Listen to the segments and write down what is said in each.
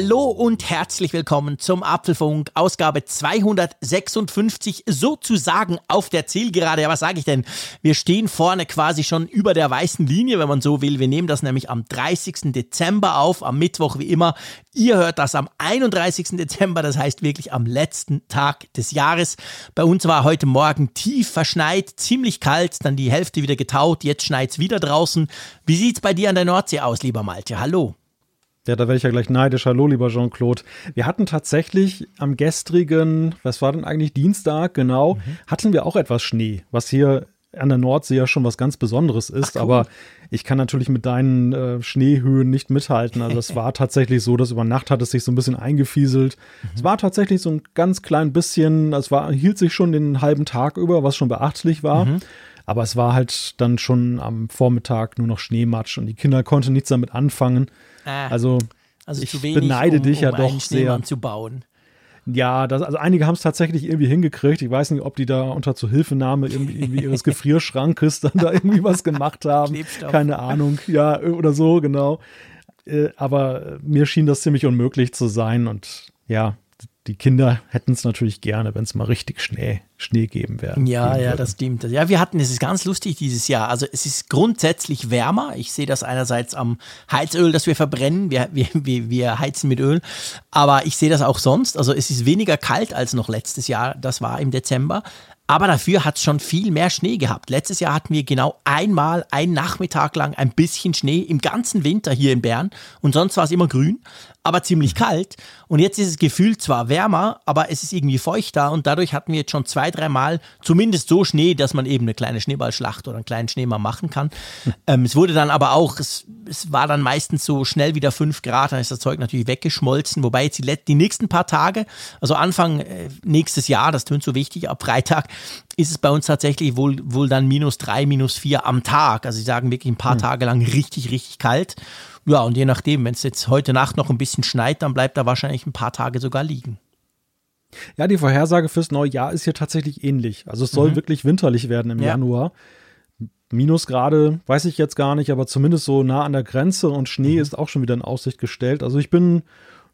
Hallo und herzlich willkommen zum Apfelfunk, Ausgabe 256, sozusagen auf der Zielgerade. Ja, was sage ich denn? Wir stehen vorne quasi schon über der weißen Linie, wenn man so will. Wir nehmen das nämlich am 30. Dezember auf, am Mittwoch wie immer. Ihr hört das am 31. Dezember, das heißt wirklich am letzten Tag des Jahres. Bei uns war heute Morgen tief verschneit, ziemlich kalt, dann die Hälfte wieder getaut, jetzt schneit's wieder draußen. Wie sieht's bei dir an der Nordsee aus, lieber Malte? Hallo. Ja, da wäre ich ja gleich neidisch. Hallo, lieber Jean-Claude. Wir hatten tatsächlich am gestrigen, was war denn eigentlich Dienstag, genau, mhm. hatten wir auch etwas Schnee, was hier an der Nordsee ja schon was ganz Besonderes ist. Ach, cool. Aber ich kann natürlich mit deinen äh, Schneehöhen nicht mithalten. Also es war tatsächlich so, dass über Nacht hat es sich so ein bisschen eingefieselt. Mhm. Es war tatsächlich so ein ganz klein bisschen, es war, hielt sich schon den halben Tag über, was schon beachtlich war. Mhm. Aber es war halt dann schon am Vormittag nur noch Schneematsch und die Kinder konnten nichts damit anfangen. Ah, also, also ich beneide um, dich ja um doch sehr. zu bauen. Ja, das, also einige haben es tatsächlich irgendwie hingekriegt. Ich weiß nicht, ob die da unter Zuhilfenahme irgendwie, irgendwie ihres Gefrierschrankes dann da irgendwie was gemacht haben. Keine Ahnung, ja, oder so, genau. Äh, aber mir schien das ziemlich unmöglich zu sein und ja, die Kinder hätten es natürlich gerne, wenn es mal richtig Schnee, Schnee geben wäre. Ja, ja, das stimmt. Ja, wir hatten, es ist ganz lustig dieses Jahr. Also es ist grundsätzlich wärmer. Ich sehe das einerseits am Heizöl, das wir verbrennen. Wir, wir, wir, wir heizen mit Öl. Aber ich sehe das auch sonst. Also es ist weniger kalt als noch letztes Jahr. Das war im Dezember. Aber dafür hat es schon viel mehr Schnee gehabt. Letztes Jahr hatten wir genau einmal, einen Nachmittag lang ein bisschen Schnee im ganzen Winter hier in Bern. Und sonst war es immer grün aber ziemlich kalt. Und jetzt ist es gefühlt zwar wärmer, aber es ist irgendwie feuchter und dadurch hatten wir jetzt schon zwei, dreimal zumindest so Schnee, dass man eben eine kleine Schneeballschlacht oder einen kleinen Schneemann machen kann. Hm. Ähm, es wurde dann aber auch, es, es war dann meistens so schnell wieder fünf Grad, dann ist das Zeug natürlich weggeschmolzen, wobei jetzt die, die nächsten paar Tage, also Anfang äh, nächstes Jahr, das tönt so wichtig, ab Freitag ist es bei uns tatsächlich wohl, wohl dann minus drei, minus vier am Tag. Also sie sagen wirklich ein paar mhm. Tage lang richtig, richtig kalt. Ja, und je nachdem, wenn es jetzt heute Nacht noch ein bisschen schneit, dann bleibt er wahrscheinlich ein paar Tage sogar liegen. Ja, die Vorhersage fürs neue Jahr ist hier tatsächlich ähnlich. Also es soll mhm. wirklich winterlich werden im ja. Januar. Minusgrade weiß ich jetzt gar nicht, aber zumindest so nah an der Grenze und Schnee mhm. ist auch schon wieder in Aussicht gestellt. Also ich bin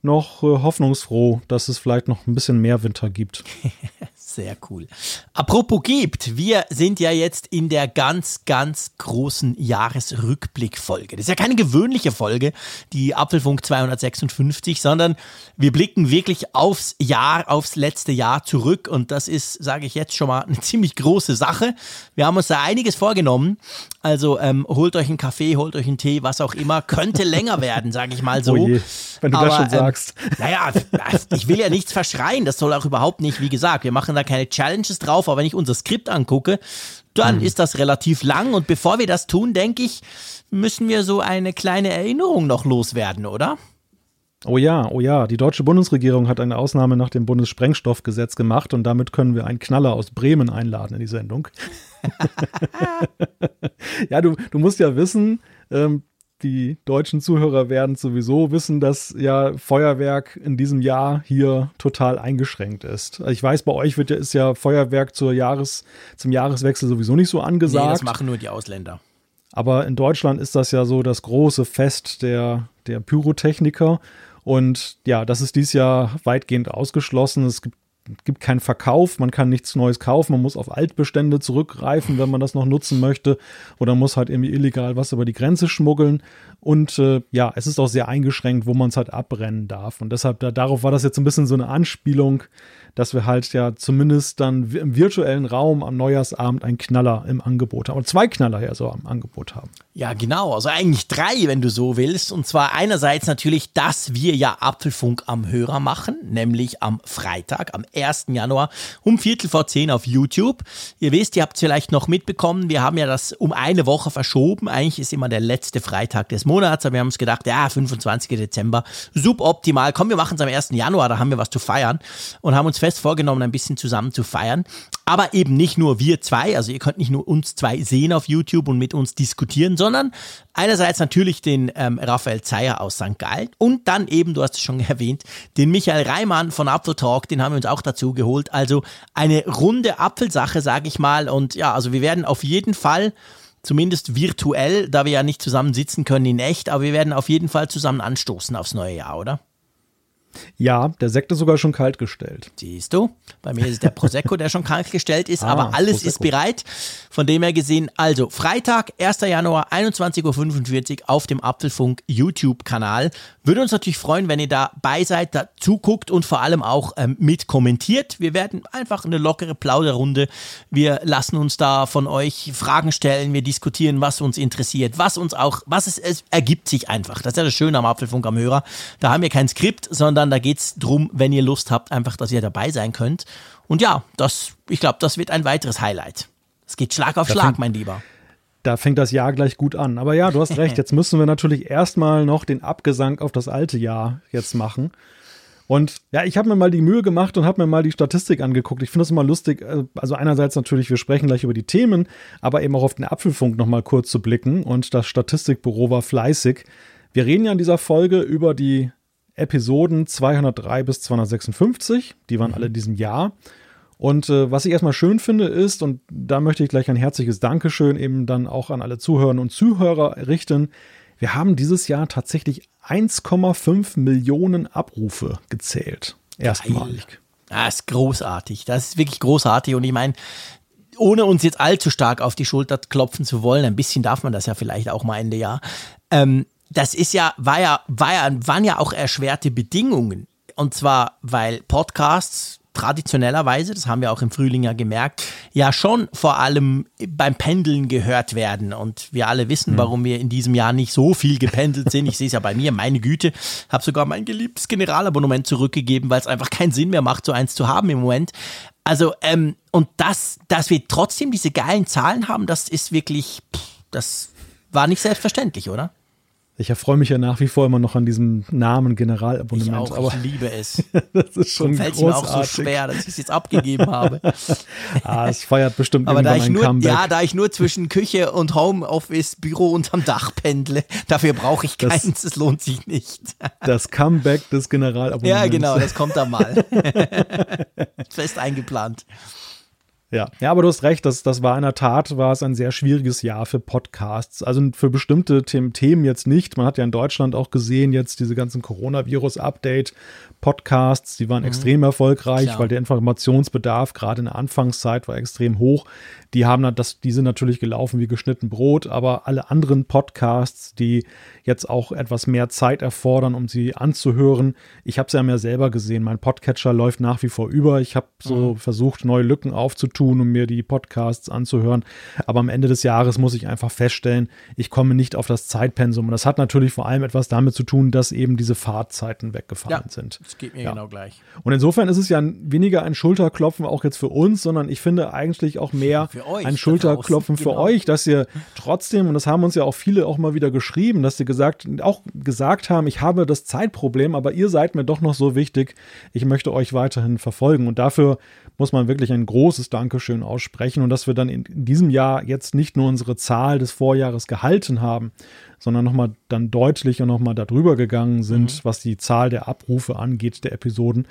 noch äh, hoffnungsfroh, dass es vielleicht noch ein bisschen mehr Winter gibt. Sehr cool. Apropos gibt, wir sind ja jetzt in der ganz, ganz großen Jahresrückblickfolge. Das ist ja keine gewöhnliche Folge, die Apfelfunk 256, sondern wir blicken wirklich aufs Jahr, aufs letzte Jahr zurück und das ist, sage ich jetzt schon mal, eine ziemlich große Sache. Wir haben uns da einiges vorgenommen. Also ähm, holt euch einen Kaffee, holt euch einen Tee, was auch immer. Könnte länger werden, sage ich mal so. Oh je, wenn du Aber, das schon ähm, sagst. naja, ich will ja nichts verschreien. Das soll auch überhaupt nicht, wie gesagt, wir machen da keine Challenges drauf, aber wenn ich unser Skript angucke, dann mhm. ist das relativ lang. Und bevor wir das tun, denke ich, müssen wir so eine kleine Erinnerung noch loswerden, oder? Oh ja, oh ja, die deutsche Bundesregierung hat eine Ausnahme nach dem Bundessprengstoffgesetz gemacht und damit können wir einen Knaller aus Bremen einladen in die Sendung. ja, du, du musst ja wissen, ähm, die deutschen Zuhörer werden sowieso wissen, dass ja Feuerwerk in diesem Jahr hier total eingeschränkt ist. Ich weiß, bei euch wird ja, ist ja Feuerwerk zur Jahres, zum Jahreswechsel sowieso nicht so angesagt. Nee, das machen nur die Ausländer. Aber in Deutschland ist das ja so das große Fest der, der Pyrotechniker. Und ja, das ist dieses Jahr weitgehend ausgeschlossen. Es gibt gibt keinen Verkauf, man kann nichts Neues kaufen, man muss auf Altbestände zurückgreifen, wenn man das noch nutzen möchte, oder muss halt irgendwie illegal was über die Grenze schmuggeln. Und äh, ja, es ist auch sehr eingeschränkt, wo man es halt abbrennen darf. Und deshalb, da, darauf war das jetzt ein bisschen so eine Anspielung, dass wir halt ja zumindest dann im virtuellen Raum am Neujahrsabend einen Knaller im Angebot haben. Und zwei Knaller ja so am Angebot haben. Ja, genau. Also eigentlich drei, wenn du so willst. Und zwar einerseits natürlich, dass wir ja Apfelfunk am Hörer machen, nämlich am Freitag, am 1. Januar um Viertel vor zehn auf YouTube. Ihr wisst, ihr habt es vielleicht noch mitbekommen, wir haben ja das um eine Woche verschoben. Eigentlich ist immer der letzte Freitag des Monats, aber wir haben uns gedacht, ja, 25. Dezember, suboptimal. Komm, wir machen es am 1. Januar, da haben wir was zu feiern und haben uns fest vorgenommen, ein bisschen zusammen zu feiern. Aber eben nicht nur wir zwei, also ihr könnt nicht nur uns zwei sehen auf YouTube und mit uns diskutieren, sondern einerseits natürlich den ähm, Raphael Zeyer aus St. Gallen und dann eben, du hast es schon erwähnt, den Michael Reimann von Apfel Talk, den haben wir uns auch dazu geholt. Also eine runde Apfelsache, sage ich mal. Und ja, also wir werden auf jeden Fall zumindest virtuell, da wir ja nicht zusammen sitzen können in echt, aber wir werden auf jeden Fall zusammen anstoßen aufs neue Jahr, oder? Ja, der Sekt ist sogar schon kalt gestellt. Siehst du? Bei mir ist es der Prosecco, der schon kalt gestellt ist, ah, aber alles Prosecco. ist bereit. Von dem her gesehen, also Freitag, 1. Januar, 21.45 Uhr auf dem Apfelfunk YouTube-Kanal. Würde uns natürlich freuen, wenn ihr dabei seid, da zuguckt und vor allem auch ähm, mit kommentiert. Wir werden einfach eine lockere Plauderrunde. Wir lassen uns da von euch Fragen stellen, wir diskutieren, was uns interessiert, was uns auch, was es, es ergibt sich einfach. Das ist ja das Schöne am Apfelfunk am Hörer. Da haben wir kein Skript, sondern sondern da geht es darum, wenn ihr Lust habt, einfach, dass ihr dabei sein könnt. Und ja, das, ich glaube, das wird ein weiteres Highlight. Es geht Schlag auf da Schlag, fängt, mein Lieber. Da fängt das Jahr gleich gut an. Aber ja, du hast recht. Jetzt müssen wir natürlich erstmal noch den Abgesang auf das alte Jahr jetzt machen. Und ja, ich habe mir mal die Mühe gemacht und habe mir mal die Statistik angeguckt. Ich finde das immer lustig. Äh, also einerseits natürlich, wir sprechen gleich über die Themen, aber eben auch auf den Apfelfunk noch mal kurz zu blicken. Und das Statistikbüro war fleißig. Wir reden ja in dieser Folge über die Episoden 203 bis 256. Die waren mhm. alle in diesem Jahr. Und äh, was ich erstmal schön finde ist, und da möchte ich gleich ein herzliches Dankeschön eben dann auch an alle Zuhörerinnen und Zuhörer richten, wir haben dieses Jahr tatsächlich 1,5 Millionen Abrufe gezählt. Erstmalig. Das ist großartig. Das ist wirklich großartig. Und ich meine, ohne uns jetzt allzu stark auf die Schulter klopfen zu wollen, ein bisschen darf man das ja vielleicht auch mal Ende Jahr. Ähm, das ist ja, war ja, war ja, waren ja auch erschwerte Bedingungen. Und zwar, weil Podcasts traditionellerweise, das haben wir auch im Frühling ja gemerkt, ja schon vor allem beim Pendeln gehört werden. Und wir alle wissen, mhm. warum wir in diesem Jahr nicht so viel gependelt sind. Ich sehe es ja bei mir, meine Güte, habe sogar mein geliebtes Generalabonnement zurückgegeben, weil es einfach keinen Sinn mehr macht, so eins zu haben im Moment. Also, ähm, und das, dass wir trotzdem diese geilen Zahlen haben, das ist wirklich, pff, das war nicht selbstverständlich, oder? Ich erfreue mich ja nach wie vor immer noch an diesem Namen Generalabonnement. Ich auch, aber ich liebe es. das ist schon fällt mir auch so schwer, dass ich es jetzt abgegeben habe. ah, es feiert bestimmt aber da ich nur, Comeback. Ja, da ich nur zwischen Küche und Homeoffice, Büro unterm Dach pendle, dafür brauche ich keins, das, es lohnt sich nicht. das Comeback des Generalabonnements. Ja, genau, das kommt dann mal. Fest eingeplant. Ja, ja, aber du hast recht, das, das war in der Tat, war es ein sehr schwieriges Jahr für Podcasts. Also für bestimmte Themen, jetzt nicht. Man hat ja in Deutschland auch gesehen, jetzt diese ganzen Coronavirus-Update, Podcasts, die waren mhm. extrem erfolgreich, Klar. weil der Informationsbedarf gerade in der Anfangszeit war extrem hoch. Die haben das, die sind natürlich gelaufen wie geschnitten Brot, aber alle anderen Podcasts, die jetzt auch etwas mehr Zeit erfordern, um sie anzuhören. Ich habe es ja mehr selber gesehen. Mein Podcatcher läuft nach wie vor über. Ich habe so mhm. versucht, neue Lücken aufzutun, um mir die Podcasts anzuhören. Aber am Ende des Jahres muss ich einfach feststellen, ich komme nicht auf das Zeitpensum. Und das hat natürlich vor allem etwas damit zu tun, dass eben diese Fahrtzeiten weggefallen ja, sind. Das geht mir ja. genau gleich. Und insofern ist es ja weniger ein Schulterklopfen auch jetzt für uns, sondern ich finde eigentlich auch mehr euch, ein Schulterklopfen für genau. euch, dass ihr trotzdem, und das haben uns ja auch viele auch mal wieder geschrieben, dass sie gesagt, auch gesagt haben, ich habe das Zeitproblem, aber ihr seid mir doch noch so wichtig, ich möchte euch weiterhin verfolgen. Und dafür muss man wirklich ein großes Dankeschön aussprechen und dass wir dann in diesem Jahr jetzt nicht nur unsere Zahl des Vorjahres gehalten haben, sondern nochmal dann deutlich und nochmal darüber gegangen sind, mhm. was die Zahl der Abrufe angeht, der Episoden.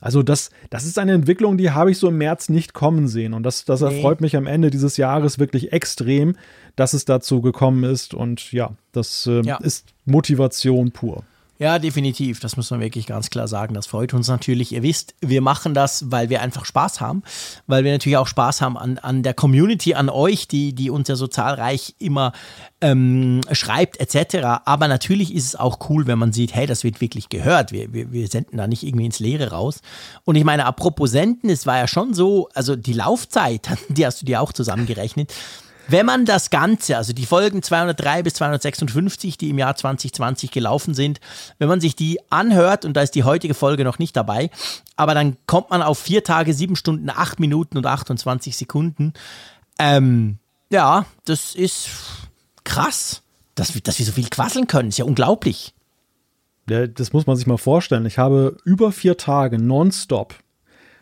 Also das, das ist eine Entwicklung, die habe ich so im März nicht kommen sehen und das, das nee. erfreut mich am Ende dieses Jahres wirklich extrem, dass es dazu gekommen ist und ja, das äh, ja. ist Motivation pur. Ja, definitiv. Das muss man wirklich ganz klar sagen. Das freut uns natürlich. Ihr wisst, wir machen das, weil wir einfach Spaß haben, weil wir natürlich auch Spaß haben an, an der Community, an euch, die, die uns ja so zahlreich immer ähm, schreibt, etc. Aber natürlich ist es auch cool, wenn man sieht, hey, das wird wirklich gehört. Wir, wir, wir senden da nicht irgendwie ins Leere raus. Und ich meine, apropos Senden, es war ja schon so, also die Laufzeit, die hast du dir auch zusammengerechnet. Wenn man das Ganze, also die Folgen 203 bis 256, die im Jahr 2020 gelaufen sind, wenn man sich die anhört, und da ist die heutige Folge noch nicht dabei, aber dann kommt man auf vier Tage, sieben Stunden, acht Minuten und 28 Sekunden. Ähm, ja, das ist krass, dass, dass wir so viel quasseln können. Ist ja unglaublich. Das muss man sich mal vorstellen. Ich habe über vier Tage nonstop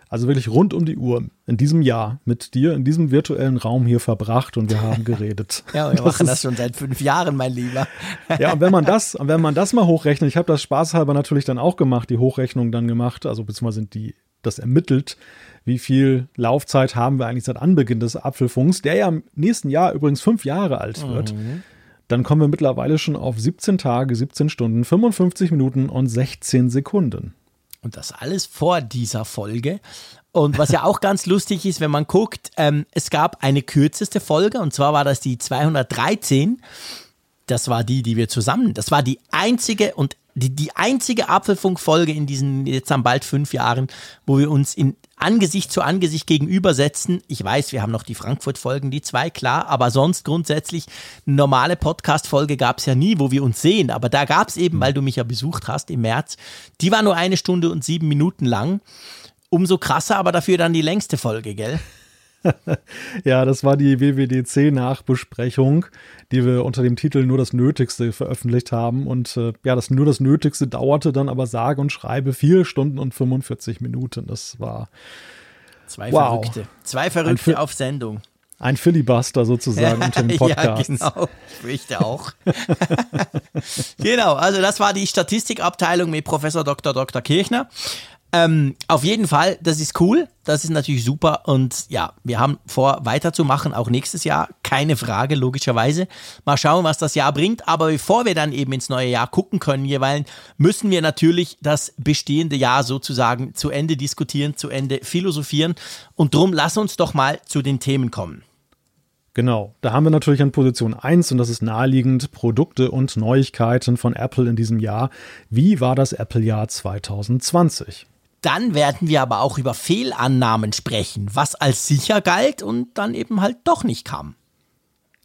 also wirklich rund um die Uhr in diesem Jahr mit dir in diesem virtuellen Raum hier verbracht und wir haben geredet. ja, wir das machen das schon seit fünf Jahren, mein Lieber. ja, und wenn man das, wenn man das mal hochrechnet, ich habe das spaßhalber natürlich dann auch gemacht, die Hochrechnung dann gemacht, also beziehungsweise sind die das ermittelt, wie viel Laufzeit haben wir eigentlich seit Anbeginn des Apfelfunks, der ja im nächsten Jahr übrigens fünf Jahre alt wird. Mhm. Dann kommen wir mittlerweile schon auf 17 Tage, 17 Stunden, 55 Minuten und 16 Sekunden. Und das alles vor dieser Folge. Und was ja auch ganz lustig ist, wenn man guckt, ähm, es gab eine kürzeste Folge und zwar war das die 213. Das war die, die wir zusammen, das war die einzige und die, die einzige Apfelfunk-Folge in diesen jetzt am bald fünf Jahren, wo wir uns in Angesicht zu Angesicht gegenübersetzen. Ich weiß, wir haben noch die Frankfurt-Folgen, die zwei, klar, aber sonst grundsätzlich eine normale Podcast-Folge gab es ja nie, wo wir uns sehen. Aber da gab es eben, weil du mich ja besucht hast im März, die war nur eine Stunde und sieben Minuten lang. Umso krasser, aber dafür dann die längste Folge, gell? ja, das war die WWDC-Nachbesprechung, die wir unter dem Titel Nur das Nötigste veröffentlicht haben. Und äh, ja, das Nur das Nötigste dauerte dann aber sage und schreibe vier Stunden und 45 Minuten. Das war. Zwei wow. Verrückte. Zwei Verrückte auf Sendung. Ein Filibuster sozusagen unter dem Podcast. ja, genau. Ich fürchte auch. genau, also das war die Statistikabteilung mit Professor Dr. Dr. Kirchner. Ähm, auf jeden Fall, das ist cool, das ist natürlich super und ja, wir haben vor, weiterzumachen, auch nächstes Jahr, keine Frage, logischerweise. Mal schauen, was das Jahr bringt, aber bevor wir dann eben ins neue Jahr gucken können jeweils, müssen wir natürlich das bestehende Jahr sozusagen zu Ende diskutieren, zu Ende philosophieren und drum lass uns doch mal zu den Themen kommen. Genau, da haben wir natürlich an Position 1 und das ist naheliegend Produkte und Neuigkeiten von Apple in diesem Jahr. Wie war das Apple-Jahr 2020? Dann werden wir aber auch über Fehlannahmen sprechen, was als sicher galt und dann eben halt doch nicht kam.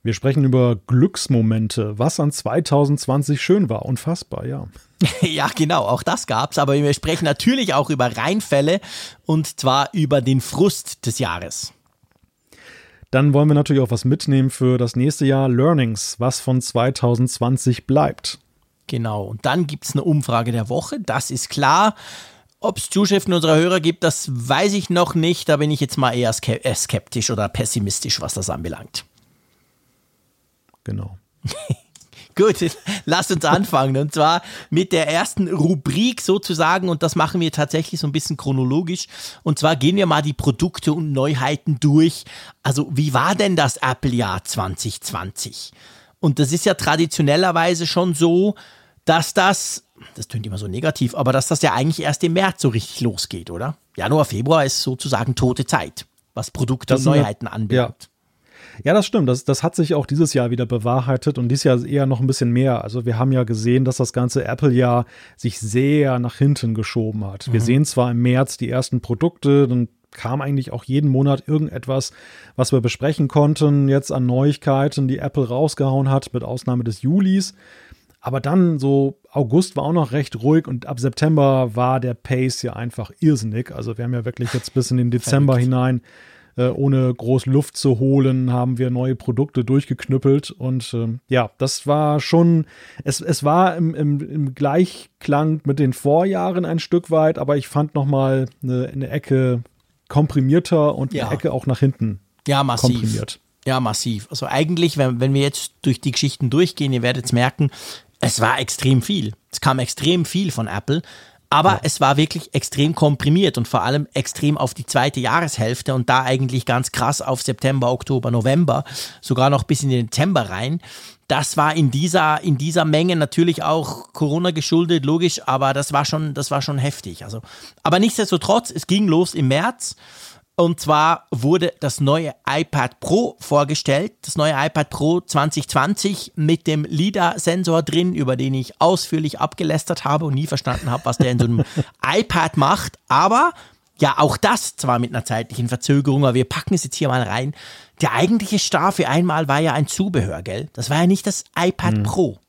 Wir sprechen über Glücksmomente, was an 2020 schön war. Unfassbar, ja. ja, genau, auch das gab's. Aber wir sprechen natürlich auch über Reinfälle und zwar über den Frust des Jahres. Dann wollen wir natürlich auch was mitnehmen für das nächste Jahr. Learnings, was von 2020 bleibt. Genau, und dann gibt es eine Umfrage der Woche, das ist klar. Ob es Zuschriften unserer Hörer gibt, das weiß ich noch nicht. Da bin ich jetzt mal eher äh, skeptisch oder pessimistisch, was das anbelangt. Genau. Gut, lasst uns anfangen. Und zwar mit der ersten Rubrik sozusagen. Und das machen wir tatsächlich so ein bisschen chronologisch. Und zwar gehen wir mal die Produkte und Neuheiten durch. Also, wie war denn das Apple-Jahr 2020? Und das ist ja traditionellerweise schon so, dass das das tönt immer so negativ, aber dass das ja eigentlich erst im März so richtig losgeht, oder? Januar, Februar ist sozusagen tote Zeit, was Produkte das und Neuheiten anbelangt. Ja. Ja, das stimmt. Das, das hat sich auch dieses Jahr wieder bewahrheitet und dieses Jahr eher noch ein bisschen mehr. Also wir haben ja gesehen, dass das ganze Apple-Jahr sich sehr nach hinten geschoben hat. Mhm. Wir sehen zwar im März die ersten Produkte, dann kam eigentlich auch jeden Monat irgendetwas, was wir besprechen konnten, jetzt an Neuigkeiten, die Apple rausgehauen hat, mit Ausnahme des Julis. Aber dann so August war auch noch recht ruhig und ab September war der Pace ja einfach irrsinnig. Also wir haben ja wirklich jetzt bis in den Dezember hinein, äh, ohne groß Luft zu holen, haben wir neue Produkte durchgeknüppelt. Und äh, ja, das war schon, es, es war im, im, im Gleichklang mit den Vorjahren ein Stück weit, aber ich fand nochmal eine, eine Ecke komprimierter und eine Ecke auch nach hinten ja, massiv. komprimiert. Ja, massiv. Also eigentlich, wenn, wenn wir jetzt durch die Geschichten durchgehen, ihr werdet es merken, es war extrem viel. Es kam extrem viel von Apple. Aber ja. es war wirklich extrem komprimiert und vor allem extrem auf die zweite Jahreshälfte und da eigentlich ganz krass auf September, Oktober, November, sogar noch bis in den Dezember rein. Das war in dieser, in dieser Menge natürlich auch Corona geschuldet, logisch, aber das war schon, das war schon heftig. Also, aber nichtsdestotrotz, es ging los im März und zwar wurde das neue iPad Pro vorgestellt, das neue iPad Pro 2020 mit dem LIDAR-Sensor drin, über den ich ausführlich abgelästert habe und nie verstanden habe, was der in so einem iPad macht. Aber ja, auch das zwar mit einer zeitlichen Verzögerung, aber wir packen es jetzt hier mal rein. Der eigentliche Star für einmal war ja ein Zubehör, gell? Das war ja nicht das iPad mhm. Pro.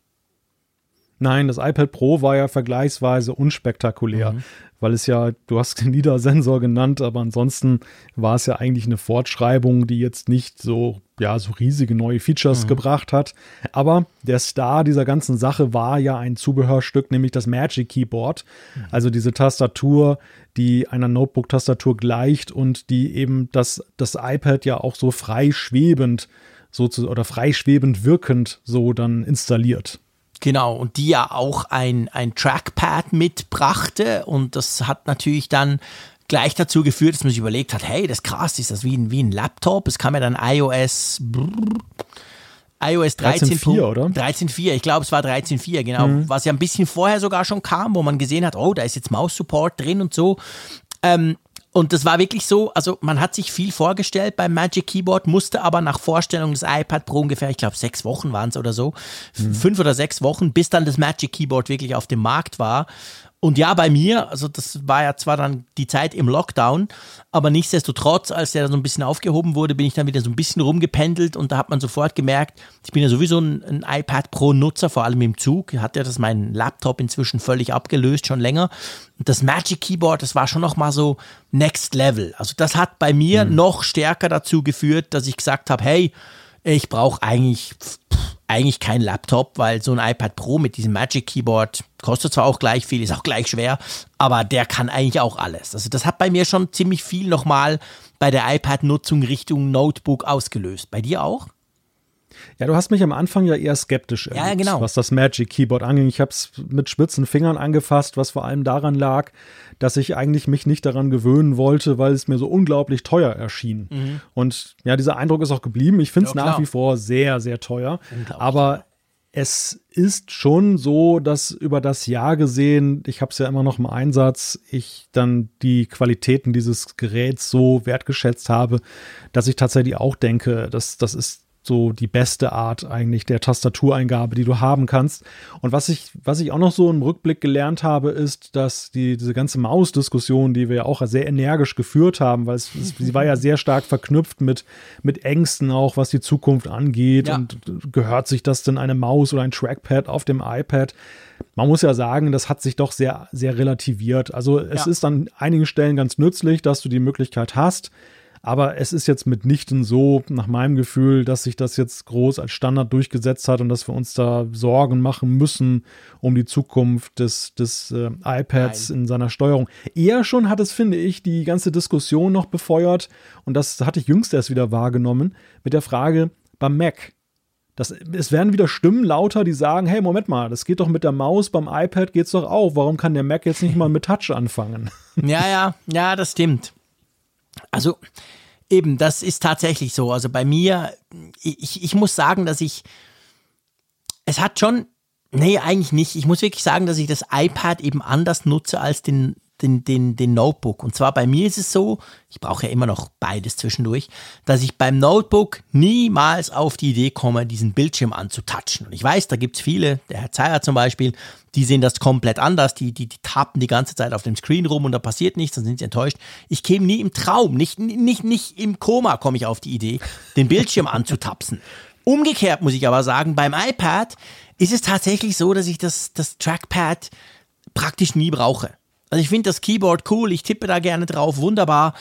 Nein, das iPad Pro war ja vergleichsweise unspektakulär. Mhm weil es ja, du hast den LIDAR-Sensor genannt, aber ansonsten war es ja eigentlich eine Fortschreibung, die jetzt nicht so ja, so riesige neue Features mhm. gebracht hat. Aber der Star dieser ganzen Sache war ja ein Zubehörstück, nämlich das Magic Keyboard. Mhm. Also diese Tastatur, die einer Notebook-Tastatur gleicht und die eben das, das iPad ja auch so frei schwebend so zu, oder freischwebend wirkend so dann installiert. Genau, und die ja auch ein, ein Trackpad mitbrachte und das hat natürlich dann gleich dazu geführt, dass man sich überlegt hat, hey, das ist krass, ist das wie ein, wie ein Laptop? Es kam ja dann iOS iOS 13.4, oder? 13.4, ich glaube, es war 13.4, genau. Mhm. Was ja ein bisschen vorher sogar schon kam, wo man gesehen hat, oh, da ist jetzt Maus-Support drin und so. Ähm, und das war wirklich so, also man hat sich viel vorgestellt beim Magic Keyboard, musste aber nach Vorstellung des iPad Pro ungefähr, ich glaube, sechs Wochen waren es oder so, mhm. fünf oder sechs Wochen, bis dann das Magic Keyboard wirklich auf dem Markt war. Und ja, bei mir, also das war ja zwar dann die Zeit im Lockdown, aber nichtsdestotrotz, als der so ein bisschen aufgehoben wurde, bin ich dann wieder so ein bisschen rumgependelt und da hat man sofort gemerkt, ich bin ja sowieso ein, ein iPad Pro-Nutzer, vor allem im Zug. Hat ja das mein Laptop inzwischen völlig abgelöst, schon länger. Und das Magic Keyboard, das war schon nochmal so Next Level. Also das hat bei mir mhm. noch stärker dazu geführt, dass ich gesagt habe, hey, ich brauche eigentlich, eigentlich kein Laptop, weil so ein iPad Pro mit diesem Magic Keyboard kostet zwar auch gleich viel, ist auch gleich schwer, aber der kann eigentlich auch alles. Also das hat bei mir schon ziemlich viel nochmal bei der iPad-Nutzung Richtung Notebook ausgelöst. Bei dir auch? Ja, du hast mich am Anfang ja eher skeptisch erlebt, ja, genau. was das Magic Keyboard anging. Ich habe es mit spitzen Fingern angefasst, was vor allem daran lag, dass ich eigentlich mich nicht daran gewöhnen wollte, weil es mir so unglaublich teuer erschien. Mhm. Und ja, dieser Eindruck ist auch geblieben. Ich finde es ja, nach wie vor sehr, sehr teuer. Aber es ist schon so, dass über das Jahr gesehen, ich habe es ja immer noch im Einsatz, ich dann die Qualitäten dieses Geräts so wertgeschätzt habe, dass ich tatsächlich auch denke, dass das ist so die beste Art eigentlich der Tastatureingabe, die du haben kannst. Und was ich, was ich auch noch so im Rückblick gelernt habe, ist, dass die, diese ganze Maus-Diskussion, die wir ja auch sehr energisch geführt haben, weil es, es, sie war ja sehr stark verknüpft mit, mit Ängsten auch, was die Zukunft angeht. Ja. Und gehört sich das denn eine Maus oder ein Trackpad auf dem iPad? Man muss ja sagen, das hat sich doch sehr, sehr relativiert. Also es ja. ist an einigen Stellen ganz nützlich, dass du die Möglichkeit hast, aber es ist jetzt mitnichten so, nach meinem Gefühl, dass sich das jetzt groß als Standard durchgesetzt hat und dass wir uns da Sorgen machen müssen um die Zukunft des, des äh, iPads Nein. in seiner Steuerung. Eher schon hat es, finde ich, die ganze Diskussion noch befeuert und das hatte ich jüngst erst wieder wahrgenommen mit der Frage beim Mac. Das, es werden wieder Stimmen lauter, die sagen, hey, Moment mal, das geht doch mit der Maus, beim iPad geht's doch auch. Warum kann der Mac jetzt nicht mal mit Touch anfangen? Ja, ja, ja, das stimmt. Also eben, das ist tatsächlich so. Also bei mir, ich, ich muss sagen, dass ich, es hat schon, nee, eigentlich nicht. Ich muss wirklich sagen, dass ich das iPad eben anders nutze als den den, den, den Notebook. Und zwar bei mir ist es so, ich brauche ja immer noch beides zwischendurch, dass ich beim Notebook niemals auf die Idee komme, diesen Bildschirm anzutatschen. Und ich weiß, da gibt es viele, der Herr Zeier zum Beispiel, die sehen das komplett anders, die, die, die tappen die ganze Zeit auf dem Screen rum und da passiert nichts, dann sind sie enttäuscht. Ich käme nie im Traum, nicht, nicht, nicht im Koma komme ich auf die Idee, den Bildschirm anzutapsen. Umgekehrt muss ich aber sagen, beim iPad ist es tatsächlich so, dass ich das, das Trackpad praktisch nie brauche. Also ich finde das Keyboard cool, ich tippe da gerne drauf, wunderbar.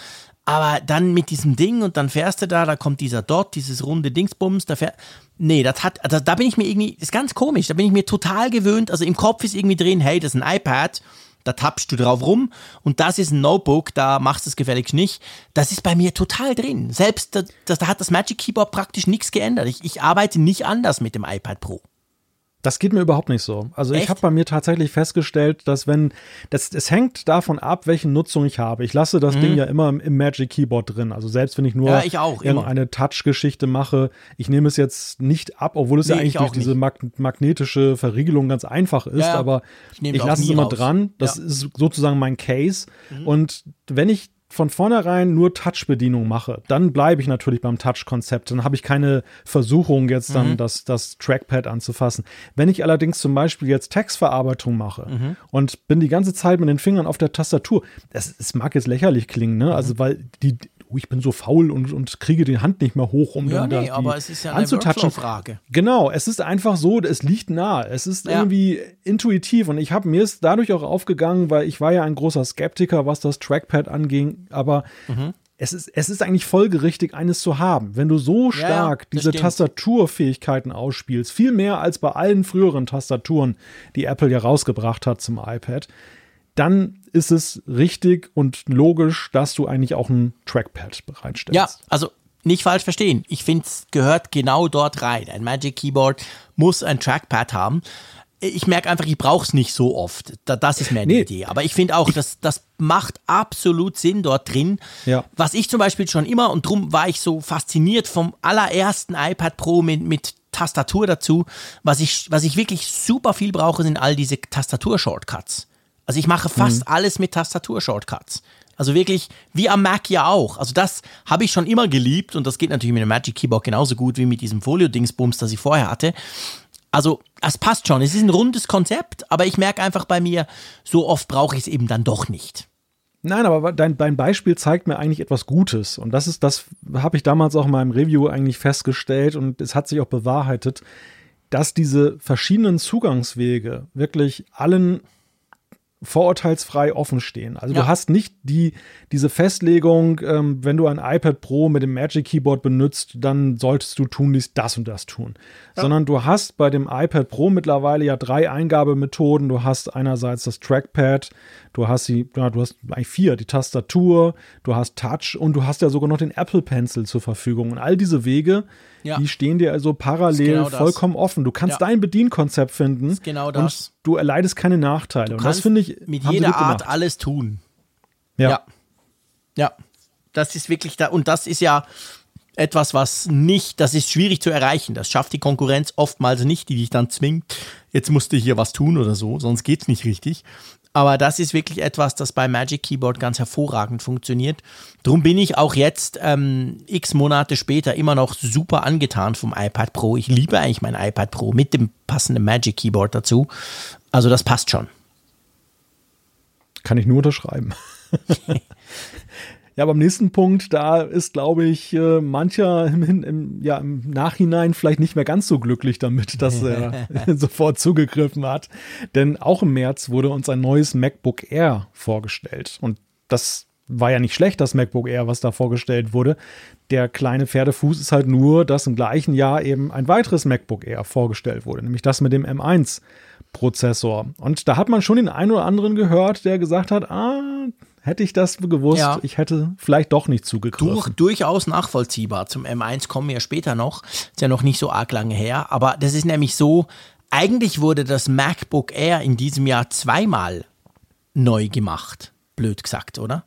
Aber dann mit diesem Ding und dann fährst du da, da kommt dieser Dot, dieses runde Dingsbums, da fährt. Nee, das hat, also da bin ich mir irgendwie, ist ganz komisch, da bin ich mir total gewöhnt. Also im Kopf ist irgendwie drin, hey, das ist ein iPad, da tappst du drauf rum und das ist ein Notebook, da machst du es gefälligst nicht. Das ist bei mir total drin. Selbst da, da hat das Magic Keyboard praktisch nichts geändert. Ich, ich arbeite nicht anders mit dem iPad Pro. Das geht mir überhaupt nicht so. Also Echt? ich habe bei mir tatsächlich festgestellt, dass wenn das es hängt davon ab, welche Nutzung ich habe. Ich lasse das mhm. Ding ja immer im, im, Magic Keyboard drin. Also selbst wenn ich nur ja, ich auch, eine Touch-Geschichte mache, ich nehme es jetzt nicht ab, obwohl es nee, ja eigentlich durch diese mag magnetische Verriegelung ganz einfach ist. Ja, aber ich, ich lasse es immer raus. dran. Das ja. ist sozusagen mein Case. Mhm. Und wenn ich von vornherein nur Touch-Bedienung mache, dann bleibe ich natürlich beim Touch-Konzept. Dann habe ich keine Versuchung, jetzt dann mhm. das, das Trackpad anzufassen. Wenn ich allerdings zum Beispiel jetzt Textverarbeitung mache mhm. und bin die ganze Zeit mit den Fingern auf der Tastatur, es, es mag jetzt lächerlich klingen, ne? Also, mhm. weil die, oh, ich bin so faul und, und kriege die Hand nicht mehr hoch, um ja, dann nee, da aber es ist ja anzutatschen. Frage. Genau, es ist einfach so, es liegt nah, es ist ja. irgendwie intuitiv und ich habe mir ist dadurch auch aufgegangen, weil ich war ja ein großer Skeptiker, was das Trackpad anging, aber mhm es ist, es ist eigentlich folgerichtig, eines zu haben. Wenn du so stark ja, diese stimmt. Tastaturfähigkeiten ausspielst, viel mehr als bei allen früheren Tastaturen, die Apple ja rausgebracht hat zum iPad, dann ist es richtig und logisch, dass du eigentlich auch ein Trackpad bereitstellst. Ja, also nicht falsch verstehen. Ich finde, es gehört genau dort rein. Ein Magic Keyboard muss ein Trackpad haben. Ich merke einfach, ich brauche es nicht so oft. das ist meine nee. Idee. Aber ich finde auch, dass das macht absolut Sinn dort drin. Ja. Was ich zum Beispiel schon immer, und darum war ich so fasziniert vom allerersten iPad Pro mit, mit Tastatur dazu. Was ich, was ich wirklich super viel brauche, sind all diese Tastatur-Shortcuts. Also ich mache fast mhm. alles mit Tastatur-Shortcuts. Also wirklich wie am Mac ja auch. Also das habe ich schon immer geliebt und das geht natürlich mit dem Magic Keyboard genauso gut wie mit diesem Folio-Dingsbums, das ich vorher hatte. Also es passt schon. Es ist ein rundes Konzept, aber ich merke einfach bei mir, so oft brauche ich es eben dann doch nicht. Nein, aber dein, dein Beispiel zeigt mir eigentlich etwas Gutes. Und das ist, das habe ich damals auch in meinem Review eigentlich festgestellt und es hat sich auch bewahrheitet, dass diese verschiedenen Zugangswege wirklich allen vorurteilsfrei offen stehen. Also ja. du hast nicht die, diese Festlegung, ähm, wenn du ein iPad Pro mit dem Magic Keyboard benutzt, dann solltest du tunlichst das und das tun. Ja. Sondern du hast bei dem iPad Pro mittlerweile ja drei Eingabemethoden. Du hast einerseits das Trackpad, du hast die, ja, du hast eigentlich vier, die Tastatur, du hast Touch und du hast ja sogar noch den Apple Pencil zur Verfügung. Und all diese Wege, ja. die stehen dir also parallel genau vollkommen offen. Du kannst ja. dein Bedienkonzept finden genau und du erleidest keine Nachteile. und das finde ich mit jeder Art gemacht. alles tun. Ja. ja. Ja. Das ist wirklich da und das ist ja etwas, was nicht, das ist schwierig zu erreichen. Das schafft die Konkurrenz oftmals nicht, die dich dann zwingt, jetzt musst du hier was tun oder so, sonst geht es nicht richtig. Aber das ist wirklich etwas, das bei Magic Keyboard ganz hervorragend funktioniert. Drum bin ich auch jetzt ähm, x Monate später immer noch super angetan vom iPad Pro. Ich liebe eigentlich mein iPad Pro mit dem passenden Magic Keyboard dazu. Also das passt schon. Kann ich nur unterschreiben. Ja, beim nächsten Punkt, da ist, glaube ich, äh, mancher im, im, ja, im Nachhinein vielleicht nicht mehr ganz so glücklich damit, dass er sofort zugegriffen hat. Denn auch im März wurde uns ein neues MacBook Air vorgestellt. Und das war ja nicht schlecht, das MacBook Air, was da vorgestellt wurde. Der kleine Pferdefuß ist halt nur, dass im gleichen Jahr eben ein weiteres MacBook Air vorgestellt wurde, nämlich das mit dem M1 Prozessor. Und da hat man schon den einen oder anderen gehört, der gesagt hat, ah, Hätte ich das gewusst, ja. ich hätte vielleicht doch nicht zugegriffen. Durch, durchaus nachvollziehbar. Zum M1 kommen wir ja später noch. Ist ja noch nicht so arg lange her. Aber das ist nämlich so, eigentlich wurde das MacBook Air in diesem Jahr zweimal neu gemacht. Blöd gesagt, oder?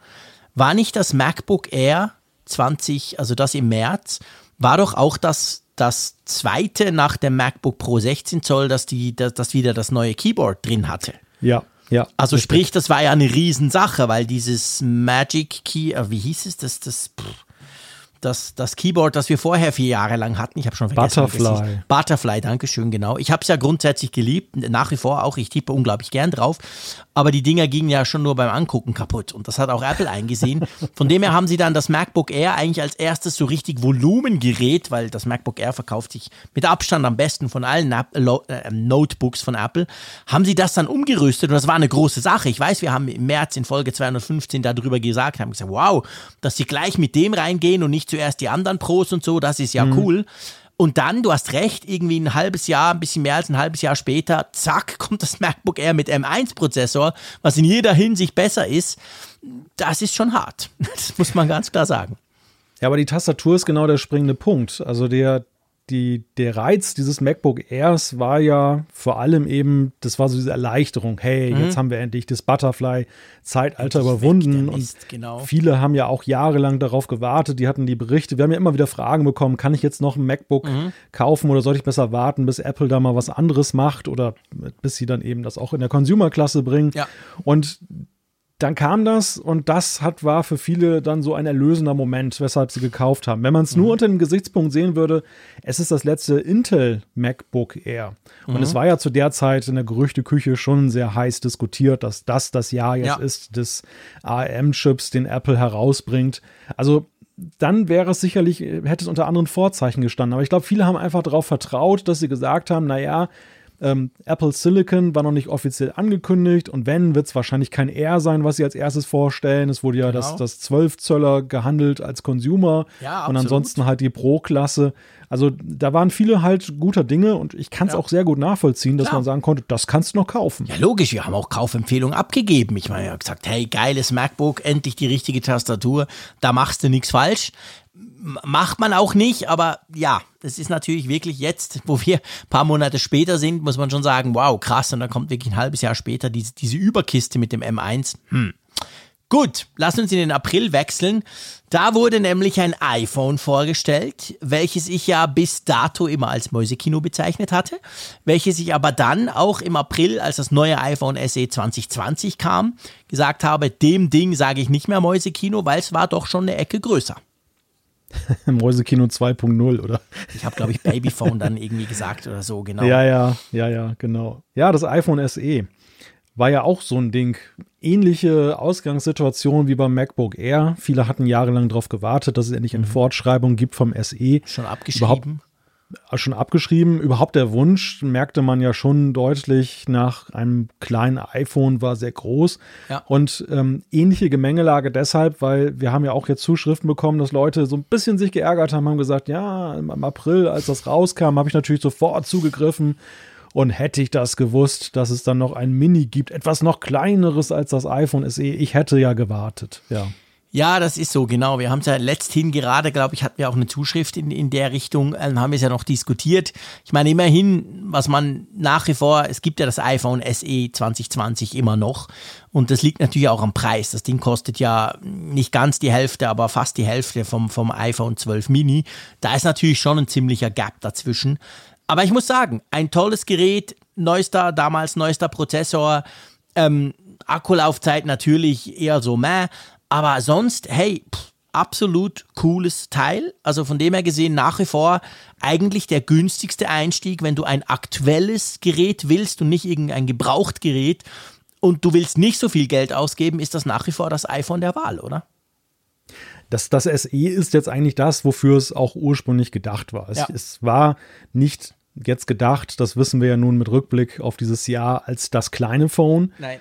War nicht das MacBook Air 20, also das im März, war doch auch das, das zweite nach dem MacBook Pro 16 Zoll, das, die, das, das wieder das neue Keyboard drin hatte. Ja. Ja, also sprich, das war ja eine Riesensache, weil dieses Magic Key, äh, wie hieß es, das, das, pff, das, das Keyboard, das wir vorher vier Jahre lang hatten. Ich habe schon vergessen. Butterfly. Butterfly, danke schön, genau. Ich habe es ja grundsätzlich geliebt, nach wie vor auch. Ich tippe unglaublich gern drauf. Aber die Dinger gingen ja schon nur beim Angucken kaputt. Und das hat auch Apple eingesehen. Von dem her haben sie dann das MacBook Air eigentlich als erstes so richtig Volumengerät, weil das MacBook Air verkauft sich mit Abstand am besten von allen äh, Notebooks von Apple, haben sie das dann umgerüstet. Und das war eine große Sache. Ich weiß, wir haben im März in Folge 215 darüber gesagt, haben gesagt, wow, dass sie gleich mit dem reingehen und nicht zuerst die anderen Pros und so, das ist ja mhm. cool. Und dann, du hast recht, irgendwie ein halbes Jahr, ein bisschen mehr als ein halbes Jahr später, zack, kommt das MacBook Air mit M1-Prozessor, was in jeder Hinsicht besser ist. Das ist schon hart. Das muss man ganz klar sagen. Ja, aber die Tastatur ist genau der springende Punkt. Also der, die, der Reiz dieses MacBook Airs war ja vor allem eben, das war so diese Erleichterung. Hey, mhm. jetzt haben wir endlich das Butterfly-Zeitalter überwunden. Mist, und genau. viele haben ja auch jahrelang darauf gewartet. Die hatten die Berichte. Wir haben ja immer wieder Fragen bekommen: Kann ich jetzt noch ein MacBook mhm. kaufen oder soll ich besser warten, bis Apple da mal was anderes macht oder bis sie dann eben das auch in der Consumer-Klasse bringen? Ja. Und dann kam das und das hat, war für viele dann so ein erlösender Moment, weshalb sie gekauft haben. Wenn man es mhm. nur unter dem Gesichtspunkt sehen würde, es ist das letzte Intel MacBook Air. Und mhm. es war ja zu der Zeit in der Gerüchteküche schon sehr heiß diskutiert, dass das das Jahr jetzt ja. ist des ARM-Chips, den Apple herausbringt. Also dann wäre es sicherlich, hätte es unter anderen Vorzeichen gestanden. Aber ich glaube, viele haben einfach darauf vertraut, dass sie gesagt haben, naja, Ähm, Apple Silicon war noch nicht offiziell angekündigt und wenn, wird es wahrscheinlich kein R sein, was sie als erstes vorstellen. Es wurde ja genau. das, das 12 Zöller gehandelt als Consumer ja, und ansonsten halt die Pro-Klasse. Also da waren viele halt guter Dinge und ich kann es ja. auch sehr gut nachvollziehen, dass Klar. man sagen konnte, das kannst du noch kaufen. Ja, logisch, wir haben auch Kaufempfehlungen abgegeben. Ich meine, ich habe gesagt, hey, geiles MacBook, endlich die richtige Tastatur, da machst du nichts falsch macht man auch nicht, aber ja, das ist natürlich wirklich jetzt, wo wir ein paar Monate später sind, muss man schon sagen, wow, krass, und dann kommt wirklich ein halbes Jahr später diese, diese Überkiste mit dem M1. Hm. Gut, lass uns in den April wechseln. Da wurde nämlich ein iPhone vorgestellt, welches ich ja bis dato immer als Mäusekino bezeichnet hatte, welches ich aber dann auch im April, als das neue iPhone SE 2020 kam, gesagt habe, dem Ding sage ich nicht mehr Mäusekino, weil es war doch schon eine Ecke größer. Mäusekino 2.0, oder? Ich habe, glaube ich, Babyphone dann irgendwie gesagt oder so, genau. Ja, ja, ja, ja, genau. Ja, das iPhone SE war ja auch so ein Ding. Ähnliche Ausgangssituation wie beim MacBook Air. Viele hatten jahrelang darauf gewartet, dass es endlich eine mhm. Fortschreibung gibt vom SE. Schon abgeschrieben. Überhaupt schon abgeschrieben. Überhaupt der Wunsch merkte man ja schon deutlich nach einem kleinen iPhone war sehr groß. Ja. Und ähm, ähnliche Gemengelage deshalb, weil wir haben ja auch jetzt Zuschriften bekommen, dass Leute so ein bisschen sich geärgert haben, haben gesagt, ja, im April, als das rauskam, habe ich natürlich sofort zugegriffen. Und hätte ich das gewusst, dass es dann noch ein Mini gibt, etwas noch kleineres als das iPhone SE, ich hätte ja gewartet, ja. Ja, das ist so, genau. Wir haben es ja letzthin gerade, glaube ich, hatten wir auch eine Zuschrift in, in der Richtung, ähm, haben wir es ja noch diskutiert. Ich meine, immerhin, was man nach wie vor, es gibt ja das iPhone SE 2020 immer noch. Und das liegt natürlich auch am Preis. Das Ding kostet ja nicht ganz die Hälfte, aber fast die Hälfte vom, vom iPhone 12 Mini. Da ist natürlich schon ein ziemlicher Gap dazwischen. Aber ich muss sagen, ein tolles Gerät, neuester, damals neuester Prozessor, ähm, Akkulaufzeit natürlich eher so meh, aber sonst, hey, pff, absolut cooles Teil. Also von dem her gesehen nach wie vor eigentlich der günstigste Einstieg, wenn du ein aktuelles Gerät willst und nicht irgendein Gebrauchtgerät und du willst nicht so viel Geld ausgeben, ist das nach wie vor das iPhone der Wahl, oder? Das, das SE ist jetzt eigentlich das, wofür es auch ursprünglich gedacht war. Es, ja. es war nicht jetzt gedacht, das wissen wir ja nun mit Rückblick auf dieses Jahr, als das kleine Phone. Nein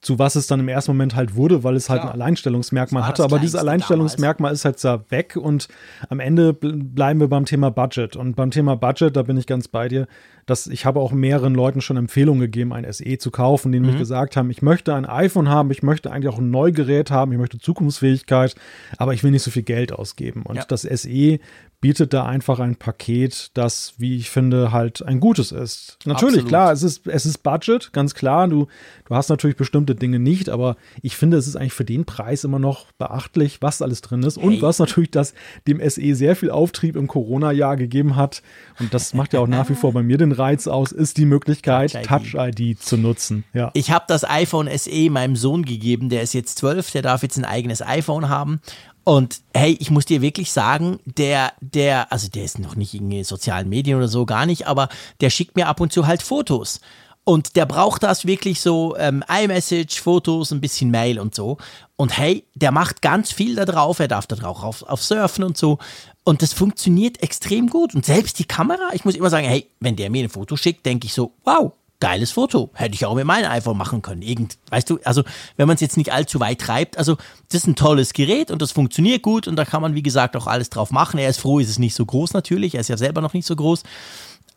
zu was es dann im ersten Moment halt wurde, weil es halt Klar. ein Alleinstellungsmerkmal hatte. Aber dieses Alleinstellungsmerkmal damals. ist halt da weg und am Ende bleiben wir beim Thema Budget. Und beim Thema Budget, da bin ich ganz bei dir, dass ich habe auch mehreren Leuten schon Empfehlungen gegeben, ein SE zu kaufen, die mhm. mich gesagt haben, ich möchte ein iPhone haben, ich möchte eigentlich auch ein Neugerät haben, ich möchte Zukunftsfähigkeit, aber ich will nicht so viel Geld ausgeben. Und ja. das SE bietet da einfach ein Paket, das, wie ich finde, halt ein gutes ist. Natürlich, Absolut. klar, es ist, es ist Budget, ganz klar. Du, du hast natürlich bestimmte Dinge nicht, aber ich finde, es ist eigentlich für den Preis immer noch beachtlich, was alles drin ist. Hey. Und was natürlich das dem SE sehr viel Auftrieb im Corona-Jahr gegeben hat. Und das macht ja auch nach wie vor bei mir den Reiz aus, ist die Möglichkeit, Touch-ID Touch zu nutzen. Ja. Ich habe das iPhone SE meinem Sohn gegeben, der ist jetzt zwölf, der darf jetzt ein eigenes iPhone haben. Und hey, ich muss dir wirklich sagen, der, der, also der ist noch nicht in sozialen Medien oder so, gar nicht, aber der schickt mir ab und zu halt Fotos. Und der braucht das wirklich so, ähm, iMessage, Fotos, ein bisschen Mail und so. Und hey, der macht ganz viel da drauf, er darf da drauf auf, auf surfen und so. Und das funktioniert extrem gut. Und selbst die Kamera, ich muss immer sagen, hey, wenn der mir ein Foto schickt, denke ich so, wow, geiles Foto. Hätte ich auch mit meinem iPhone machen können. Irgend, weißt du, also wenn man es jetzt nicht allzu weit treibt, also das ist ein tolles Gerät und das funktioniert gut und da kann man, wie gesagt, auch alles drauf machen. Er ist froh, ist es nicht so groß natürlich, er ist ja selber noch nicht so groß.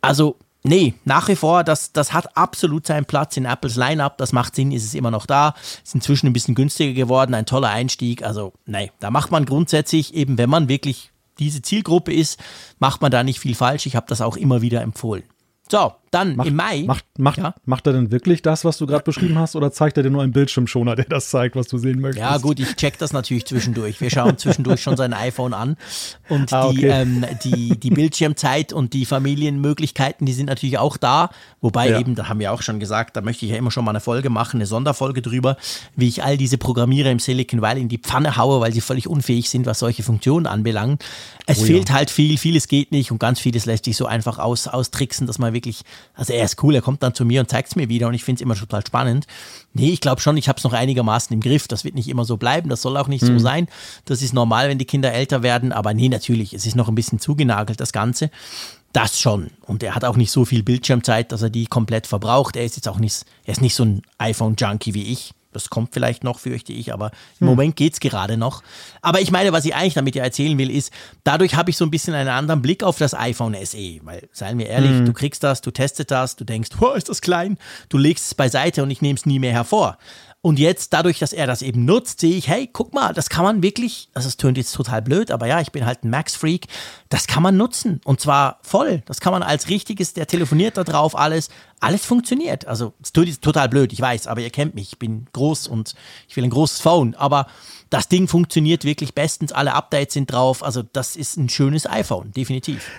Also, nee, nach wie vor, das, das hat absolut seinen Platz in Apples Lineup, das macht Sinn, ist es immer noch da, ist inzwischen ein bisschen günstiger geworden, ein toller Einstieg. Also, nee, da macht man grundsätzlich, eben wenn man wirklich diese Zielgruppe ist, macht man da nicht viel falsch. Ich habe das auch immer wieder empfohlen. So, dann macht, im Mai. Macht, macht, ja? macht er denn wirklich das, was du gerade beschrieben hast, oder zeigt er dir nur einen Bildschirmschoner, der das zeigt, was du sehen möchtest? Ja, gut, ich check das natürlich zwischendurch. Wir schauen zwischendurch schon sein iPhone an. Und ah, okay. die, ähm, die, die Bildschirmzeit und die Familienmöglichkeiten, die sind natürlich auch da. Wobei ja. eben, da haben wir auch schon gesagt, da möchte ich ja immer schon mal eine Folge machen, eine Sonderfolge drüber, wie ich all diese Programmierer im Silicon Valley in die Pfanne haue, weil sie völlig unfähig sind, was solche Funktionen anbelangt. Es oh, fehlt ja. halt viel, vieles geht nicht und ganz vieles lässt sich so einfach aus, austricksen, dass man wirklich, also er ist cool, er kommt dann zu mir und zeigt es mir wieder und ich finde es immer total spannend. Nee, ich glaube schon, ich habe es noch einigermaßen im Griff. Das wird nicht immer so bleiben, das soll auch nicht mhm. so sein. Das ist normal, wenn die Kinder älter werden, aber nee, natürlich, es ist noch ein bisschen zugenagelt, das Ganze. Das schon. Und er hat auch nicht so viel Bildschirmzeit, dass er die komplett verbraucht. Er ist jetzt auch nicht, er ist nicht so ein iPhone-Junkie wie ich. Das kommt vielleicht noch, fürchte ich, aber im hm. Moment geht es gerade noch. Aber ich meine, was ich eigentlich damit ja erzählen will, ist, dadurch habe ich so ein bisschen einen anderen Blick auf das iPhone SE. Weil, seien wir ehrlich, hm. du kriegst das, du testest das, du denkst, oh, ist das klein, du legst es beiseite und ich nehme es nie mehr hervor. Und jetzt, dadurch, dass er das eben nutzt, sehe ich, hey, guck mal, das kann man wirklich, also es tönt jetzt total blöd, aber ja, ich bin halt ein Max-Freak, das kann man nutzen. Und zwar voll. Das kann man als richtiges, der telefoniert da drauf, alles, alles funktioniert. Also, es tut jetzt total blöd, ich weiß, aber ihr kennt mich, ich bin groß und ich will ein großes Phone, aber das Ding funktioniert wirklich bestens, alle Updates sind drauf, also das ist ein schönes iPhone, definitiv.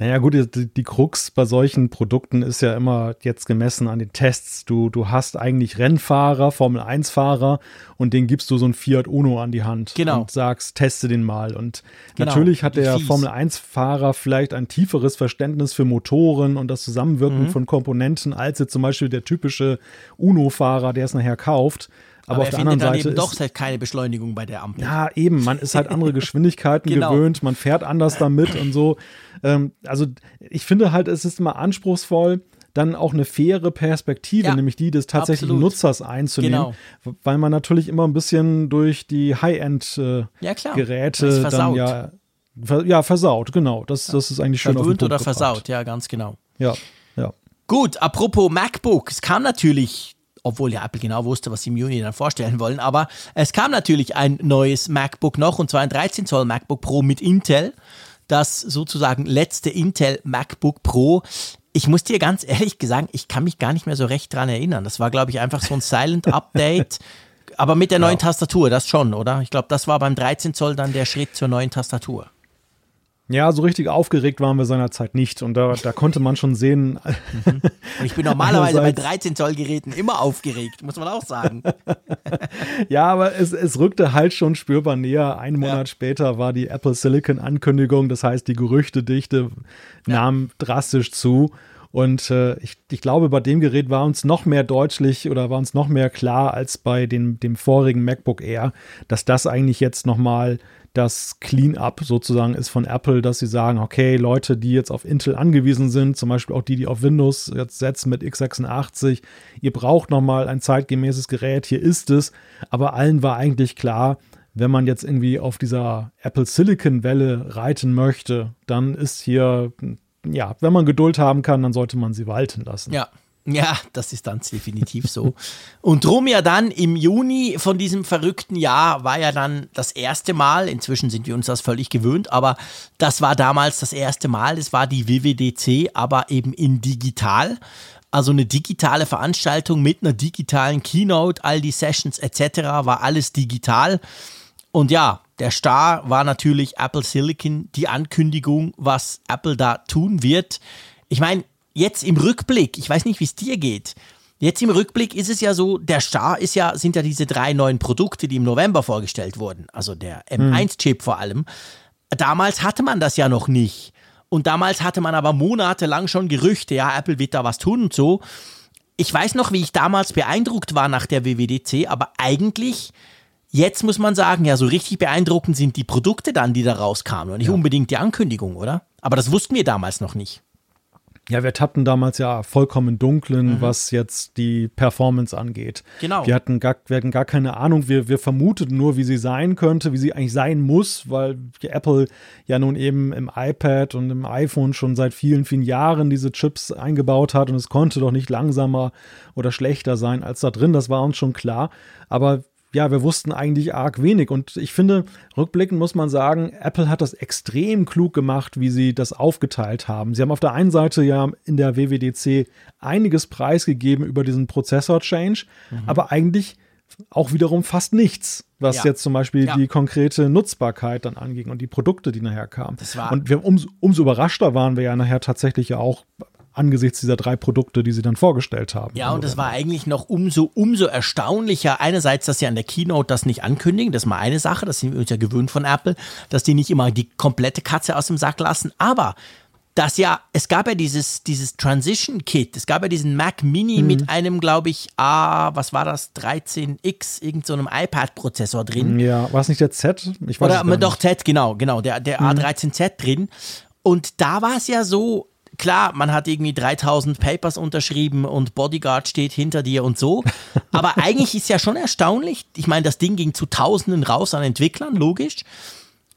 Naja, gut, die, die Krux bei solchen Produkten ist ja immer jetzt gemessen an den Tests. Du, du hast eigentlich Rennfahrer, Formel-1-Fahrer und den gibst du so ein Fiat Uno an die Hand genau. und sagst, teste den mal. Und genau, natürlich hat der Formel-1-Fahrer vielleicht ein tieferes Verständnis für Motoren und das Zusammenwirken mhm. von Komponenten als jetzt zum Beispiel der typische Uno-Fahrer, der es nachher kauft. Aber, Aber auf der anderen Seite eben doch halt keine Beschleunigung bei der Ampel. Ja, eben. Man ist halt andere Geschwindigkeiten genau. gewöhnt, man fährt anders damit und so. Ähm, also ich finde halt, es ist immer anspruchsvoll, dann auch eine faire Perspektive, ja, nämlich die des tatsächlichen absolut. Nutzers einzunehmen, genau. weil man natürlich immer ein bisschen durch die High-End-Geräte äh, ja, dann ja ja, versaut, genau. Das, ja. das ist eigentlich schön Verwöhnt oder gebracht. versaut, ja, ganz genau. Ja, ja. Gut, apropos MacBook. Es kam natürlich obwohl ja Apple genau wusste, was sie im Juni dann vorstellen wollen. Aber es kam natürlich ein neues MacBook noch, und zwar ein 13 Zoll MacBook Pro mit Intel. Das sozusagen letzte Intel MacBook Pro. Ich muss dir ganz ehrlich sagen, ich kann mich gar nicht mehr so recht dran erinnern. Das war, glaube ich, einfach so ein Silent Update. aber mit der neuen ja. Tastatur, das schon, oder? Ich glaube, das war beim 13 Zoll dann der Schritt zur neuen Tastatur. Ja, so richtig aufgeregt waren wir seinerzeit nicht. Und da, da konnte man schon sehen. Mhm. Ich bin normalerweise bei 13 Zoll Geräten immer aufgeregt, muss man auch sagen. ja, aber es, es rückte halt schon spürbar näher. Einen Monat ja. später war die Apple Silicon Ankündigung. Das heißt, die Gerüchtedichte ja. nahm drastisch zu. Und äh, ich, ich glaube, bei dem Gerät war uns noch mehr deutlich oder war uns noch mehr klar als bei dem, dem vorigen MacBook Air, dass das eigentlich jetzt nochmal das Clean-up sozusagen ist von Apple, dass sie sagen, okay, Leute, die jetzt auf Intel angewiesen sind, zum Beispiel auch die, die auf Windows jetzt setzen mit x86, ihr braucht nochmal ein zeitgemäßes Gerät, hier ist es. Aber allen war eigentlich klar, wenn man jetzt irgendwie auf dieser Apple Silicon Welle reiten möchte, dann ist hier, ja, wenn man Geduld haben kann, dann sollte man sie walten lassen. Ja, ja, das ist ganz definitiv so. Und drum ja dann im Juni von diesem verrückten Jahr war ja dann das erste Mal, inzwischen sind wir uns das völlig gewöhnt, aber das war damals das erste Mal, es war die WWDC, aber eben in digital. Also eine digitale Veranstaltung mit einer digitalen Keynote, all die Sessions etc. war alles digital. Und ja, der Star war natürlich Apple Silicon, die Ankündigung, was Apple da tun wird. Ich meine, jetzt im Rückblick, ich weiß nicht, wie es dir geht. Jetzt im Rückblick ist es ja so, der Star ist ja, sind ja diese drei neuen Produkte, die im November vorgestellt wurden. Also der M1-Chip vor allem. Damals hatte man das ja noch nicht. Und damals hatte man aber monatelang schon Gerüchte, ja, Apple wird da was tun und so. Ich weiß noch, wie ich damals beeindruckt war nach der WWDC, aber eigentlich, jetzt muss man sagen, ja, so richtig beeindruckend sind die Produkte dann, die da rauskamen und nicht ja. unbedingt die Ankündigung, oder? Aber das wussten wir damals noch nicht. Ja, wir tappten damals ja vollkommen Dunklen, mhm. was jetzt die Performance angeht. Genau. Wir hatten gar, wir hatten gar keine Ahnung. Wir, wir vermuteten nur, wie sie sein könnte, wie sie eigentlich sein muss, weil Apple ja nun eben im iPad und im iPhone schon seit vielen, vielen Jahren diese Chips eingebaut hat und es konnte doch nicht langsamer oder schlechter sein als da drin. Das war uns schon klar. Aber ja, wir wussten eigentlich arg wenig. Und ich finde, rückblickend muss man sagen, Apple hat das extrem klug gemacht, wie sie das aufgeteilt haben. Sie haben auf der einen Seite ja in der WWDC einiges preisgegeben über diesen Prozessor-Change, mhm. aber eigentlich auch wiederum fast nichts, was ja. jetzt zum Beispiel ja. die konkrete Nutzbarkeit dann anging und die Produkte, die nachher kamen. und wir, umso, umso überraschter waren wir ja nachher tatsächlich ja auch angesichts dieser drei Produkte, die sie dann vorgestellt haben. Ja, und es war eigentlich noch umso, umso erstaunlicher. Einerseits, dass sie an der Keynote das nicht ankündigen, das ist mal eine Sache, das sind wir uns ja gewöhnt von Apple, dass die nicht immer die komplette Katze aus dem Sack lassen. Aber dass ja, es gab ja dieses, dieses Transition Kit, es gab ja diesen Mac Mini mhm. mit einem, glaube ich, A, was war das, 13X, irgend so einem iPad-Prozessor drin. Ja, war es nicht der Z? Ich weiß Oder doch Z, genau, genau, der, der mhm. A13Z drin. Und da war es ja so, klar, man hat irgendwie 3000 Papers unterschrieben und Bodyguard steht hinter dir und so. Aber eigentlich ist ja schon erstaunlich. Ich meine, das Ding ging zu Tausenden raus an Entwicklern, logisch.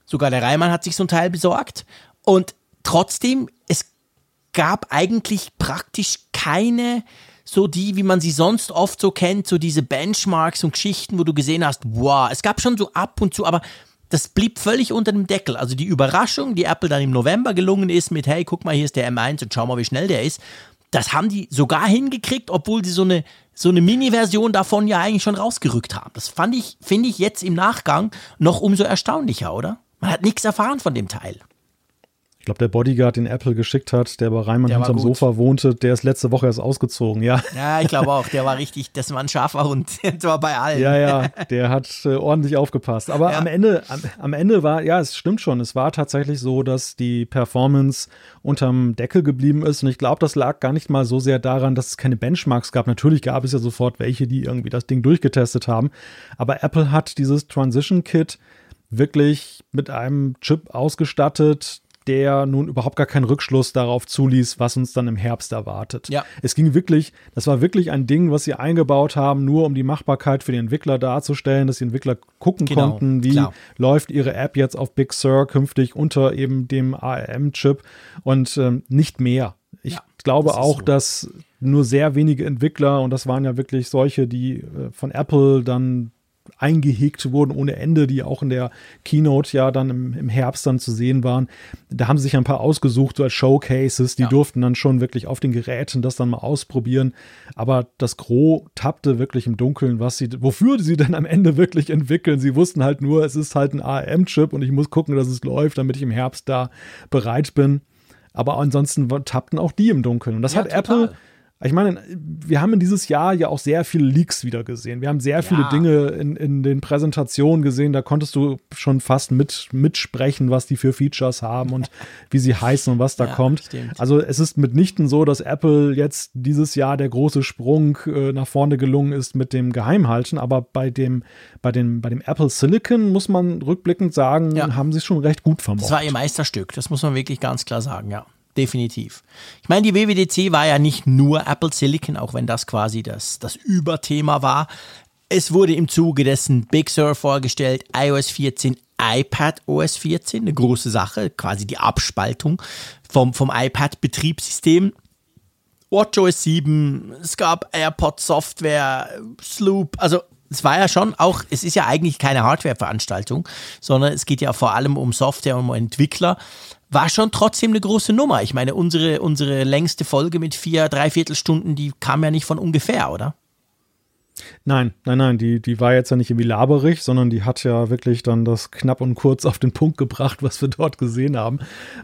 Sogar der Reimann hat sich so ein Teil besorgt. Und trotzdem, es gab eigentlich praktisch keine so die, wie man sie sonst oft so kennt, so diese Benchmarks und Geschichten, wo du gesehen hast, wow, es gab schon so ab und zu, aber das blieb völlig unter dem Deckel. Also die Überraschung, die Apple dann im November gelungen ist mit, hey, guck mal, hier ist der M1 und schau mal, wie schnell der ist, das haben die sogar hingekriegt, obwohl sie so eine, so eine Mini-Version davon ja eigentlich schon rausgerückt haben. Das fand ich, finde ich jetzt im Nachgang noch umso erstaunlicher, oder? Man hat nichts erfahren von dem Teil. Ich glaube, der Bodyguard, den Apple geschickt hat, der bei Reimann der hinterm Sofa wohnte, der ist letzte Woche erst ausgezogen, ja. Ja, ich glaube auch. Der war richtig, das war ein scharfer Hund. Der war bei allen. Ja, ja, der hat äh, ordentlich aufgepasst. Aber ja. am Ende, am, am, Ende war, ja, es stimmt schon. Es war tatsächlich so, dass die Performance unterm Deckel geblieben ist. Und ich glaube, das lag gar nicht mal so sehr daran, dass es keine Benchmarks gab. Natürlich gab es ja sofort welche, die irgendwie das Ding durchgetestet haben. Aber Apple hat dieses Transition Kit wirklich mit einem Chip ausgestattet, der nun überhaupt gar keinen Rückschluss darauf zuließ, was uns dann im Herbst erwartet. Ja. Es ging wirklich, das war wirklich ein Ding, was sie eingebaut haben, nur um die Machbarkeit für die Entwickler darzustellen, dass die Entwickler gucken genau, konnten, wie klar. läuft ihre App jetzt auf Big Sur künftig unter eben dem ARM-Chip und ähm, nicht mehr. Ich ja, glaube das auch, so. dass nur sehr wenige Entwickler, und das waren ja wirklich solche, die äh, von Apple dann eingehegt wurden ohne Ende, die auch in der Keynote ja dann im, im Herbst dann zu sehen waren. Da haben sie sich ein paar ausgesucht, so als Showcases, die ja. durften dann schon wirklich auf den Geräten das dann mal ausprobieren. Aber das Gros tappte wirklich im Dunkeln, was sie, wofür sie denn am Ende wirklich entwickeln. Sie wussten halt nur, es ist halt ein ARM-Chip und ich muss gucken, dass es läuft, damit ich im Herbst da bereit bin. Aber ansonsten tappten auch die im Dunkeln. Und das ja, hat total. Apple ich meine, wir haben in dieses Jahr ja auch sehr viele Leaks wieder gesehen. Wir haben sehr ja. viele Dinge in, in den Präsentationen gesehen. Da konntest du schon fast mit, mitsprechen, was die für Features haben und wie sie heißen und was da ja, kommt. Stimmt. Also es ist mitnichten so, dass Apple jetzt dieses Jahr der große Sprung äh, nach vorne gelungen ist mit dem Geheimhalten. Aber bei dem, bei dem, bei dem Apple Silicon muss man rückblickend sagen, ja. haben sie es schon recht gut vermocht. Das war ihr Meisterstück. Das muss man wirklich ganz klar sagen, ja definitiv. Ich meine, die WWDC war ja nicht nur Apple Silicon, auch wenn das quasi das, das Überthema war. Es wurde im Zuge dessen Big Sur vorgestellt, iOS 14, iPad OS 14, eine große Sache, quasi die Abspaltung vom, vom iPad-Betriebssystem. WatchOS 7, es gab AirPod Software, Sloop, also es war ja schon auch, es ist ja eigentlich keine Hardware-Veranstaltung, sondern es geht ja vor allem um Software und um Entwickler war schon trotzdem eine große Nummer. Ich meine, unsere, unsere längste Folge mit vier, dreiviertel Stunden, die kam ja nicht von ungefähr, oder? Nein, nein, nein, die, die war jetzt ja nicht irgendwie laberig, sondern die hat ja wirklich dann das knapp und kurz auf den Punkt gebracht, was wir dort gesehen haben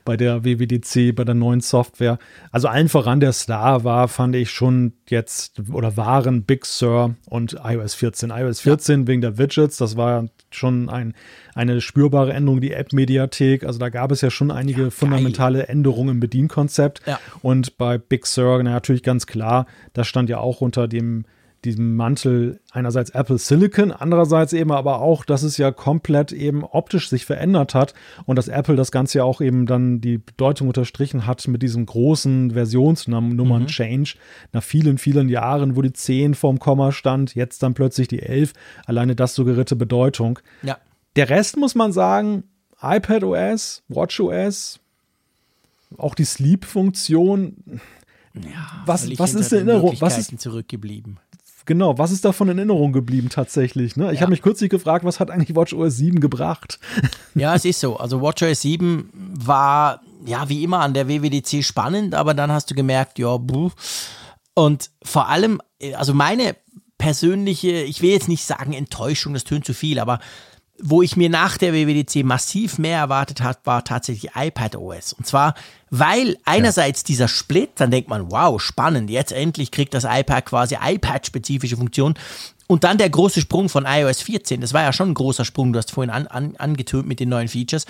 bei der WWDC, bei der neuen Software. Also allen voran der Star war, fand ich schon jetzt oder waren Big Sur und iOS 14. iOS 14 ja. wegen der Widgets, das war schon ein, eine spürbare Änderung, die App-Mediathek. Also da gab es ja schon einige ja, fundamentale Änderungen im Bedienkonzept. Ja. Und bei Big Sur, na, natürlich ganz klar, das stand ja auch unter dem diesem Mantel einerseits Apple Silicon, andererseits eben aber auch, dass es ja komplett eben optisch sich verändert hat und dass Apple das Ganze ja auch eben dann die Bedeutung unterstrichen hat mit diesem großen Versionsnummern-Change. Mhm. Nach vielen, vielen Jahren, wo die 10 vorm Komma stand, jetzt dann plötzlich die 11. Alleine das suggerierte Bedeutung. Ja. Der Rest muss man sagen, iPad OS, Watch OS, auch die Sleep-Funktion. Ja, was, was ist in Erinnerung? Was ist zurückgeblieben? Genau, was ist davon in Erinnerung geblieben tatsächlich? Ne? Ich ja. habe mich kürzlich gefragt, was hat eigentlich WatchOS 7 gebracht? Ja, es ist so. Also WatchOS 7 war ja wie immer an der WWDC spannend, aber dann hast du gemerkt, ja, buh. Und vor allem, also meine persönliche, ich will jetzt nicht sagen Enttäuschung, das tönt zu viel, aber wo ich mir nach der WWDC massiv mehr erwartet habe, war tatsächlich iPad OS. Und zwar, weil einerseits ja. dieser Split, dann denkt man, wow, spannend, jetzt endlich kriegt das iPad quasi iPad-spezifische Funktionen. Und dann der große Sprung von iOS 14, das war ja schon ein großer Sprung, du hast vorhin an, an, angetönt mit den neuen Features.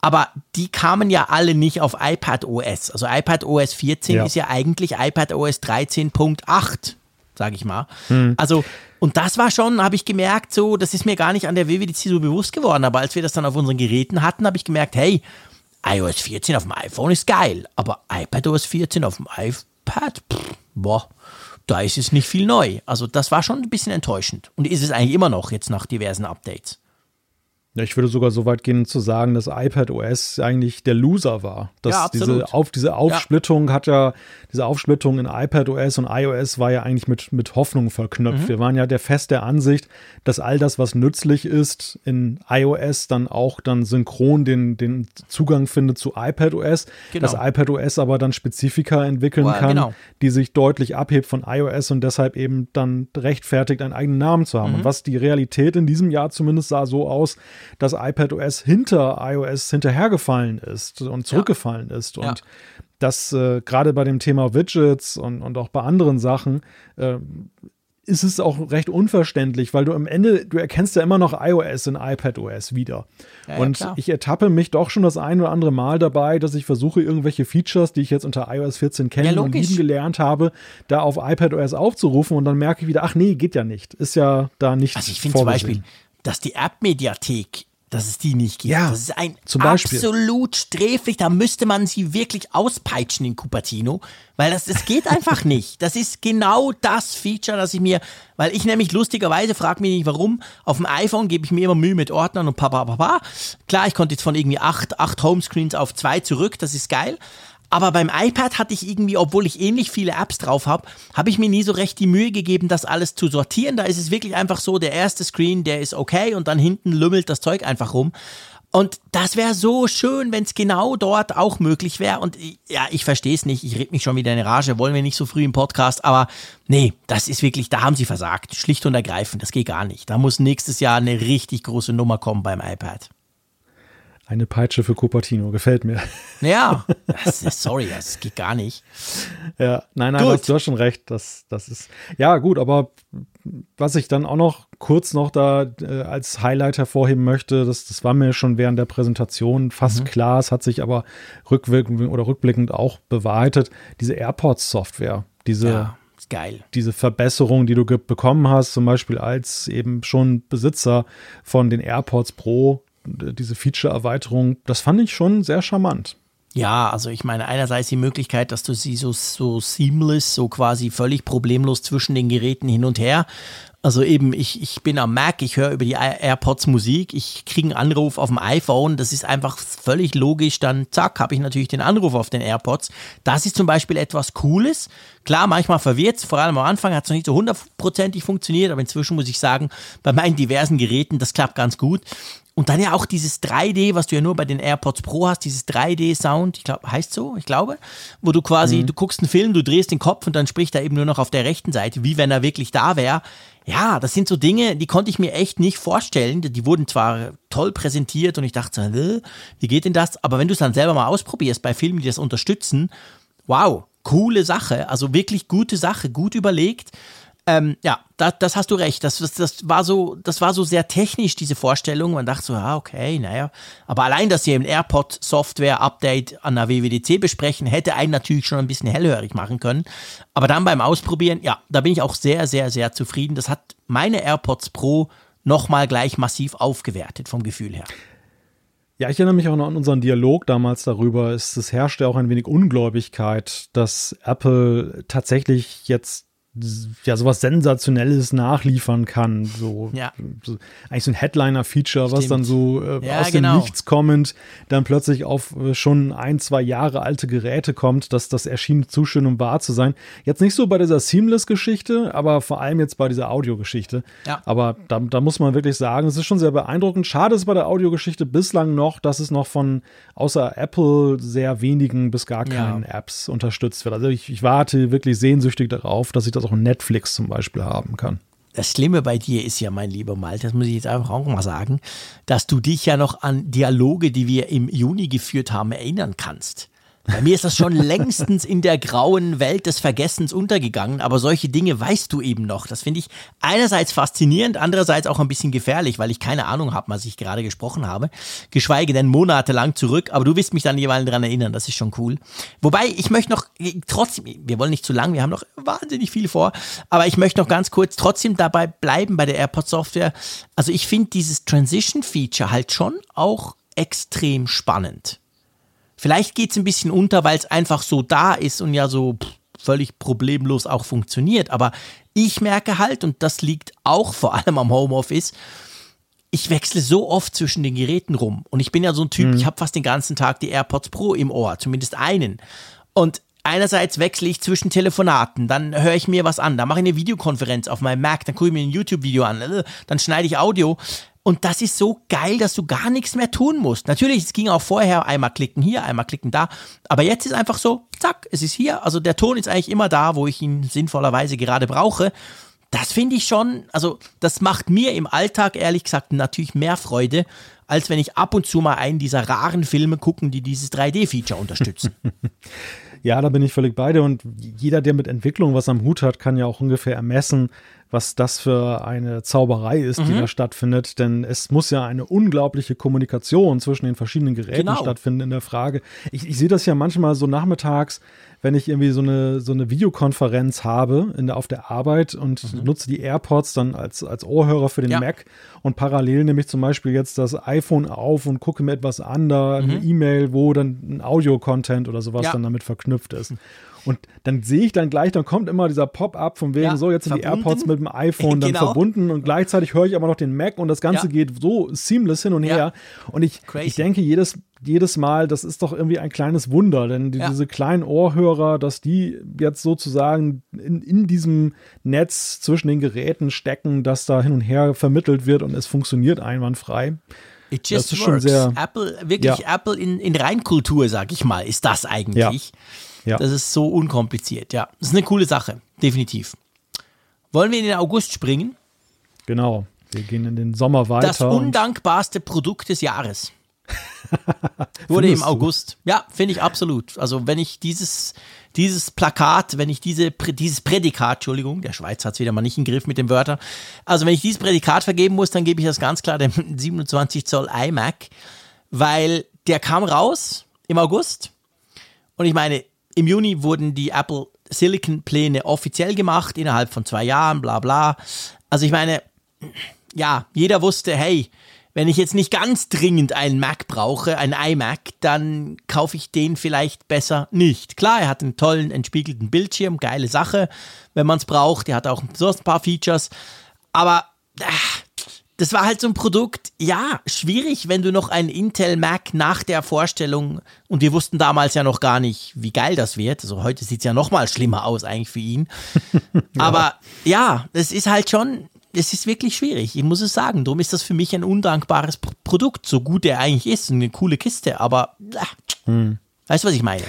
Aber die kamen ja alle nicht auf iPad OS. Also iPad OS 14 ja. ist ja eigentlich iPad OS 13.8 sage ich mal. Hm. Also, und das war schon, habe ich gemerkt, so, das ist mir gar nicht an der WWDC so bewusst geworden, aber als wir das dann auf unseren Geräten hatten, habe ich gemerkt, hey, iOS 14 auf dem iPhone ist geil, aber iPadOS 14 auf dem iPad, pff, boah, da ist es nicht viel neu. Also das war schon ein bisschen enttäuschend und ist es eigentlich immer noch jetzt nach diversen Updates. Ja, ich würde sogar so weit gehen zu sagen, dass iPad OS eigentlich der Loser war. Dass Ja, diese, auf, diese Aufsplittung hat ja, diese Aufsplittung in iPad OS und iOS war ja eigentlich mit, mit Hoffnung verknüpft. Mhm. Wir waren ja der fest der Ansicht, dass all das, was nützlich ist, in iOS dann auch dann synchron den, den Zugang findet zu iPad OS. Genau. Dass iPad OS aber dann Spezifika entwickeln Ja, kann, genau. die sich deutlich abhebt von iOS und deshalb eben dann rechtfertigt, einen eigenen Namen zu haben. Mhm. Und was die Realität in diesem Jahr zumindest sah so aus, dass iPadOS hinter iOS hinterhergefallen ist und zurückgefallen ist. Und Ja. das äh, gerade bei dem Thema Widgets und, und auch bei anderen Sachen äh, ist es auch recht unverständlich, weil du am Ende, du erkennst ja immer noch iOS in iPadOS wieder. Ja, ja, und klar. ich ertappe mich doch schon das ein oder andere Mal dabei, dass ich versuche, irgendwelche Features, die ich jetzt unter iOS 14 Ja, kennen und logisch. lieben gelernt habe, da auf iPadOS aufzurufen und dann merke ich wieder, ach nee, geht ja nicht. Ist ja da nicht Also ich finde zum. Beispiel, dass die App-Mediathek, dass es die nicht gibt. Ja, das ist ein zum Beispiel. absolut sträflich. Da müsste man sie wirklich auspeitschen in Cupertino, weil das, das geht einfach nicht. Das ist genau das Feature, das ich mir, weil ich nämlich lustigerweise frage mich nicht warum, auf dem iPhone gebe ich mir immer Mühe mit Ordnern und papa, papa. Klar, ich konnte jetzt von irgendwie acht, acht Homescreens auf zwei zurück, das ist geil. Aber beim iPad hatte ich irgendwie, obwohl ich ähnlich viele Apps drauf habe, habe ich mir nie so recht die Mühe gegeben, das alles zu sortieren. Da ist es wirklich einfach so, der erste Screen, der ist okay und dann hinten lümmelt das Zeug einfach rum. Und das wäre so schön, wenn es genau dort auch möglich wäre. Und ja, ich verstehe es nicht. Ich rede mich schon wieder in Rage. Wollen wir nicht so früh im Podcast. Aber nee, das ist wirklich, da haben sie versagt. Schlicht und ergreifend. Das geht gar nicht. Da muss nächstes Jahr eine richtig große Nummer kommen beim iPad. Eine Peitsche für Cupertino, gefällt mir. Ja, das ist, sorry, das geht gar nicht. Ja, nein, nein, das, du hast schon recht. Das, das ist, ja, gut, aber was ich dann auch noch kurz noch da äh, als Highlight hervorheben möchte, das, das war mir schon während der Präsentation fast Mhm. klar, es hat sich aber rückwirkend oder rückblickend auch bewahrheitet, diese AirPods-Software, diese, Ja, geil. diese Verbesserung, die du bekommen hast, zum Beispiel als eben schon Besitzer von den AirPods Pro, diese Feature-Erweiterung, das fand ich schon sehr charmant. Ja, also ich meine, einerseits die Möglichkeit, dass du sie so, so seamless, so quasi völlig problemlos zwischen den Geräten hin und her. Also eben, ich, ich bin am Mac, ich höre über die Air- AirPods Musik, ich kriege einen Anruf auf dem iPhone, das ist einfach völlig logisch, dann zack, habe ich natürlich den Anruf auf den AirPods. Das ist zum Beispiel etwas Cooles. Klar, manchmal verwirrt vor allem am Anfang hat es noch nicht so hundertprozentig funktioniert, aber inzwischen muss ich sagen, bei meinen diversen Geräten, das klappt ganz gut. Und dann ja auch dieses 3D, was du ja nur bei den AirPods Pro hast, dieses 3D-Sound, ich glaube, heißt so, ich glaube, wo du quasi, du guckst einen Film, du drehst den Kopf und dann spricht er eben nur noch auf der rechten Seite, wie wenn er wirklich da wäre. Ja, das sind so Dinge, die konnte ich mir echt nicht vorstellen. Die wurden zwar toll präsentiert und ich dachte so, "Hä, wie geht denn das? Aber wenn du es dann selber mal ausprobierst bei Filmen, die das unterstützen, wow, coole Sache, also wirklich gute Sache, gut überlegt. Ähm, ja, da, das hast du recht. Das, das, das, war so, das war so sehr technisch, diese Vorstellung. Man dachte so, ja, okay, naja. Aber allein, dass sie ein AirPod-Software-Update an der WWDC besprechen, hätte einen natürlich schon ein bisschen hellhörig machen können. Aber dann beim Ausprobieren, ja, da bin ich auch sehr, sehr, sehr zufrieden. Das hat meine AirPods Pro nochmal gleich massiv aufgewertet vom Gefühl her. Ja, ich erinnere mich auch noch an unseren Dialog damals darüber. Es, es herrschte auch ein wenig Ungläubigkeit, dass Apple tatsächlich jetzt ja sowas Sensationelles nachliefern kann. So, Ja. so eigentlich so ein Headliner-Feature, was dann so äh, Ja, aus dem genau. Nichts kommend dann plötzlich auf äh, schon ein, zwei Jahre alte Geräte kommt, dass das erschien zu schön, um wahr zu sein. Jetzt nicht so bei dieser Seamless-Geschichte, aber vor allem jetzt bei dieser Audiogeschichte. Ja. Aber da, da muss man wirklich sagen, es ist schon sehr beeindruckend. Schade ist bei der Audiogeschichte bislang noch, dass es noch von außer Apple sehr wenigen bis gar keinen Apps unterstützt wird. Also ich, ich warte wirklich sehnsüchtig darauf, dass ich das auch in Netflix zum Beispiel haben kann. Das Schlimme bei dir ist ja, mein lieber Malte, das muss ich jetzt einfach auch mal sagen, dass du dich ja noch an Dialoge, die wir im Juni geführt haben, erinnern kannst. Bei mir ist das schon längstens in der grauen Welt des Vergessens untergegangen, aber solche Dinge weißt du eben noch. Das finde ich einerseits faszinierend, andererseits auch ein bisschen gefährlich, weil ich keine Ahnung habe, was ich gerade gesprochen habe. Geschweige denn monatelang zurück, aber du wirst mich dann jeweils daran erinnern, das ist schon cool. Wobei, ich möchte noch, trotzdem, wir wollen nicht zu lang, wir haben noch wahnsinnig viel vor, aber ich möchte noch ganz kurz trotzdem dabei bleiben bei der AirPod Software. Also ich finde dieses Transition Feature halt schon auch extrem spannend. Vielleicht geht es ein bisschen unter, weil es einfach so da ist und ja so völlig problemlos auch funktioniert. Aber ich merke halt, und das liegt auch vor allem am Homeoffice, ich wechsle so oft zwischen den Geräten rum. Und ich bin ja so ein Typ, mhm. ich habe fast den ganzen Tag die AirPods Pro im Ohr, zumindest einen. Und einerseits wechsle ich zwischen Telefonaten, dann höre ich mir was an, dann mache ich eine Videokonferenz auf meinem Mac, dann gucke ich mir ein YouTube-Video an, dann schneide ich Audio. Und das ist so geil, dass du gar nichts mehr tun musst. Natürlich, es ging auch vorher einmal klicken hier, einmal klicken da. Aber jetzt ist einfach so, zack, es ist hier. Also der Ton ist eigentlich immer da, wo ich ihn sinnvollerweise gerade brauche. Das finde ich schon, also das macht mir im Alltag ehrlich gesagt natürlich mehr Freude, als wenn ich ab und zu mal einen dieser raren Filme gucken, die dieses 3D-Feature unterstützen. Ja, da bin ich völlig bei dir. Und jeder, der mit Entwicklung was am Hut hat, kann ja auch ungefähr ermessen, was das für eine Zauberei ist, mhm. die da stattfindet. Denn es muss ja eine unglaubliche Kommunikation zwischen den verschiedenen Geräten genau. stattfinden in der Frage. Ich, ich sehe das ja manchmal so nachmittags, wenn ich irgendwie so eine, so eine Videokonferenz habe in der, auf der Arbeit und mhm. nutze die AirPods dann als, als Ohrhörer für den ja. Mac und parallel nehme ich zum Beispiel jetzt das iPhone auf und gucke mir etwas an, da mhm. eine E-Mail, wo dann ein Audio-Content oder sowas ja. dann damit verknüpft ist. Und dann sehe ich dann gleich, dann kommt immer dieser Pop-up von wegen, ja, so, jetzt sind verbunden. die AirPods mit dem iPhone dann genau. verbunden und gleichzeitig höre ich aber noch den Mac und das Ganze ja. geht so seamless hin und her. Und ich, ich denke, jedes, jedes Mal, das ist doch irgendwie ein kleines Wunder, denn die, diese kleinen Ohrhörer, dass die jetzt sozusagen in, in diesem Netz zwischen den Geräten stecken, dass da hin und her vermittelt wird und es funktioniert einwandfrei. It just das ist works. Schon sehr, Apple, wirklich ja. Apple in, in Reinkultur, sag ich mal, ist das eigentlich. Ja. Ja. Das ist so unkompliziert, ja. Das ist eine coole Sache, definitiv. Wollen wir in den August springen? Genau. Wir gehen in den Sommer weiter. Das undankbarste Produkt des Jahres. Wurde im August. Du? Ja, finde ich absolut. Also wenn ich dieses, dieses Plakat, wenn ich diese, dieses Prädikat, Entschuldigung, der Schweiz hat es wieder mal nicht im Griff mit den Wörtern. Also wenn ich dieses Prädikat vergeben muss, dann gebe ich das ganz klar dem 27 Zoll iMac, weil der kam raus im August. Und ich meine, im Juni wurden die Apple Silicon-Pläne offiziell gemacht, innerhalb von zwei Jahren, bla bla. Also ich meine, ja, jeder wusste, hey, wenn ich jetzt nicht ganz dringend einen Mac brauche, einen iMac, dann kaufe ich den vielleicht besser nicht. Klar, er hat einen tollen entspiegelten Bildschirm, geile Sache, wenn man es braucht. Er hat auch so ein paar Features. Aber äh, das war halt so ein Produkt, ja, schwierig, wenn du noch einen Intel Mac nach der Vorstellung, und wir wussten damals ja noch gar nicht, wie geil das wird. Also heute sieht es ja noch mal schlimmer aus eigentlich für ihn. ja. Aber ja, es ist halt schon, es ist wirklich schwierig. Ich muss es sagen. Darum ist das für mich ein undankbares Produkt, so gut er eigentlich ist. Eine coole Kiste, aber äh, hm. weißt du, was ich meine?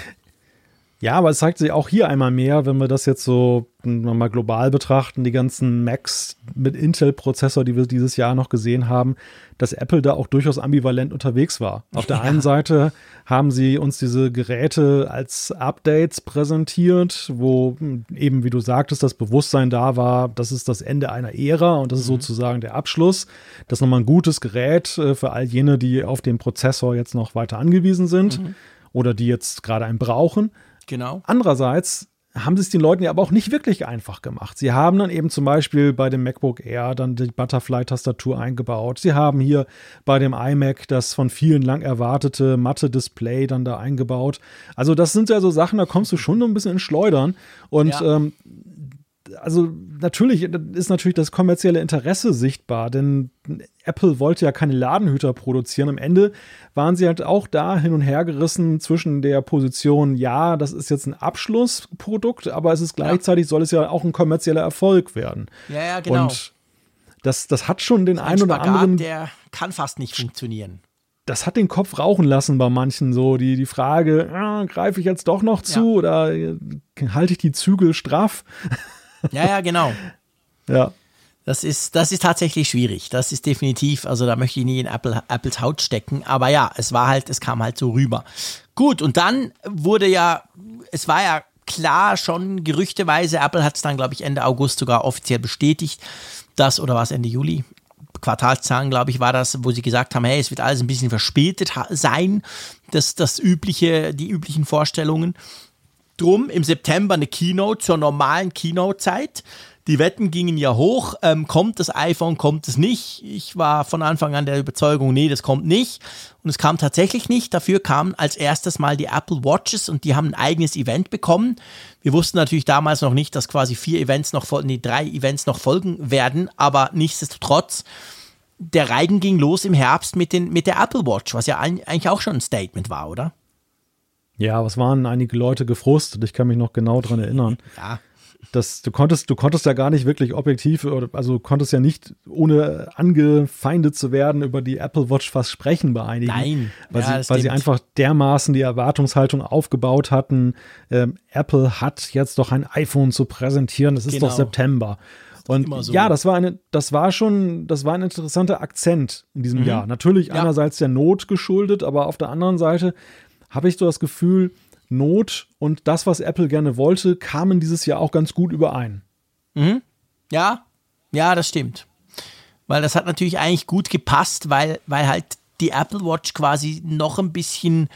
Ja, aber es zeigt sich auch hier einmal mehr, wenn wir das jetzt so mal global betrachten, die ganzen Macs mit Intel-Prozessor, die wir dieses Jahr noch gesehen haben, dass Apple da auch durchaus ambivalent unterwegs war. Auf der ja. einen Seite haben sie uns diese Geräte als Updates präsentiert, wo eben, wie du sagtest, das Bewusstsein da war, das ist das Ende einer Ära und das ist mhm. sozusagen der Abschluss. Das ist nochmal ein gutes Gerät äh, für all jene, die auf den Prozessor jetzt noch weiter angewiesen sind mhm. oder die jetzt gerade einen brauchen. Genau. Andererseits haben sie es den Leuten ja aber auch nicht wirklich einfach gemacht. Sie haben dann eben zum Beispiel bei dem MacBook Air dann die Butterfly-Tastatur eingebaut. Sie haben hier bei dem iMac das von vielen lang erwartete matte Display dann da eingebaut. Also das sind ja so Sachen, da kommst du schon so ein bisschen ins Schleudern. Und ja. ähm, also natürlich ist natürlich das kommerzielle Interesse sichtbar, denn Apple wollte ja keine Ladenhüter produzieren. Am Ende waren sie halt auch da hin und her gerissen zwischen der Position, ja, das ist jetzt ein Abschlussprodukt, aber es ist gleichzeitig ja. soll es ja auch ein kommerzieller Erfolg werden. Ja, ja, genau. Und das, das hat schon den ein oder anderen. Der kann fast nicht funktionieren das hat den Kopf rauchen lassen bei manchen so. Die, die Frage, äh, greife ich jetzt doch noch zu ja. oder äh, halte ich die Zügel straff? Ja, ja, genau. ja. Das ist, das ist tatsächlich schwierig. Das ist definitiv, also da möchte ich nie in Apple, Apples Haut stecken. Aber ja, es war halt, es kam halt so rüber. Gut, und dann wurde ja, es war ja klar schon gerüchteweise, Apple hat es dann, glaube ich, Ende August sogar offiziell bestätigt, dass, oder war es Ende Juli? Quartalszahlen, glaube ich, war das, wo sie gesagt haben, hey, es wird alles ein bisschen verspätet sein, das, das übliche, die üblichen Vorstellungen. Drum im September eine Keynote zur normalen Keynote-Zeit. die Wetten gingen ja hoch. Ähm, kommt das iPhone, kommt es nicht? Ich war von Anfang an der Überzeugung, nee, das kommt nicht. Und es kam tatsächlich nicht. Dafür kamen als erstes mal die Apple Watches und die haben ein eigenes Event bekommen. Wir wussten natürlich damals noch nicht, dass quasi vier Events noch folgen, nee, drei Events noch folgen werden, aber nichtsdestotrotz, der Reigen ging los im Herbst mit, den, mit der Apple Watch, was ja eigentlich auch schon ein Statement war, oder? Ja, was waren einige Leute gefrustet? Ich kann mich noch genau daran erinnern. Ja das, du konntest, du konntest ja gar nicht wirklich objektiv, also konntest ja nicht, ohne angefeindet zu werden, über die Apple Watch fast sprechen bei einigen. Nein. Weil, ja, sie, weil sie einfach dermaßen die Erwartungshaltung aufgebaut hatten, ähm, Apple hat jetzt doch ein iPhone zu präsentieren, es ist genau. doch September. Und so. ja, das war eine, das war schon, das war ein interessanter Akzent in diesem mhm. Jahr. Natürlich ja. einerseits der Not geschuldet, aber auf der anderen Seite habe ich so das Gefühl, Not und das, was Apple gerne wollte, kamen dieses Jahr auch ganz gut überein. Mhm. Ja, ja, das stimmt. Weil das hat natürlich eigentlich gut gepasst, weil, weil halt die Apple Watch quasi noch ein bisschen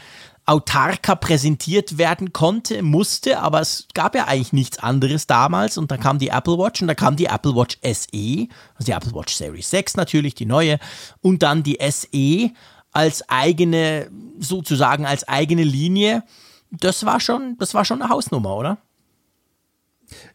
autarker präsentiert werden konnte, musste, aber es gab ja eigentlich nichts anderes damals und dann kam die Apple Watch und dann kam die Apple Watch SE, also die Apple Watch Series 6 natürlich, die neue und dann die SE als eigene, sozusagen als eigene Linie das war schon, das war schon eine Hausnummer, oder?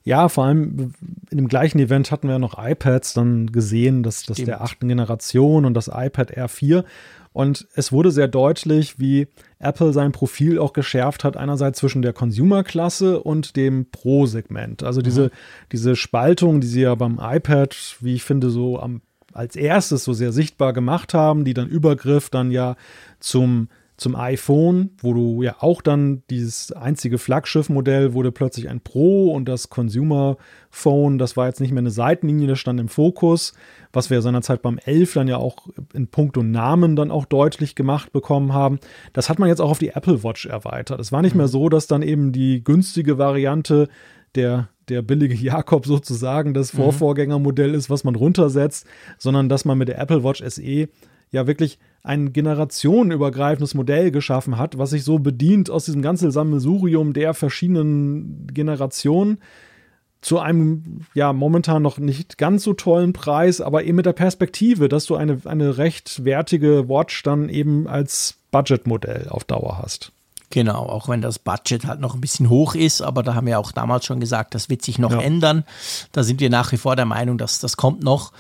Ja, vor allem in dem gleichen Event hatten wir noch iPads dann gesehen, dass das der achten Generation und das iPad R4. Und es wurde sehr deutlich, wie Apple sein Profil auch geschärft hat, einerseits zwischen der Consumer-Klasse und dem Pro-Segment. Also diese, mhm. diese Spaltung, die sie ja beim iPad, wie ich finde, so am, als erstes so sehr sichtbar gemacht haben, die dann Übergriff dann ja zum zum iPhone, wo du ja auch dann dieses einzige Flaggschiff-Modell wurde plötzlich ein Pro und das Consumer Phone, das war jetzt nicht mehr eine Seitenlinie, das stand im Fokus, was wir seinerzeit beim 11 dann ja auch in puncto Namen dann auch deutlich gemacht bekommen haben. Das hat man jetzt auch auf die Apple Watch erweitert. Es war nicht mehr so, dass dann eben die günstige Variante der der billige Jakob sozusagen das mhm. Vorvorgängermodell ist, was man runtersetzt, sondern dass man mit der Apple Watch SE ja wirklich ein generationenübergreifendes Modell geschaffen hat, was sich so bedient aus diesem ganzen Sammelsurium der verschiedenen Generationen zu einem ja momentan noch nicht ganz so tollen Preis, aber eben mit der Perspektive, dass du eine, eine recht wertige Watch dann eben als Budgetmodell auf Dauer hast. Genau, auch wenn das Budget halt noch ein bisschen hoch ist, aber da haben wir auch damals schon gesagt, das wird sich noch ja. ändern. Da sind wir nach wie vor der Meinung, dass das kommt noch.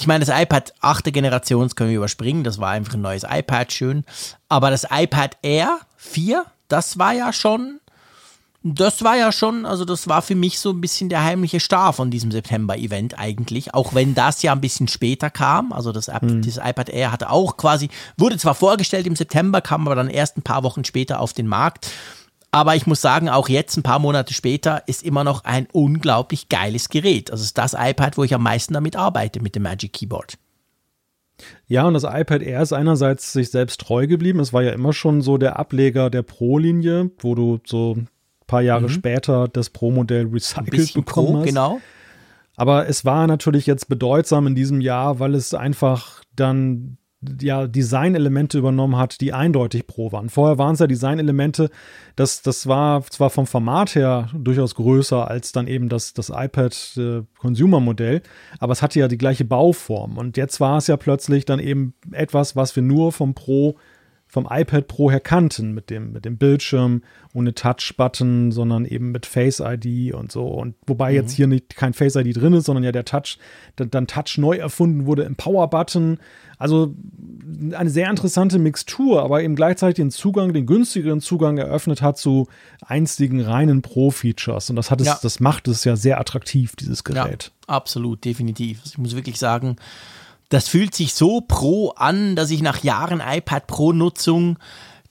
Ich meine, das iPad 8. Generation können wir überspringen. Das war einfach ein neues iPad, schön. Aber das iPad Air 4, das war ja schon, das war ja schon, also das war für mich so ein bisschen der heimliche Star von diesem September-Event eigentlich. Auch wenn das ja ein bisschen später kam. Also das, mhm. das iPad Air hatte auch quasi, wurde zwar vorgestellt im September, kam aber dann erst ein paar Wochen später auf den Markt. Aber ich muss sagen, auch jetzt, ein paar Monate später, ist immer noch ein unglaublich geiles Gerät. Also es ist das iPad, wo ich am meisten damit arbeite, mit dem Magic Keyboard. Ja, und das iPad Air ist einerseits sich selbst treu geblieben. Es war ja immer schon so der Ableger der Pro-Linie, wo du so ein paar Jahre mhm. später das Pro-Modell recycelt bekommen Pro, hast. Genau. Aber es war natürlich jetzt bedeutsam in diesem Jahr, weil es einfach dann ja Designelemente übernommen hat, die eindeutig Pro waren. Vorher waren es ja Designelemente, das, das war zwar vom Format her durchaus größer als dann eben das, das iPad äh, Consumer Modell, aber es hatte ja die gleiche Bauform. Und jetzt war es ja plötzlich dann eben etwas, was wir nur vom Pro vom iPad Pro her kannten, mit dem, mit dem Bildschirm ohne Touch-Button, sondern eben mit Face ID und so. Und wobei mhm. jetzt hier nicht kein Face ID drin ist, sondern ja der Touch, dann, dann Touch neu erfunden wurde im Power-Button. Also eine sehr interessante Mixtur, aber eben gleichzeitig den Zugang, den günstigeren Zugang eröffnet hat zu einstigen reinen Pro-Features. Und das hat es, ja. das macht es ja sehr attraktiv, dieses Gerät. Ja, absolut, definitiv. Ich muss wirklich sagen, das fühlt sich so pro an, dass ich nach Jahren iPad Pro Nutzung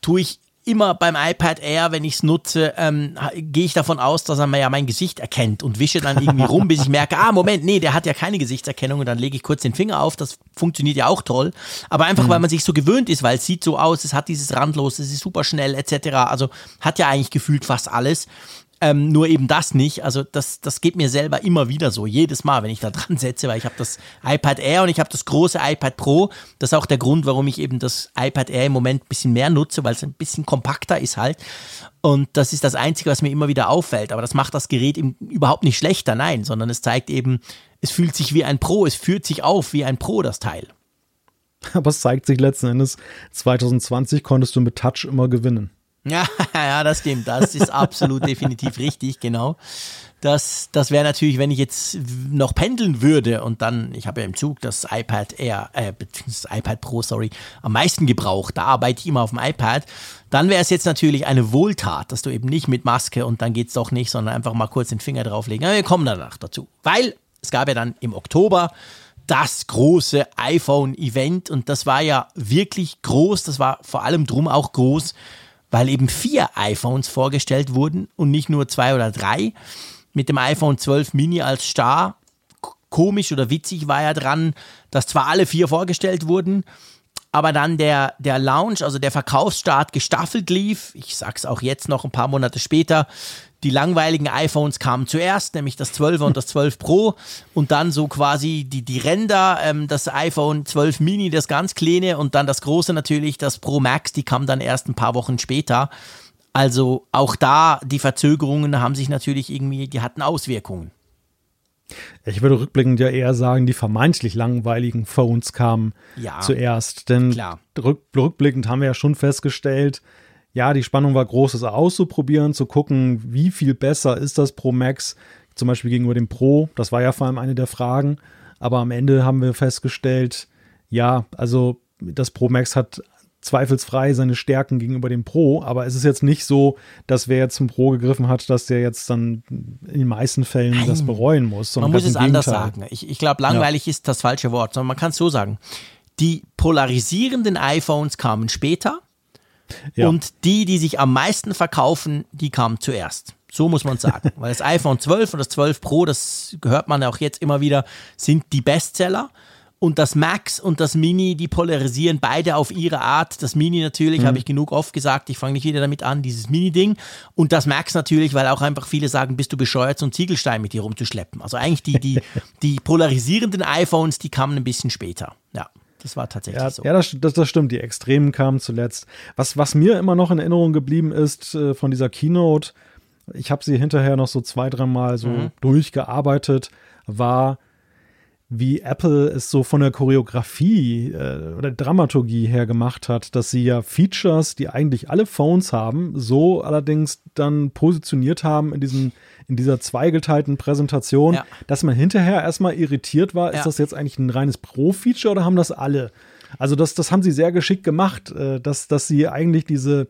tue ich immer beim iPad Air, wenn ich es nutze, ähm, gehe ich davon aus, dass er mir ja mein Gesicht erkennt und wische dann irgendwie rum, bis ich merke, ah, Moment, nee, der hat ja keine Gesichtserkennung und dann lege ich kurz den Finger auf. Das funktioniert ja auch toll. Aber einfach, mhm. weil man sich so gewöhnt ist, weil es sieht so aus, es hat dieses Randlos, es ist super schnell, etc. Also hat ja eigentlich gefühlt fast alles. Ähm, nur eben das nicht. Also das, das geht mir selber immer wieder so, jedes Mal, wenn ich da dran setze, weil ich habe das iPad Air und ich habe das große iPad Pro. Das ist auch der Grund, warum ich eben das iPad Air im Moment ein bisschen mehr nutze, weil es ein bisschen kompakter ist halt. Und das ist das Einzige, was mir immer wieder auffällt. Aber das macht das Gerät eben überhaupt nicht schlechter, nein, sondern es zeigt eben, es fühlt sich wie ein Pro, es führt sich auf wie ein Pro, das Teil. Aber es zeigt sich letzten Endes, 2020 konntest du mit Touch immer gewinnen. Ja, ja, das stimmt. Das ist absolut definitiv richtig, genau. Das, das wäre natürlich, wenn ich jetzt noch pendeln würde und dann, ich habe ja im Zug das iPad Air, äh, das iPad Pro, sorry, am meisten gebraucht. Da arbeite ich immer auf dem iPad. Dann wäre es jetzt natürlich eine Wohltat, dass du eben nicht mit Maske und dann geht's doch nicht, sondern einfach mal kurz den Finger drauflegen. Aber wir kommen danach dazu. Weil es gab ja dann im Oktober das große iPhone-Event und das war ja wirklich groß. Das war vor allem drum auch groß, weil eben vier iPhones vorgestellt wurden und nicht nur zwei oder drei. Mit dem iPhone 12 Mini als Star. Komisch oder witzig war ja dran, dass zwar alle vier vorgestellt wurden, aber dann der, der Launch, also der Verkaufsstart gestaffelt lief. Ich sag's auch jetzt noch ein paar Monate später. Die langweiligen iPhones kamen zuerst, nämlich das 12er und das 12 Pro und dann so quasi die, die Ränder, ähm, das iPhone 12 Mini, das ganz kleine und dann das große natürlich, das Pro Max, die kam dann erst ein paar Wochen später. Also auch da, die Verzögerungen haben sich natürlich irgendwie, die hatten Auswirkungen. Ich würde rückblickend ja eher sagen, die vermeintlich langweiligen Phones kamen ja, zuerst. Denn rück, rückblickend haben wir ja schon festgestellt, ja, die Spannung war groß, es auszuprobieren, zu gucken, wie viel besser ist das Pro Max, zum Beispiel gegenüber dem Pro. Das war ja vor allem eine der Fragen. Aber am Ende haben wir festgestellt, ja, also das Pro Max hat zweifelsfrei seine Stärken gegenüber dem Pro, aber es ist jetzt nicht so, dass wer jetzt zum Pro gegriffen hat, dass der jetzt dann in den meisten Fällen Nein. das bereuen muss. Man muss es anders sagen. Ich, ich glaube, langweilig ja. ist das falsche Wort, sondern man kann es so sagen. Die polarisierenden iPhones kamen später ja. Und die, die sich am meisten verkaufen, die kamen zuerst. So muss man sagen. Weil das iPhone 12 und das 12 Pro, das hört man auch jetzt immer wieder, sind die Bestseller. Und das Max und das Mini, die polarisieren beide auf ihre Art. Das Mini natürlich, mhm. habe ich genug oft gesagt, ich fange nicht wieder damit an, dieses Mini-Ding. Und das Max natürlich, weil auch einfach viele sagen, bist du bescheuert, so einen Ziegelstein mit dir rumzuschleppen. Also eigentlich die, die, die polarisierenden iPhones, die kamen ein bisschen später. Ja. Das war tatsächlich ja, so. Ja, das, das, das, stimmt. Die Extremen kamen zuletzt. Was, was mir immer noch in Erinnerung geblieben ist äh, von dieser Keynote, ich habe sie hinterher noch so zwei, dreimal so mhm. durchgearbeitet, war, wie Apple es so von der Choreografie äh, oder Dramaturgie her gemacht hat, dass sie ja Features, die eigentlich alle Phones haben, so allerdings dann positioniert haben in diesem in dieser zweigeteilten Präsentation, ja. dass man hinterher erstmal irritiert war, ist das jetzt eigentlich ein reines Pro-Feature oder haben das alle? Also das, das haben sie sehr geschickt gemacht, äh, dass, dass sie eigentlich diese,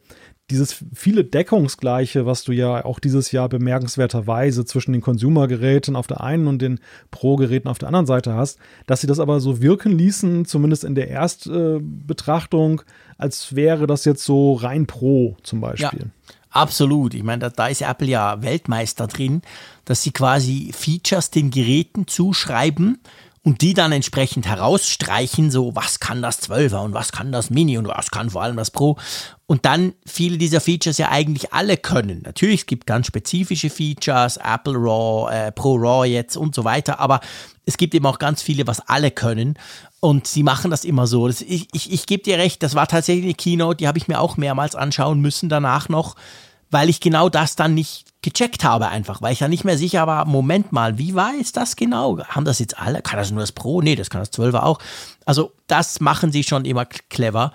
dieses viele Deckungsgleiche, was du ja auch dieses Jahr bemerkenswerterweise zwischen den Consumer-Geräten auf der einen und den Pro-Geräten auf der anderen Seite hast, dass sie das aber so wirken ließen, zumindest in der Erstbetrachtung, als wäre das jetzt so rein Pro zum Beispiel. Ja. Absolut. Ich meine, da, da ist Apple ja Weltmeister drin, dass sie quasi Features den Geräten zuschreiben und die dann entsprechend herausstreichen, so was kann das 12er und was kann das Mini und was kann vor allem das Pro. Und dann viele dieser Features ja eigentlich alle können. Natürlich, es gibt ganz spezifische Features, Apple RAW, äh, Pro RAW jetzt und so weiter, aber es gibt eben auch ganz viele, was alle können. Und sie machen das immer so. Das, ich ich, ich gebe dir recht, das war tatsächlich eine Keynote, die habe ich mir auch mehrmals anschauen müssen danach noch, weil ich genau das dann nicht gecheckt habe einfach, weil ich ja nicht mehr sicher war, Moment mal, wie war jetzt das genau? Haben das jetzt alle? Kann das nur das Pro? Nee, das kann das 12er auch. Also das machen sie schon immer clever.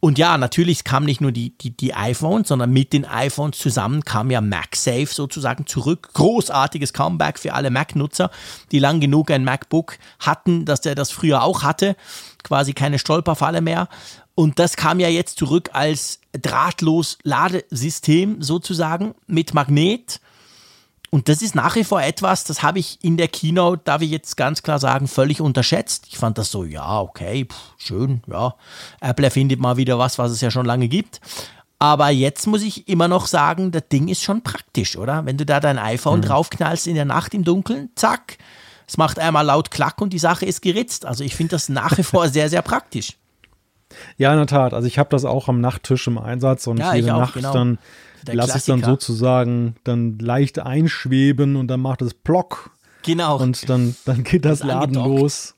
Und ja, natürlich kam nicht nur die, die, die iPhones, sondern mit den iPhones zusammen kam ja MagSafe sozusagen zurück. Großartiges Comeback für alle Mac-Nutzer, die lang genug ein MacBook hatten, dass der das früher auch hatte. Quasi keine Stolperfalle mehr. Und das kam ja jetzt zurück als drahtlos Ladesystem sozusagen mit Magnet. Und das ist nach wie vor etwas, das habe ich in der Keynote, darf ich jetzt ganz klar sagen, völlig unterschätzt. Ich fand das so, ja, okay, pff, schön, ja. Apple erfindet mal wieder was, was es ja schon lange gibt. Aber jetzt muss ich immer noch sagen, das Ding ist schon praktisch, oder? Wenn du da dein iPhone mhm. draufknallst in der Nacht im Dunkeln, zack, es macht einmal laut Klack und die Sache ist geritzt. Also ich finde das nach wie vor sehr, sehr praktisch. Ja, in der Tat. Also ich habe das auch am Nachttisch im Einsatz und Ja, jede ich auch, Nacht genau. dann Der lasse ich dann sozusagen dann leicht einschweben und dann macht es Plock Genau. und dann, dann geht das Laden angedockt. los.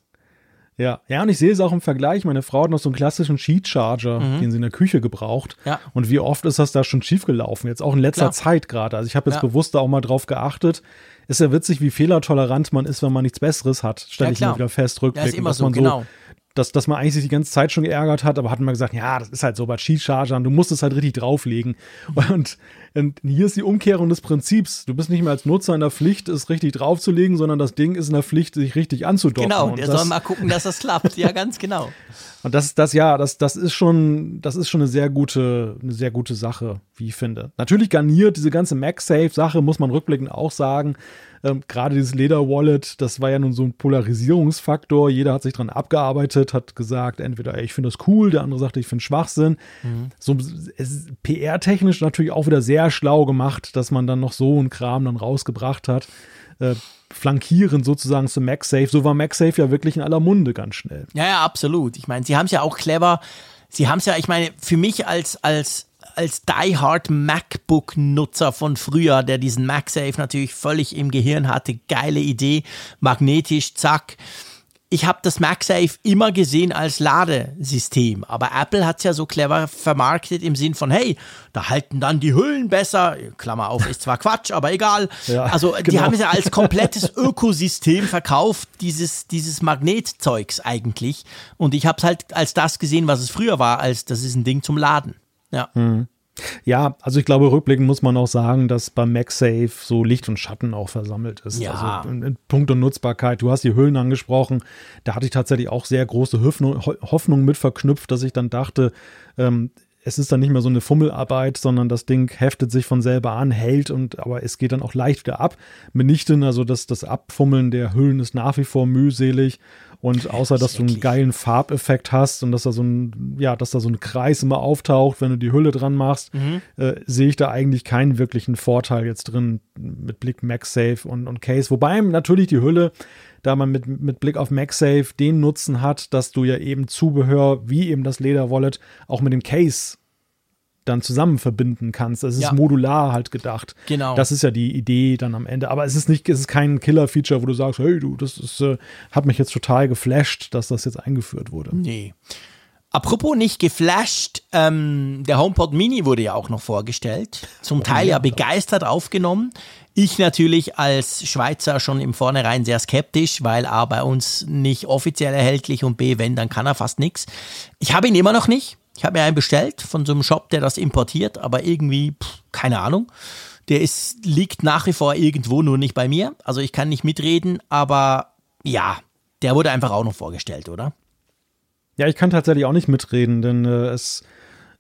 Ja, ja, und ich sehe es auch im Vergleich. Meine Frau hat noch so einen klassischen Sheet Charger, den sie in der Küche gebraucht. Mhm. Ja. Und wie oft ist das da schon schiefgelaufen? Jetzt auch in letzter Klar. Zeit gerade. Also ich habe jetzt Ja. bewusst da auch mal drauf geachtet. Ist ja witzig, wie fehlertolerant man ist, wenn man nichts Besseres hat. Stelle Ja, ich mal klar. wieder fest, ja, rückblickend. ist immer dass so, man genau. Dass, dass man eigentlich sich die ganze Zeit schon geärgert hat, aber hat man gesagt, ja, das ist halt so bei Cheat Chargern, du musst es halt richtig drauflegen. Und, und hier ist die Umkehrung des Prinzips. Du bist nicht mehr als Nutzer in der Pflicht, es richtig draufzulegen, sondern das Ding ist in der Pflicht, sich richtig anzudocken. Genau, der das, soll mal gucken, dass das klappt. Ja, ganz genau. und das, das, ja, das, das ist schon, das ist schon eine sehr gute, eine sehr gute Sache, wie ich finde. Natürlich garniert diese ganze MagSafe-Sache, muss man rückblickend auch sagen. Ähm, Gerade dieses Leder-Wallet, das war ja nun so ein Polarisierungsfaktor. Jeder hat sich dran abgearbeitet, hat gesagt, entweder ey, ich finde das cool, der andere sagte, ich finde Schwachsinn. So es ist PR-technisch natürlich auch wieder sehr schlau gemacht, dass man dann noch so einen Kram dann rausgebracht hat. Äh, flankieren sozusagen zu MagSafe. So war MagSafe ja wirklich in aller Munde ganz schnell. Ja, ja, absolut. Ich meine, sie haben es ja auch clever. Sie haben es ja, ich meine, für mich als, als, als Die-Hard MacBook-Nutzer von früher, der diesen MagSafe natürlich völlig im Gehirn hatte, geile Idee, magnetisch, zack. Ich habe das MagSafe immer gesehen als Ladesystem, aber Apple hat es ja so clever vermarktet im Sinn von, hey, da halten dann die Hüllen besser. Klammer auf, ist zwar Quatsch, aber egal. Ja, also die genau. haben es ja als komplettes Ökosystem verkauft, dieses, dieses Magnetzeugs eigentlich. Und ich habe es halt als das gesehen, was es früher war, als das ist ein Ding zum Laden. Ja. Ja, also ich glaube, rückblickend muss man auch sagen, dass beim MagSafe so Licht und Schatten auch versammelt ist. Ja. Also in, in puncto Nutzbarkeit. Du hast die Hüllen angesprochen. Da hatte ich tatsächlich auch sehr große Hoffnung, Ho- Hoffnung mit verknüpft, dass ich dann dachte, ähm, es ist dann nicht mehr so eine Fummelarbeit, sondern das Ding heftet sich von selber an, hält und aber es geht dann auch leicht wieder ab. Mitnichten, also das, das Abfummeln der Hüllen ist nach wie vor mühselig. Und außer dass du einen geilen Farbeffekt hast und dass da so ein, ja, dass da so ein Kreis immer auftaucht, wenn du die Hülle dran machst, äh, sehe ich da eigentlich keinen wirklichen Vorteil jetzt drin mit Blick MagSafe und, und Case. Wobei natürlich die Hülle, da man mit, mit Blick auf MagSafe den Nutzen hat, dass du ja eben Zubehör wie eben das Leder-Wallet auch mit dem Case dann zusammen verbinden kannst. Es ist Ja. modular halt gedacht. Genau. Das ist ja die Idee dann am Ende. Aber es ist nicht, es ist kein Killer-Feature, wo du sagst, hey du, das ist, äh, hat mich jetzt total geflasht, dass das jetzt eingeführt wurde. Nee. Apropos nicht geflasht, ähm, der HomePod Mini wurde ja auch noch vorgestellt. Zum Teil ja begeistert aufgenommen. Ich natürlich als Schweizer schon im Vornherein sehr skeptisch, weil A bei uns nicht offiziell erhältlich und B, wenn, dann kann er fast nichts. Ich habe ihn immer noch nicht. Ich habe mir einen bestellt von so einem Shop, der das importiert, aber irgendwie, pff, keine Ahnung. Der ist, liegt nach wie vor irgendwo, nur nicht bei mir. Also ich kann nicht mitreden, aber ja, der wurde einfach auch noch vorgestellt, oder? Ja, ich kann tatsächlich auch nicht mitreden, denn äh, es,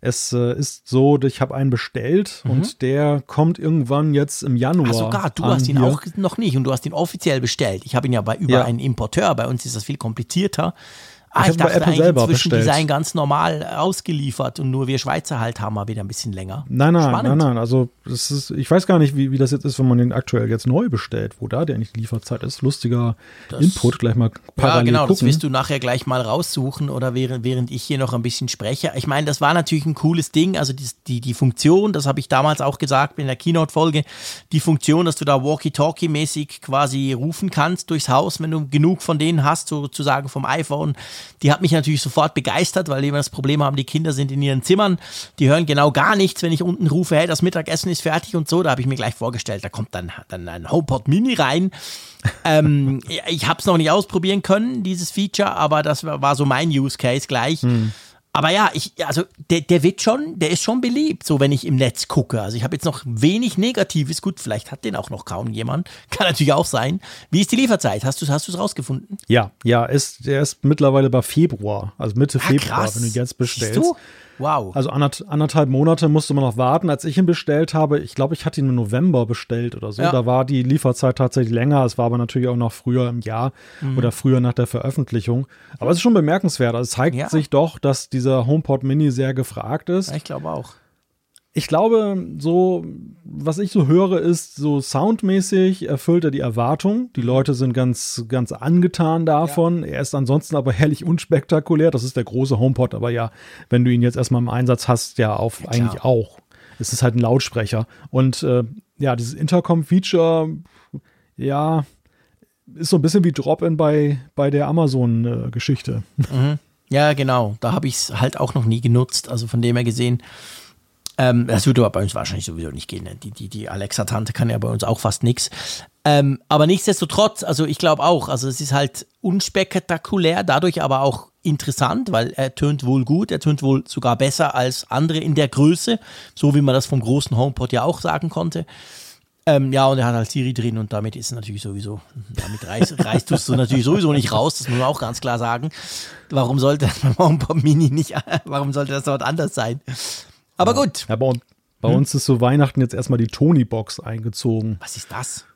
es äh, ist so, ich habe einen bestellt und der kommt irgendwann jetzt im Januar. Mhm. Ach sogar, du hast ihn hier. auch noch nicht und du hast ihn offiziell bestellt. Ich habe ihn ja bei über Ja. einen Importeur, bei uns ist das viel komplizierter. Ah, Ich ich, hab bei dachte Apple eigentlich, selber inzwischen bestellt. seien ganz normal ausgeliefert und nur wir Schweizer halt haben wir wieder ein bisschen länger. Nein, nein, Spannend. nein, nein. Also das ist, ich weiß gar nicht, wie, wie das jetzt ist, wenn man den aktuell jetzt neu bestellt, wo da der eigentlich die Lieferzeit ist. Lustiger Input, gleich mal parallel Ja, genau, das gucken. wirst du nachher gleich mal raussuchen oder während, während ich hier noch ein bisschen spreche. Ich meine, das war natürlich ein cooles Ding, also die, die, die Funktion, das habe ich damals auch gesagt in der Keynote-Folge, die Funktion, dass du da Walkie-Talkie-mäßig quasi rufen kannst durchs Haus, wenn du genug von denen hast, sozusagen vom iPhone, die hat mich natürlich sofort begeistert, weil wir das Problem haben, die Kinder sind in ihren Zimmern, die hören genau gar nichts, wenn ich unten rufe, hey, das Mittagessen ist fertig und so, da habe ich mir gleich vorgestellt, da kommt dann, dann ein HomePod Mini rein, ähm, ich habe es noch nicht ausprobieren können, dieses Feature, aber das war, war so mein Use Case gleich. Aber ja, ich, also der, der wird schon, der ist schon beliebt, so wenn ich im Netz gucke. Also ich habe jetzt noch wenig Negatives. Gut, vielleicht hat den auch noch kaum jemand. Kann natürlich auch sein. Wie ist die Lieferzeit? Hast du es hast du's rausgefunden? Ja, ja, ist, der ist mittlerweile bei Februar, also Mitte Ah, Februar, krass. wenn du jetzt bestellst. Siehst du? Wow. Also anderth anderthalb Monate musste man noch warten. Als ich ihn bestellt habe, ich glaube, ich hatte ihn im November bestellt oder so. Ja. Da war die Lieferzeit tatsächlich länger. Es war aber natürlich auch noch früher im Jahr Mhm. oder früher nach der Veröffentlichung. Aber es ist schon bemerkenswert. Also es zeigt Ja. sich doch, dass dieser HomePod Mini sehr gefragt ist. ich glaube auch. Ich glaube, so, was ich so höre, ist so soundmäßig erfüllt er die Erwartung. Die Leute sind ganz, ganz angetan davon. Ja. Er ist ansonsten aber herrlich unspektakulär. Das ist der große HomePod, aber ja, wenn du ihn jetzt erstmal im Einsatz hast, ja, auf ja, eigentlich auch. Es ist halt ein Lautsprecher. Und äh, ja, dieses Intercom-Feature, ja, ist so ein bisschen wie Drop-In bei, bei der Amazon-Geschichte. Mhm. Ja, genau. Da habe ich es halt auch noch nie genutzt. Also von dem her gesehen, ähm, das würde aber bei uns wahrscheinlich sowieso nicht gehen. Ne? Die, die, die Alexa-Tante kann ja bei uns auch fast nichts. Ähm, aber nichtsdestotrotz, also ich glaube auch, also es ist halt unspektakulär, dadurch aber auch interessant, weil er tönt wohl gut, er tönt wohl sogar besser als andere in der Größe, so wie man das vom großen HomePod ja auch sagen konnte. Ähm, ja, und er hat halt Siri drin und damit ist natürlich sowieso, damit reißt, reißt du es natürlich sowieso nicht raus, das muss man auch ganz klar sagen. Warum sollte das beim HomePod Mini nicht, warum sollte das dort anders sein? Aber ja. gut. Ja, bei, bei hm? uns ist so Weihnachten jetzt erstmal die Tony-Box eingezogen. Was ist das?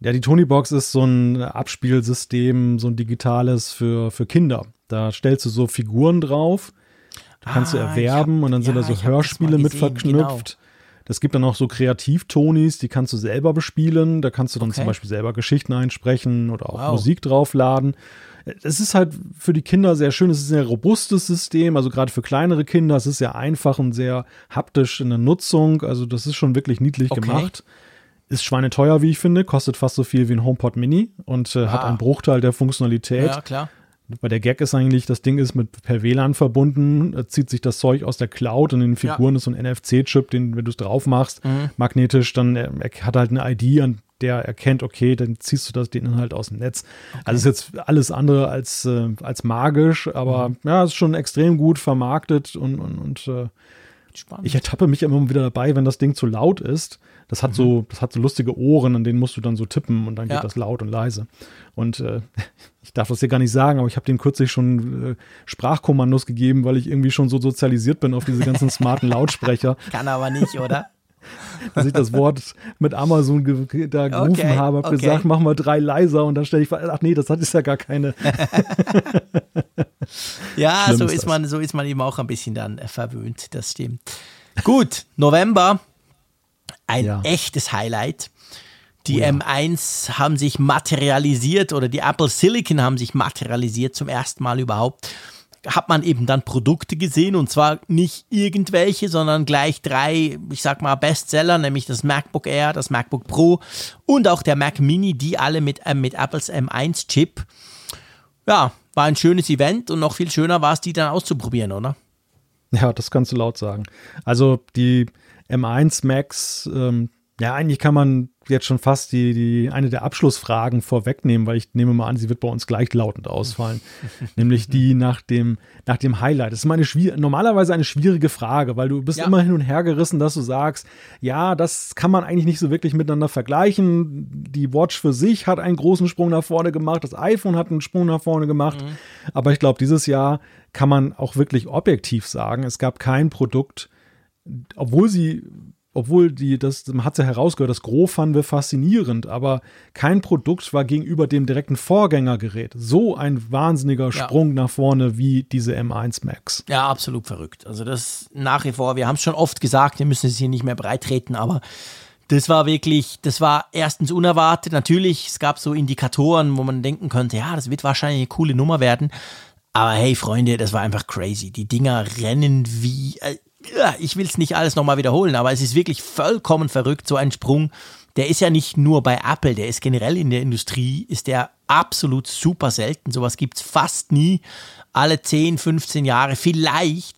Ja, die Tony-Box ist so ein Abspielsystem, so ein digitales für, für Kinder. Da stellst du so Figuren drauf, da kannst ah, du erwerben hab, und dann ja, sind da so Hörspiele mit verknüpft. Genau. Das gibt dann auch so Kreativ-Tonis, die kannst du selber bespielen. Da kannst du dann okay. zum Beispiel selber Geschichten einsprechen oder auch wow. Musik draufladen. Es ist halt für die Kinder sehr schön. Es ist ein sehr robustes System, also gerade für kleinere Kinder. Es ist sehr einfach und sehr haptisch in der Nutzung. Also das ist schon wirklich niedlich okay. gemacht. Ist schweineteuer, wie ich finde, kostet fast so viel wie ein HomePod Mini und äh, ah. hat einen Bruchteil der Funktionalität. Ja, klar. Weil der Gag ist eigentlich, das Ding ist mit per WLAN verbunden, zieht sich das Zeug aus der Cloud und in den Figuren ja. ist so ein NFC-Chip, den, wenn du es drauf machst, mhm. magnetisch, dann er, er hat halt eine ID, an der erkennt, okay, dann ziehst du das, den Inhalt aus dem Netz. Okay. Also ist jetzt alles andere als, äh, als magisch, aber mhm. ja, ist schon extrem gut vermarktet und, und, und äh, ich ertappe mich immer wieder dabei, wenn das Ding zu laut ist. Das hat mhm. so, das hat so lustige Ohren, an denen musst du dann so tippen und dann ja. geht das laut und leise. Und äh, ich darf das dir gar nicht sagen, aber ich habe dem kürzlich schon äh, Sprachkommandos gegeben, weil ich irgendwie schon so sozialisiert bin auf diese ganzen smarten Lautsprecher. Kann aber nicht, oder? Dass ich das Wort mit Amazon ge da gerufen okay, habe, habe okay. gesagt, mach mal drei leiser und dann stelle ich, ach nee, das hat ist ja gar keine. ja, so ist, ist man, so ist man eben auch ein bisschen dann verwöhnt, das stimmt. Gut, November, ein ja. echtes Highlight. Die oh ja. M1 haben sich materialisiert oder die Apple Silicon haben sich materialisiert zum ersten Mal überhaupt. Hat man eben dann Produkte gesehen und zwar nicht irgendwelche, sondern gleich drei, ich sag mal, Bestseller, nämlich das MacBook Air, das MacBook Pro und auch der Mac Mini, die alle mit, äh, mit Apples M1-Chip. Ja, war ein schönes Event und noch viel schöner war es, die dann auszuprobieren, oder? Ja, das kannst du laut sagen. Also die M1 Max, ähm, ja, eigentlich kann man jetzt schon fast die, die, eine der Abschlussfragen vorwegnehmen, weil ich nehme mal an, sie wird bei uns gleichlautend ausfallen. Nämlich die nach dem, nach dem Highlight. Das ist meine normalerweise eine schwierige Frage, weil du bist ja. immer hin und her gerissen, dass du sagst, ja, das kann man eigentlich nicht so wirklich miteinander vergleichen. Die Watch für sich hat einen großen Sprung nach vorne gemacht, das iPhone hat einen Sprung nach vorne gemacht. Mhm. Aber ich glaube, dieses Jahr kann man auch wirklich objektiv sagen, es gab kein Produkt, obwohl sie obwohl die, das, man hat ja herausgehört, das Gros fanden wir faszinierend, aber kein Produkt war gegenüber dem direkten Vorgängergerät so ein wahnsinniger Sprung ja. nach vorne wie diese M1 Max. Ja, absolut verrückt. Also das nach wie vor, wir haben es schon oft gesagt, wir müssen es hier nicht mehr breitreten, aber das war wirklich, das war erstens unerwartet. Natürlich, es gab so Indikatoren, wo man denken könnte, ja, das wird wahrscheinlich eine coole Nummer werden. Aber hey, Freunde, das war einfach crazy. Die Dinger rennen wie, äh, ich will es nicht alles nochmal wiederholen, aber es ist wirklich vollkommen verrückt, so ein Sprung. Der ist ja nicht nur bei Apple, der ist generell in der Industrie, ist der absolut super selten. Sowas gibt es fast nie. Alle 10, 15 Jahre vielleicht.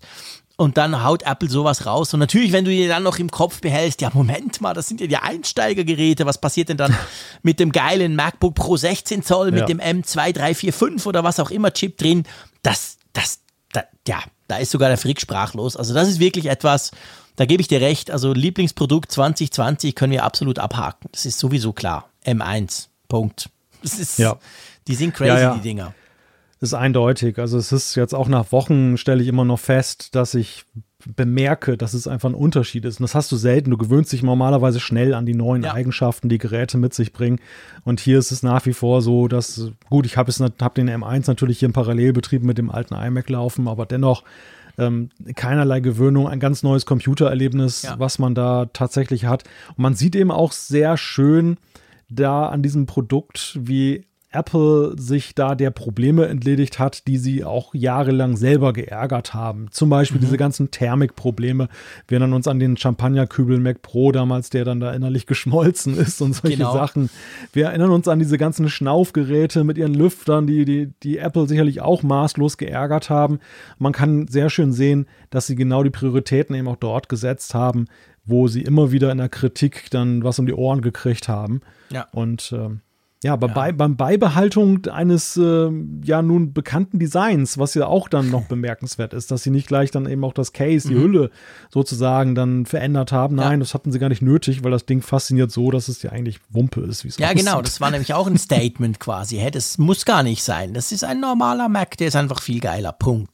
Und dann haut Apple sowas raus. Und natürlich, wenn du dir dann noch im Kopf behältst, ja, Moment mal, das sind ja die Einsteigergeräte. Was passiert denn dann mit dem geilen MacBook Pro 16 Zoll, mit ja. dem M2345 oder was auch immer Chip drin? Das, das, da, ja, da ist sogar der Frick sprachlos. Also das ist wirklich etwas, da gebe ich dir recht. Also Lieblingsprodukt 2020 können wir absolut abhaken. Das ist sowieso klar. M1. Punkt. Das ist, ja. Die sind crazy, ja, ja. die Dinger ist eindeutig. Also es ist jetzt auch nach Wochen stelle ich immer noch fest, dass ich bemerke, dass es einfach ein Unterschied ist. Und das hast du selten. Du gewöhnst dich normalerweise schnell an die neuen ja. Eigenschaften, die Geräte mit sich bringen. Und hier ist es nach wie vor so, dass, gut, ich habe hab den M1 natürlich hier im Parallelbetrieb mit dem alten iMac laufen, aber dennoch ähm, keinerlei Gewöhnung, ein ganz neues Computererlebnis, ja. was man da tatsächlich hat. Und man sieht eben auch sehr schön da an diesem Produkt, wie Apple sich da der Probleme entledigt hat, die sie auch jahrelang selber geärgert haben. Zum Beispiel mhm. diese ganzen Thermikprobleme. Wir erinnern uns an den Champagnerkübel Mac Pro damals, der dann da innerlich geschmolzen ist und solche genau. Sachen. Wir erinnern uns an diese ganzen Schnaufgeräte mit ihren Lüftern, die, die, die Apple sicherlich auch maßlos geärgert haben. Man kann sehr schön sehen, dass sie genau die Prioritäten eben auch dort gesetzt haben, wo sie immer wieder in der Kritik dann was um die Ohren gekriegt haben. Ja. Und ähm, ja, aber ja. Bei, beim Beibehaltung eines äh, ja nun bekannten Designs, was ja auch dann noch bemerkenswert ist, dass sie nicht gleich dann eben auch das Case, die mhm. Hülle sozusagen dann verändert haben. Nein, ja. das hatten sie gar nicht nötig, weil das Ding fasziniert so, dass es ja eigentlich Wumpe ist, wie es Ja, genau, das war nämlich auch ein Statement quasi. Hey, das muss gar nicht sein. Das ist ein normaler Mac, der ist einfach viel geiler. Punkt.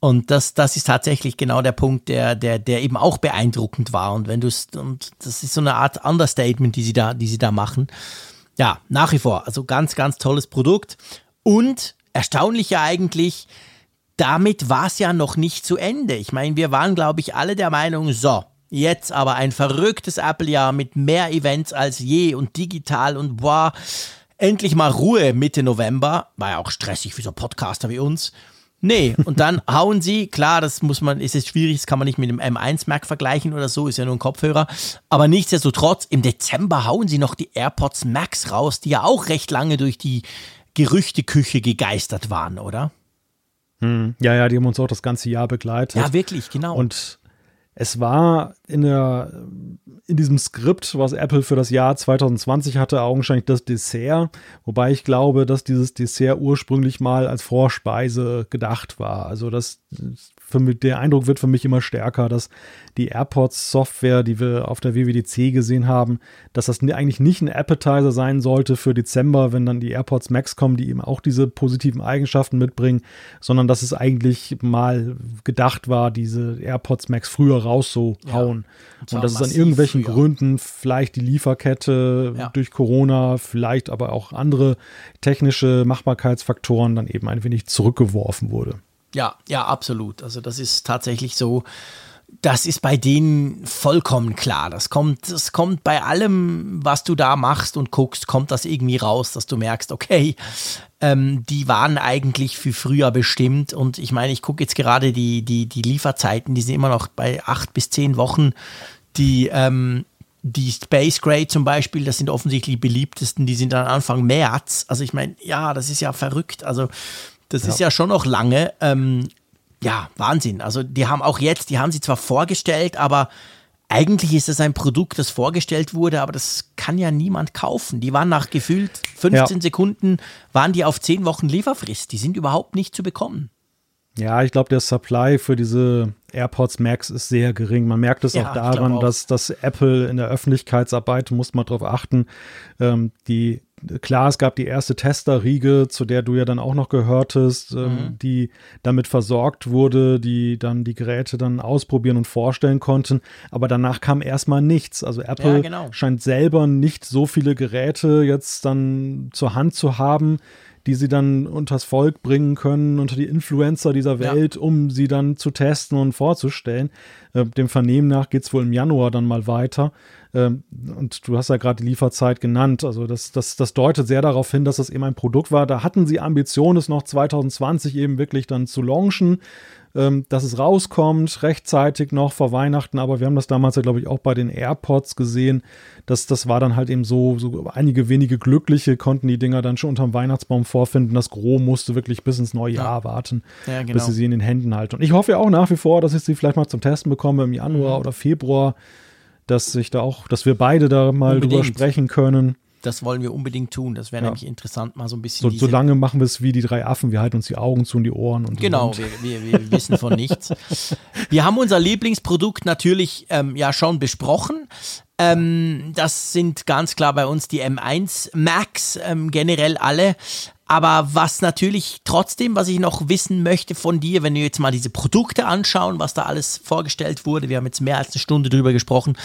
Und das, das ist tatsächlich genau der Punkt, der, der, der eben auch beeindruckend war. Und wenn du es, und das ist so eine Art Understatement, die sie da, die sie da machen ja, nach wie vor. Also ganz, ganz tolles Produkt. Und erstaunlich ja eigentlich, damit war es ja noch nicht zu Ende. Ich meine, wir waren, glaube ich, alle der Meinung, so, jetzt aber ein verrücktes Apple-Jahr mit mehr Events als je und digital und boah, endlich mal Ruhe Mitte November. War ja auch stressig für so Podcaster wie uns. Nee, und dann hauen sie, klar, das muss man, ist jetzt schwierig, das kann man nicht mit dem M1 Mac vergleichen oder so, ist ja nur ein Kopfhörer. Aber nichtsdestotrotz, im Dezember hauen sie noch die AirPods Max raus, die ja auch recht lange durch die Gerüchteküche gegeistert waren, oder? Hm, ja, ja, die haben uns auch das ganze Jahr begleitet. Ja, wirklich, genau. Und es war in, der, in diesem Skript, was Apple für das Jahr 2020 hatte, augenscheinlich das Dessert. Wobei ich glaube, dass dieses Dessert ursprünglich mal als Vorspeise gedacht war. Also das mich, der Eindruck wird für mich immer stärker, dass die AirPods-Software, die wir auf der WWDC gesehen haben, dass das eigentlich nicht ein Appetizer sein sollte für Dezember, wenn dann die AirPods Max kommen, die eben auch diese positiven Eigenschaften mitbringen, sondern dass es eigentlich mal gedacht war, diese AirPods Max früher rauszuhauen. Ja, und, und dass es an irgendwelchen früher. Gründen vielleicht die Lieferkette ja. durch Corona, vielleicht aber auch andere technische Machbarkeitsfaktoren dann eben ein wenig zurückgeworfen wurde. Ja, ja, absolut. Also das ist tatsächlich so. Das ist bei denen vollkommen klar. Das kommt, das kommt bei allem, was du da machst und guckst, kommt das irgendwie raus, dass du merkst, okay, ähm, die waren eigentlich für früher bestimmt. Und ich meine, ich gucke jetzt gerade die, die, die Lieferzeiten, die sind immer noch bei acht bis zehn Wochen. Die, ähm, die Space Gray zum Beispiel, das sind offensichtlich die beliebtesten, die sind dann Anfang März. Also ich meine, ja, das ist ja verrückt. Also das ja. ist ja schon noch lange. Ähm, ja, Wahnsinn. Also die haben auch jetzt, die haben sie zwar vorgestellt, aber eigentlich ist es ein Produkt, das vorgestellt wurde, aber das kann ja niemand kaufen. Die waren nach gefühlt 15 ja. Sekunden, waren die auf 10 Wochen Lieferfrist. Die sind überhaupt nicht zu bekommen. Ja, ich glaube, der Supply für diese AirPods Max ist sehr gering. Man merkt es ja, auch daran, auch. dass, dass Apple in der Öffentlichkeitsarbeit, muss man darauf achten, ähm, die klar, es gab die erste Testerriege, zu der du ja dann auch noch gehörtest, ähm, mhm. die damit versorgt wurde, die dann die Geräte dann ausprobieren und vorstellen konnten. Aber danach kam erstmal nichts. Also Apple ja, genau. scheint selber nicht so viele Geräte jetzt dann zur Hand zu haben, die sie dann unters Volk bringen können, unter die Influencer dieser Welt, ja. um sie dann zu testen und vorzustellen. Äh, dem Vernehmen nach geht es wohl im Januar dann mal weiter. Ähm, und du hast ja gerade die Lieferzeit genannt. Also das, das, das deutet sehr darauf hin, dass das eben ein Produkt war. Da hatten sie Ambitionen, es noch 2020 eben wirklich dann zu launchen ähm, dass es rauskommt, rechtzeitig noch vor Weihnachten. Aber wir haben das damals ja, glaube ich, auch bei den AirPods gesehen. dass das war dann halt eben so, so einige wenige Glückliche konnten die Dinger dann schon unterm Weihnachtsbaum vorfinden. Das Gros musste wirklich bis ins neue Jahr ja. warten, ja, genau. bis sie sie in den Händen halten. Und ich hoffe ja auch nach wie vor, dass ich sie vielleicht mal zum Testen bekomme im Januar mhm. oder Februar, dass ich da auch, dass wir beide da mal Unbedingt. drüber sprechen können. Das wollen wir unbedingt tun. Das wäre ja. nämlich interessant, mal so ein bisschen. So, so lange machen wir es wie die drei Affen. Wir halten uns die Augen zu und die Ohren. Und genau, wir, wir, wir, wissen von nichts. Wir haben unser Lieblingsprodukt natürlich ähm, ja schon besprochen. Ähm, das sind ganz klar bei uns die M1 Max, ähm, generell alle. Aber was natürlich trotzdem, was ich noch wissen möchte von dir, wenn wir jetzt mal diese Produkte anschauen, was da alles vorgestellt wurde, wir haben jetzt mehr als eine Stunde drüber gesprochen,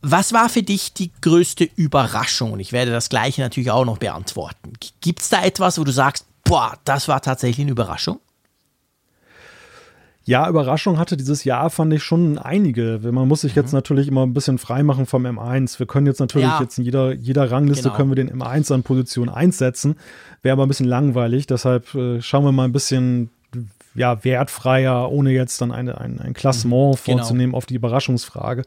was war für dich die größte Überraschung? Und ich werde das gleiche natürlich auch noch beantworten. Gibt es da etwas, wo du sagst, boah, das war tatsächlich eine Überraschung? Ja, Überraschung hatte dieses Jahr, fand ich schon einige. Man muss sich jetzt mhm. natürlich immer ein bisschen freimachen vom M1. Wir können jetzt natürlich ja. jetzt in jeder, jeder Rangliste genau. können wir den M1 an Position 1 setzen. Wäre aber ein bisschen langweilig. Deshalb äh, schauen wir mal ein bisschen ja, wertfreier, ohne jetzt dann eine, ein, ein Klassement mhm. genau. vorzunehmen auf die Überraschungsfrage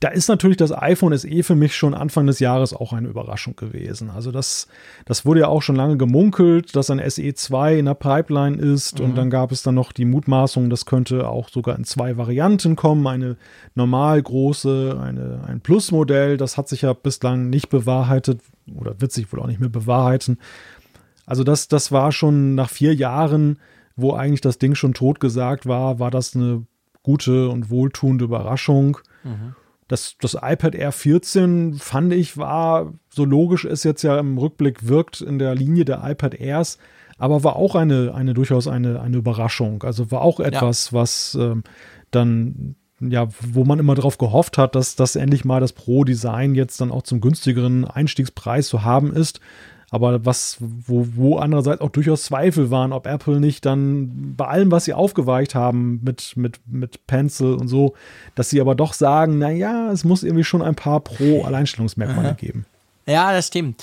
da ist natürlich das iPhone SE für mich schon Anfang des Jahres auch eine Überraschung gewesen. Also das, das wurde ja auch schon lange gemunkelt, dass ein SE 2 in der Pipeline ist mhm. und dann gab es dann noch die Mutmaßung, das könnte auch sogar in zwei Varianten kommen, eine normal große, eine, ein Plus-Modell. Das hat sich ja bislang nicht bewahrheitet oder wird sich wohl auch nicht mehr bewahrheiten. Also das, das war schon nach vier Jahren, wo eigentlich das Ding schon tot gesagt war, war das eine gute und wohltuende Überraschung. Mhm. Das, das iPad Air 14 fand ich war, so logisch es jetzt ja im Rückblick wirkt, in der Linie der iPad Airs, aber war auch eine, eine durchaus eine, eine Überraschung. Also war auch etwas, ja. was ähm, dann ja, wo man immer darauf gehofft hat, dass das endlich mal das Pro-Design jetzt dann auch zum günstigeren Einstiegspreis zu haben ist. Aber was, wo, wo andererseits auch durchaus Zweifel waren, ob Apple nicht dann bei allem, was sie aufgeweicht haben mit, mit, mit Pencil und so, dass sie aber doch sagen, naja, es muss irgendwie schon ein paar Pro-Alleinstellungsmerkmale geben. Ja, das stimmt.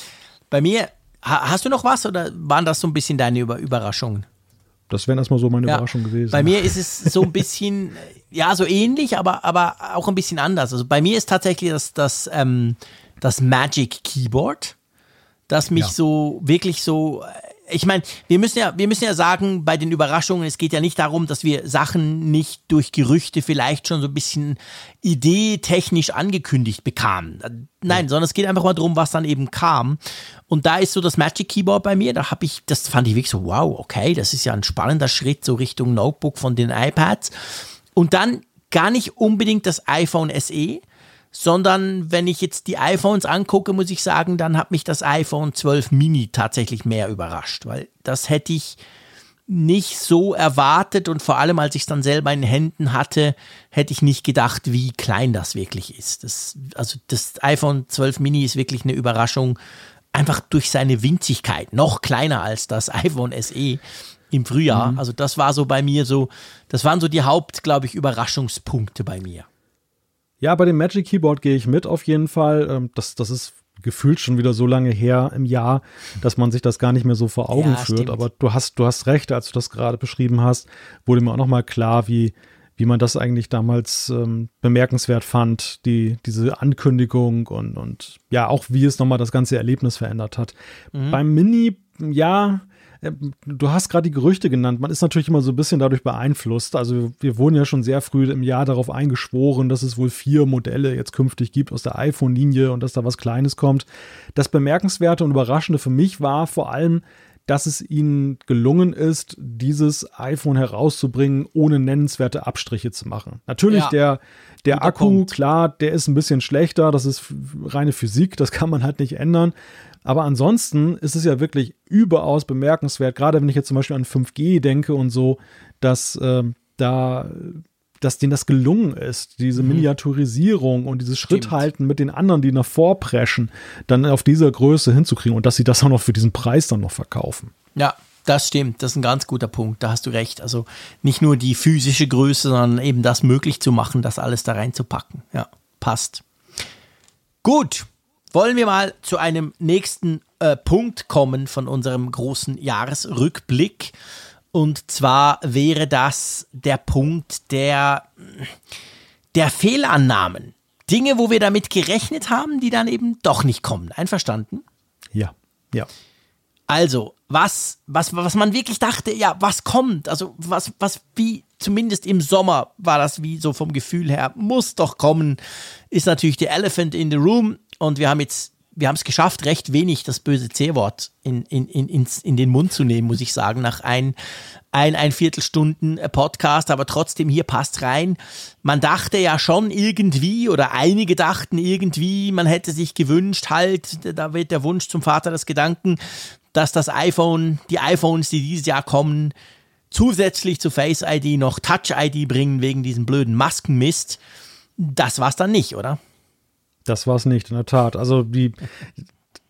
Bei mir, hast du noch was oder waren das so ein bisschen deine Über Überraschungen? Das wären erstmal so meine ja, Überraschungen gewesen. Bei mir ist es so ein bisschen, ja, so ähnlich, aber, aber auch ein bisschen anders. Also bei mir ist tatsächlich das, das, ähm, das Magic Keyboard das mich ja. so wirklich so ich meine, wir müssen ja, wir müssen ja sagen, bei den Überraschungen, es geht ja nicht darum, dass wir Sachen nicht durch Gerüchte vielleicht schon so ein bisschen ideetechnisch angekündigt bekamen. Äh, nein, ja. sondern es geht einfach mal darum, was dann eben kam. Und da ist so das Magic Keyboard bei mir, da habe ich, das fand ich wirklich so, wow, okay, das ist ja ein spannender Schritt so Richtung Notebook von den iPads. Und dann gar nicht unbedingt das iPhone SE, sondern wenn ich jetzt die iPhones angucke, muss ich sagen, dann hat mich das iPhone 12 Mini tatsächlich mehr überrascht, weil das hätte ich nicht so erwartet und vor allem als ich es dann selber in den Händen hatte, hätte ich nicht gedacht, wie klein das wirklich ist. Das, also das iPhone 12 Mini ist wirklich eine Überraschung, einfach durch seine Winzigkeit, noch kleiner als das iPhone SE im Frühjahr. Mhm. Also das war so bei mir so, das waren so die Haupt, glaube ich, Überraschungspunkte bei mir. Ja, bei dem Magic Keyboard gehe ich mit auf jeden Fall. Ähm, das, das ist gefühlt schon wieder so lange her im Jahr, dass man sich das gar nicht mehr so vor Augen ja, führt. Stimmt. Aber du hast, du hast recht, als du das gerade beschrieben hast, wurde mir auch nochmal klar, wie, wie man das eigentlich damals ähm, bemerkenswert fand, die, diese Ankündigung und, und ja, auch wie es nochmal das ganze Erlebnis verändert hat. Mhm. Beim Mini, ja, du hast gerade die Gerüchte genannt. Man ist natürlich immer so ein bisschen dadurch beeinflusst. Also wir wurden ja schon sehr früh im Jahr darauf eingeschworen, dass es wohl vier Modelle jetzt künftig gibt aus der iPhone-Linie und dass da was Kleines kommt. Das Bemerkenswerte und Überraschende für mich war vor allem, dass es ihnen gelungen ist, dieses iPhone herauszubringen, ohne nennenswerte Abstriche zu machen. Natürlich, ja, der, der Akku, Punkt. klar, der ist ein bisschen schlechter, das ist reine Physik, das kann man halt nicht ändern. Aber ansonsten ist es ja wirklich überaus bemerkenswert, gerade wenn ich jetzt zum Beispiel an 5G denke und so, dass äh, da dass denen das gelungen ist, diese mhm. Miniaturisierung und dieses Schritthalten mit den anderen, die nach vorpreschen, dann auf dieser Größe hinzukriegen und dass sie das auch noch für diesen Preis dann noch verkaufen. Ja, das stimmt, das ist ein ganz guter Punkt, da hast du recht. Also nicht nur die physische Größe, sondern eben das möglich zu machen, das alles da reinzupacken. Ja, passt. Gut, wollen wir mal zu einem nächsten äh, Punkt kommen von unserem großen Jahresrückblick. Und zwar wäre das der Punkt der, der Fehlannahmen. Dinge, wo wir damit gerechnet haben, die dann eben doch nicht kommen. Einverstanden? Ja, ja. Also, was, was, was man wirklich dachte, ja, was kommt? Also, was, was, wie, zumindest im Sommer war das wie so vom Gefühl her, muss doch kommen, ist natürlich der Elephant in the Room. Und wir haben jetzt, wir haben es geschafft, recht wenig das böse C-Wort in, in, in, ins, in den Mund zu nehmen, muss ich sagen, nach ein, ein, ein Viertelstunden Podcast, aber trotzdem hier passt rein. Man dachte ja schon irgendwie, oder einige dachten irgendwie, man hätte sich gewünscht, halt, da wird der Wunsch zum Vater des Gedanken, dass das iPhone, die iPhones, die dieses Jahr kommen, zusätzlich zu Face ID noch Touch ID bringen wegen diesem blöden Maskenmist. Das war's dann nicht, oder? Das war es nicht, in der Tat. Also die,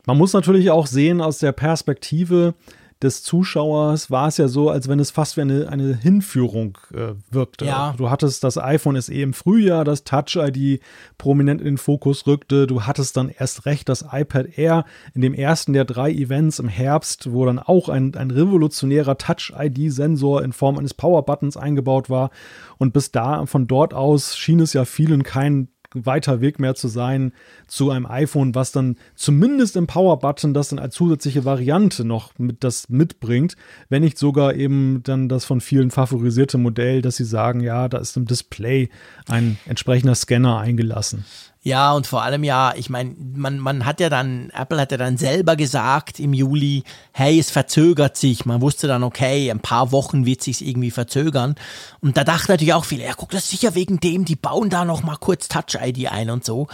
man muss natürlich auch sehen aus der Perspektive des Zuschauers war es ja so, als wenn es fast wie eine, eine Hinführung äh, wirkte. Ja. Du hattest das iPhone SE im Frühjahr, das Touch-ID prominent in den Fokus rückte. Du hattest dann erst recht das iPad Air in dem ersten der drei Events im Herbst, wo dann auch ein, ein revolutionärer Touch-ID-Sensor in Form eines Power-Buttons eingebaut war. Und bis da, von dort aus schien es ja vielen kein weiter Weg mehr zu sein zu einem iPhone, was dann zumindest im Power-Button das dann als zusätzliche Variante noch mit das mitbringt, wenn nicht sogar eben dann das von vielen favorisierte Modell, dass sie sagen, ja, da ist im Display ein entsprechender Scanner eingelassen. Ja, und vor allem ja, ich meine, man, man hat ja dann, Apple hat ja dann selber gesagt im Juli, hey, es verzögert sich. Man wusste dann, okay, ein paar Wochen wird sich irgendwie verzögern. Und da dachten natürlich auch viele, ja, guck, das ist sicher wegen dem, die bauen da noch mal kurz Touch-ID ein und so.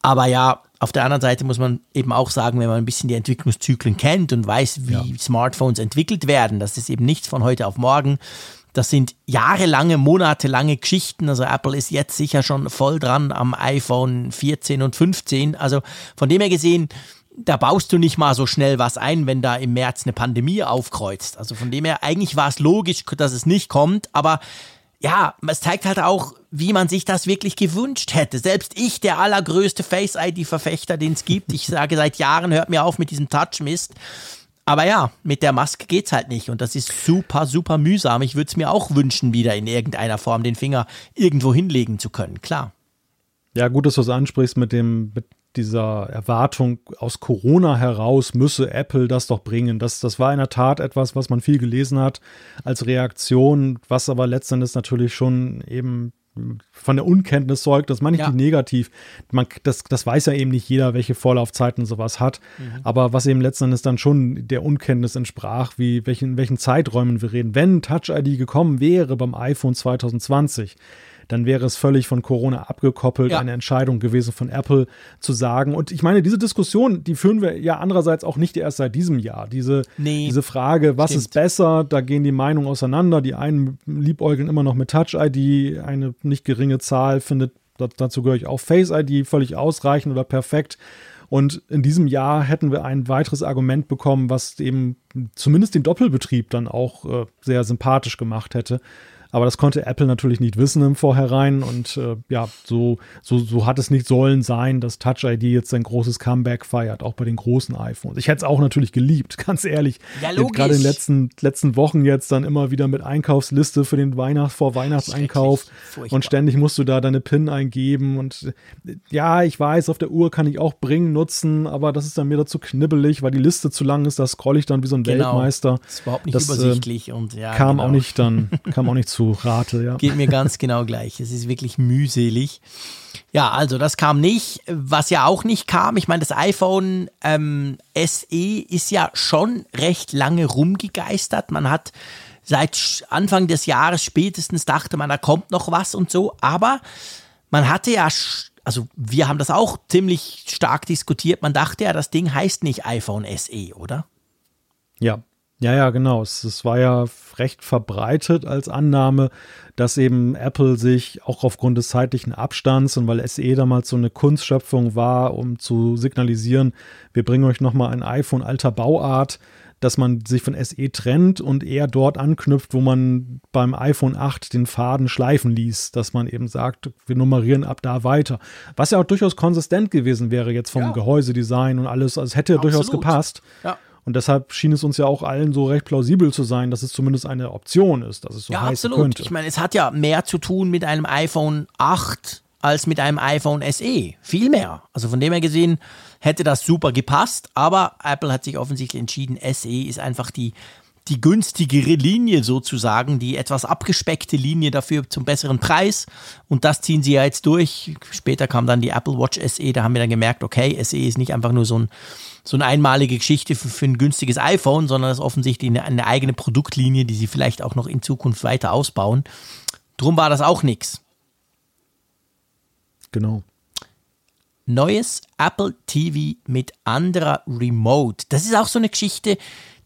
Aber ja, auf der anderen Seite muss man eben auch sagen, wenn man ein bisschen die Entwicklungszyklen kennt und weiß, wie ja. Smartphones entwickelt werden, das ist eben nichts von heute auf morgen. Das sind jahrelange, monatelange Geschichten. Also Apple ist jetzt sicher schon voll dran am iPhone 14 und 15. Also von dem her gesehen, da baust du nicht mal so schnell was ein, wenn da im März eine Pandemie aufkreuzt. Also von dem her, eigentlich war es logisch, dass es nicht kommt, aber ja, es zeigt halt auch, wie man sich das wirklich gewünscht hätte. Selbst ich, der allergrößte Face-ID-Verfechter, den es gibt, ich sage seit Jahren, hört mir auf mit diesem Touch-Mist. Aber ja, mit der Maske geht's halt nicht und das ist super, super mühsam. Ich würde es mir auch wünschen, wieder in irgendeiner Form den Finger irgendwo hinlegen zu können, klar. Ja, gut, dass du es ansprichst mit dem, mit dieser Erwartung aus Corona heraus müsse Apple das doch bringen. Das, das war in der Tat etwas, was man viel gelesen hat als Reaktion, was aber letztendlich natürlich schon eben von der Unkenntnis zeugt, das meine ich ja. nicht negativ. Man, das, das weiß ja eben nicht jeder, welche Vorlaufzeiten sowas hat. Mhm. Aber was eben letzten Endes dann schon der Unkenntnis entsprach, wie welchen, welchen Zeiträumen wir reden. Wenn Touch ID gekommen wäre beim iPhone 2020, dann wäre es völlig von Corona abgekoppelt, ja. eine Entscheidung gewesen von Apple zu sagen. Und ich meine, diese Diskussion, die führen wir ja andererseits auch nicht erst seit diesem Jahr. Diese, nee, diese Frage, was stimmt. ist besser, da gehen die Meinungen auseinander. Die einen liebäugeln immer noch mit Touch-ID, eine nicht geringe Zahl findet, dazu gehöre ich auch Face-ID, völlig ausreichend oder perfekt. Und in diesem Jahr hätten wir ein weiteres Argument bekommen, was eben zumindest den Doppelbetrieb dann auch äh, sehr sympathisch gemacht hätte. Aber das konnte Apple natürlich nicht wissen im Vorhinein. Und äh, ja, so, so, so hat es nicht sollen sein, dass Touch ID jetzt ein großes Comeback feiert, auch bei den großen iPhones. Ich hätte es auch natürlich geliebt, ganz ehrlich. Ja, logisch. Gerade in den letzten, letzten Wochen jetzt dann immer wieder mit Einkaufsliste für den Weihnachts-, Vor-Weihnachtseinkauf. Und ständig musst du da deine PIN eingeben. Und äh, ja, ich weiß, auf der Uhr kann ich auch Bring nutzen, aber das ist dann mir dazu knibbelig, weil die Liste zu lang ist. Da scroll ich dann wie so ein genau. Weltmeister. Das ist überhaupt nicht das, äh, übersichtlich äh, und ja. Kam genau. auch nicht dann, kam auch nicht zu zu Rate, ja. Geht mir ganz genau gleich. Es ist wirklich mühselig. Ja, also das kam nicht. Was ja auch nicht kam, ich meine, das iPhone ähm, SE ist ja schon recht lange rumgegeistert. Man hat seit Anfang des Jahres spätestens dachte man, da kommt noch was und so. Aber man hatte ja, also wir haben das auch ziemlich stark diskutiert. Man dachte ja, das Ding heißt nicht iPhone SE, oder? Ja, ja, ja, genau. Es, es, war ja recht verbreitet als Annahme, dass eben Apple sich auch aufgrund des zeitlichen Abstands und weil SE damals so eine Kunstschöpfung war, um zu signalisieren, wir bringen euch nochmal ein iPhone alter Bauart, dass man sich von SE trennt und eher dort anknüpft, wo man beim iPhone 8 den Faden schleifen ließ, dass man eben sagt, wir nummerieren ab da weiter. Was ja auch durchaus konsistent gewesen wäre jetzt vom ja. Gehäusedesign und alles, also es hätte ja durchaus gepasst. Ja. Und deshalb schien es uns ja auch allen so recht plausibel zu sein, dass es zumindest eine Option ist, dass es so ja, heißen absolut. könnte. Ich meine, es hat ja mehr zu tun mit einem iPhone 8 als mit einem iPhone SE. Viel mehr. Also von dem her gesehen hätte das super gepasst, aber Apple hat sich offensichtlich entschieden, SE ist einfach die die günstigere Linie sozusagen, die etwas abgespeckte Linie dafür zum besseren Preis. Und das ziehen sie ja jetzt durch. Später kam dann die Apple Watch SE, da haben wir dann gemerkt, okay, SE ist nicht einfach nur so, ein, so eine einmalige Geschichte für, für ein günstiges iPhone, sondern es ist offensichtlich eine, eine eigene Produktlinie, die sie vielleicht auch noch in Zukunft weiter ausbauen. Drum war das auch nichts. Genau. Neues Apple TV mit anderer Remote. Das ist auch so eine Geschichte,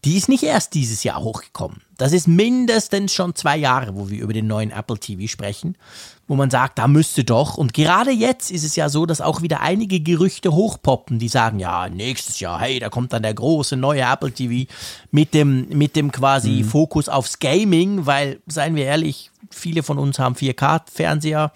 die ist nicht erst dieses Jahr hochgekommen. Das ist mindestens schon zwei Jahre, wo wir über den neuen Apple TV sprechen, wo man sagt, da müsste doch. Und gerade jetzt ist es ja so, dass auch wieder einige Gerüchte hochpoppen, die sagen, ja, nächstes Jahr, hey, da kommt dann der große neue Apple TV mit dem, mit dem quasi mhm. Fokus aufs Gaming, weil, seien wir ehrlich, viele von uns haben 4K-Fernseher.